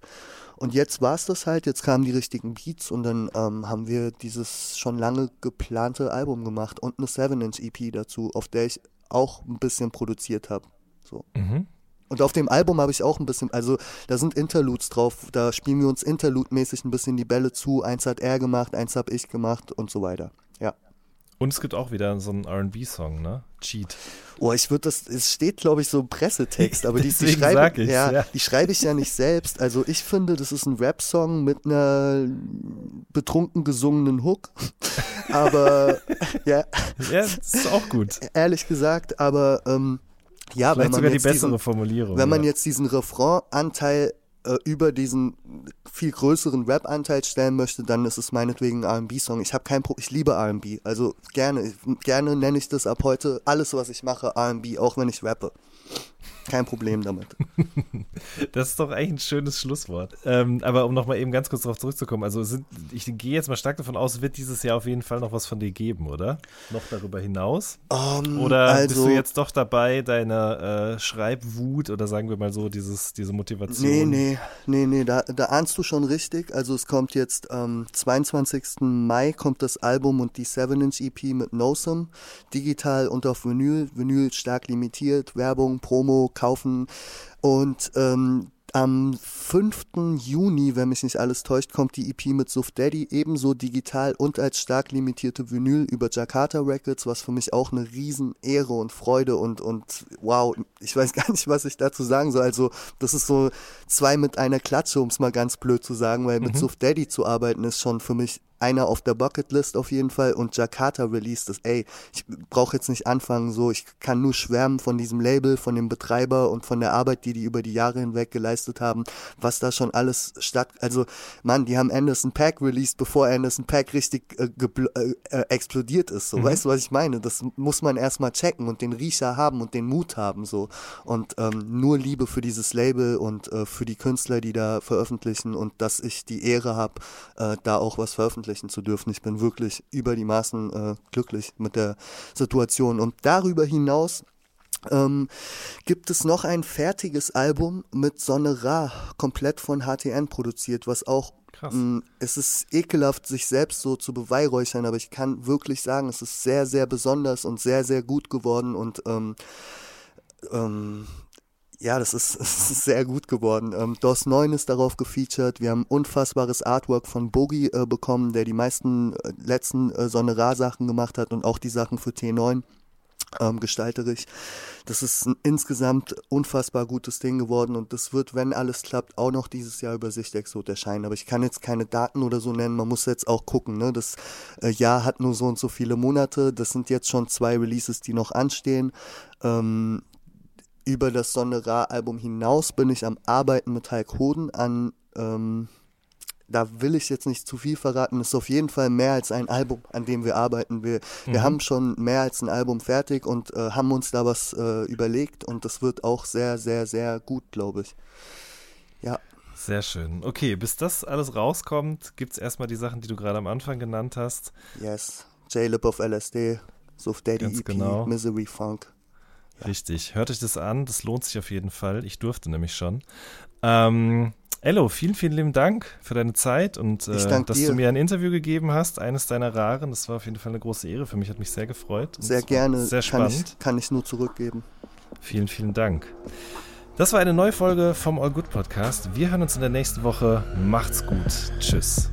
Und jetzt war es das halt, jetzt kamen die richtigen Beats und dann ähm, haben wir dieses schon lange geplante Album gemacht und eine 7-Inch-EP dazu, auf der ich auch ein bisschen produziert habe. So. Mhm. Und auf dem Album habe ich auch ein bisschen, also da sind Interludes drauf, da spielen wir uns Interlude-mäßig ein bisschen die Bälle zu. Eins hat er gemacht, eins habe ich gemacht und so weiter. Ja. Und es gibt auch wieder so einen RB-Song, ne? Cheat. Oh, ich würde das, es steht, glaube ich, so im Pressetext, aber die, [LAUGHS] die schreibe ich's, ja, ja. die schreibe ich ja nicht selbst. Also ich finde, das ist ein Rap-Song mit einer betrunken gesungenen Hook. [LAUGHS] Aber ja, Ja, das ist auch gut. ehrlich gesagt, aber ähm, ja, wenn Vielleicht man sogar die jetzt bessere diesen, Formulierung. wenn man ja. jetzt diesen Refrain-Anteil äh, über diesen viel größeren Rap-Anteil stellen möchte, dann ist es meinetwegen ein R&B-Song. Ich habe kein Pro ich liebe R&B, also gerne, gerne nenne ich das ab heute alles, was ich mache, R&B, auch wenn ich rappe. Kein Problem damit. [LAUGHS] Das ist doch eigentlich ein schönes Schlusswort. Ähm, aber um nochmal eben ganz kurz darauf zurückzukommen, also sind, ich gehe jetzt mal stark davon aus, es wird dieses Jahr auf jeden Fall noch was von dir geben, oder? Noch darüber hinaus? Um, Oder bist also, du jetzt doch dabei, deine äh, Schreibwut oder sagen wir mal so, dieses, diese Motivation? Nee, nee, nee, nee, da, da ahnst du schon richtig. Also es kommt jetzt am 22. Mai kommt das Album und die 7-Inch-EP mit Nosum, digital und auf Vinyl, Vinyl stark limitiert, Werbung, Promo, kaufen und ähm, am 5. Juni, wenn mich nicht alles täuscht, kommt die EP mit Suf Daddy ebenso digital und als stark limitierte Vinyl über Jakarta Records, was für mich auch eine riesen Ehre und Freude und, und wow, ich weiß [LAUGHS] gar nicht, was ich dazu sagen soll. Also das ist so zwei mit einer Klatsche, um es mal ganz blöd zu sagen, weil mit Suf Daddy zu arbeiten ist schon für mich einer auf der Bucketlist auf jeden Fall und Jakarta Release das, ey, ich brauche jetzt nicht anfangen, so, ich kann nur schwärmen von diesem Label, von dem Betreiber und von der Arbeit, die die über die Jahre hinweg geleistet haben, was da schon alles statt, also, Mann, die haben Anderson Pack released, bevor Anderson Pack richtig äh, äh, äh, explodiert ist, so, weißt du, was ich meine? Das muss man erstmal checken und den Riecher haben und den Mut haben, so, und ähm, nur Liebe für dieses Label und äh, für die Künstler, die da veröffentlichen und dass ich die Ehre habe, äh, da auch was veröffentlichen zu dürfen. Ich bin wirklich über die Maßen äh, glücklich mit der Situation. Und darüber hinaus ähm, gibt es noch ein fertiges Album mit Sonne Ra, komplett von HTN produziert, was auch Krass. mh, es ist ekelhaft, sich selbst so zu beweihräuchern, aber ich kann wirklich sagen, es ist sehr, sehr besonders und sehr, sehr gut geworden und ähm, ähm, ja, das ist, [LAUGHS] es ist sehr gut geworden. Ähm, DOS 9 ist darauf gefeatured. Wir haben unfassbares Artwork von Bogi äh, bekommen, der die meisten äh, letzten äh, Sonnerar-Sachen gemacht hat und auch die Sachen für T9 ähm, gestalterisch. Das ist ein insgesamt unfassbar gutes Ding geworden und das wird, wenn alles klappt, auch noch dieses Jahr über Sichtexot erscheinen. Aber ich kann jetzt keine Daten oder so nennen, man muss jetzt auch gucken. Ne? Das äh, Jahr hat nur so und so viele Monate. Das sind jetzt schon zwei Releases, die noch anstehen. Ähm, über das Sonnerar-Album hinaus bin ich am Arbeiten mit Hulk Hoden an, ähm, da will ich jetzt nicht zu viel verraten, es ist auf jeden Fall mehr als ein Album, an dem wir arbeiten. Wir, wir haben schon mehr als ein Album fertig und äh, haben uns da was äh, überlegt und das wird auch sehr, sehr, sehr gut, glaube ich. Ja. Sehr schön. Okay, bis das alles rauskommt, gibt es erstmal die Sachen, die du gerade am Anfang genannt hast. Yes. J-Lip of LSD, Suf Daddy Ganz EP, genau. Misery Funk. Richtig. Hört euch das an, das lohnt sich auf jeden Fall. Ich durfte nämlich schon. Ähm, Ello, vielen, vielen lieben Dank für deine Zeit und äh, dass dir. du mir ein Interview gegeben hast, eines deiner raren. Das war auf jeden Fall eine große Ehre für mich, hat mich sehr gefreut. Sehr es gerne, Sehr spannend. kann ich nur zurückgeben. Vielen, vielen Dank. Das war eine neue Folge vom All Good Podcast. Wir hören uns in der nächsten Woche. Macht's gut. Tschüss.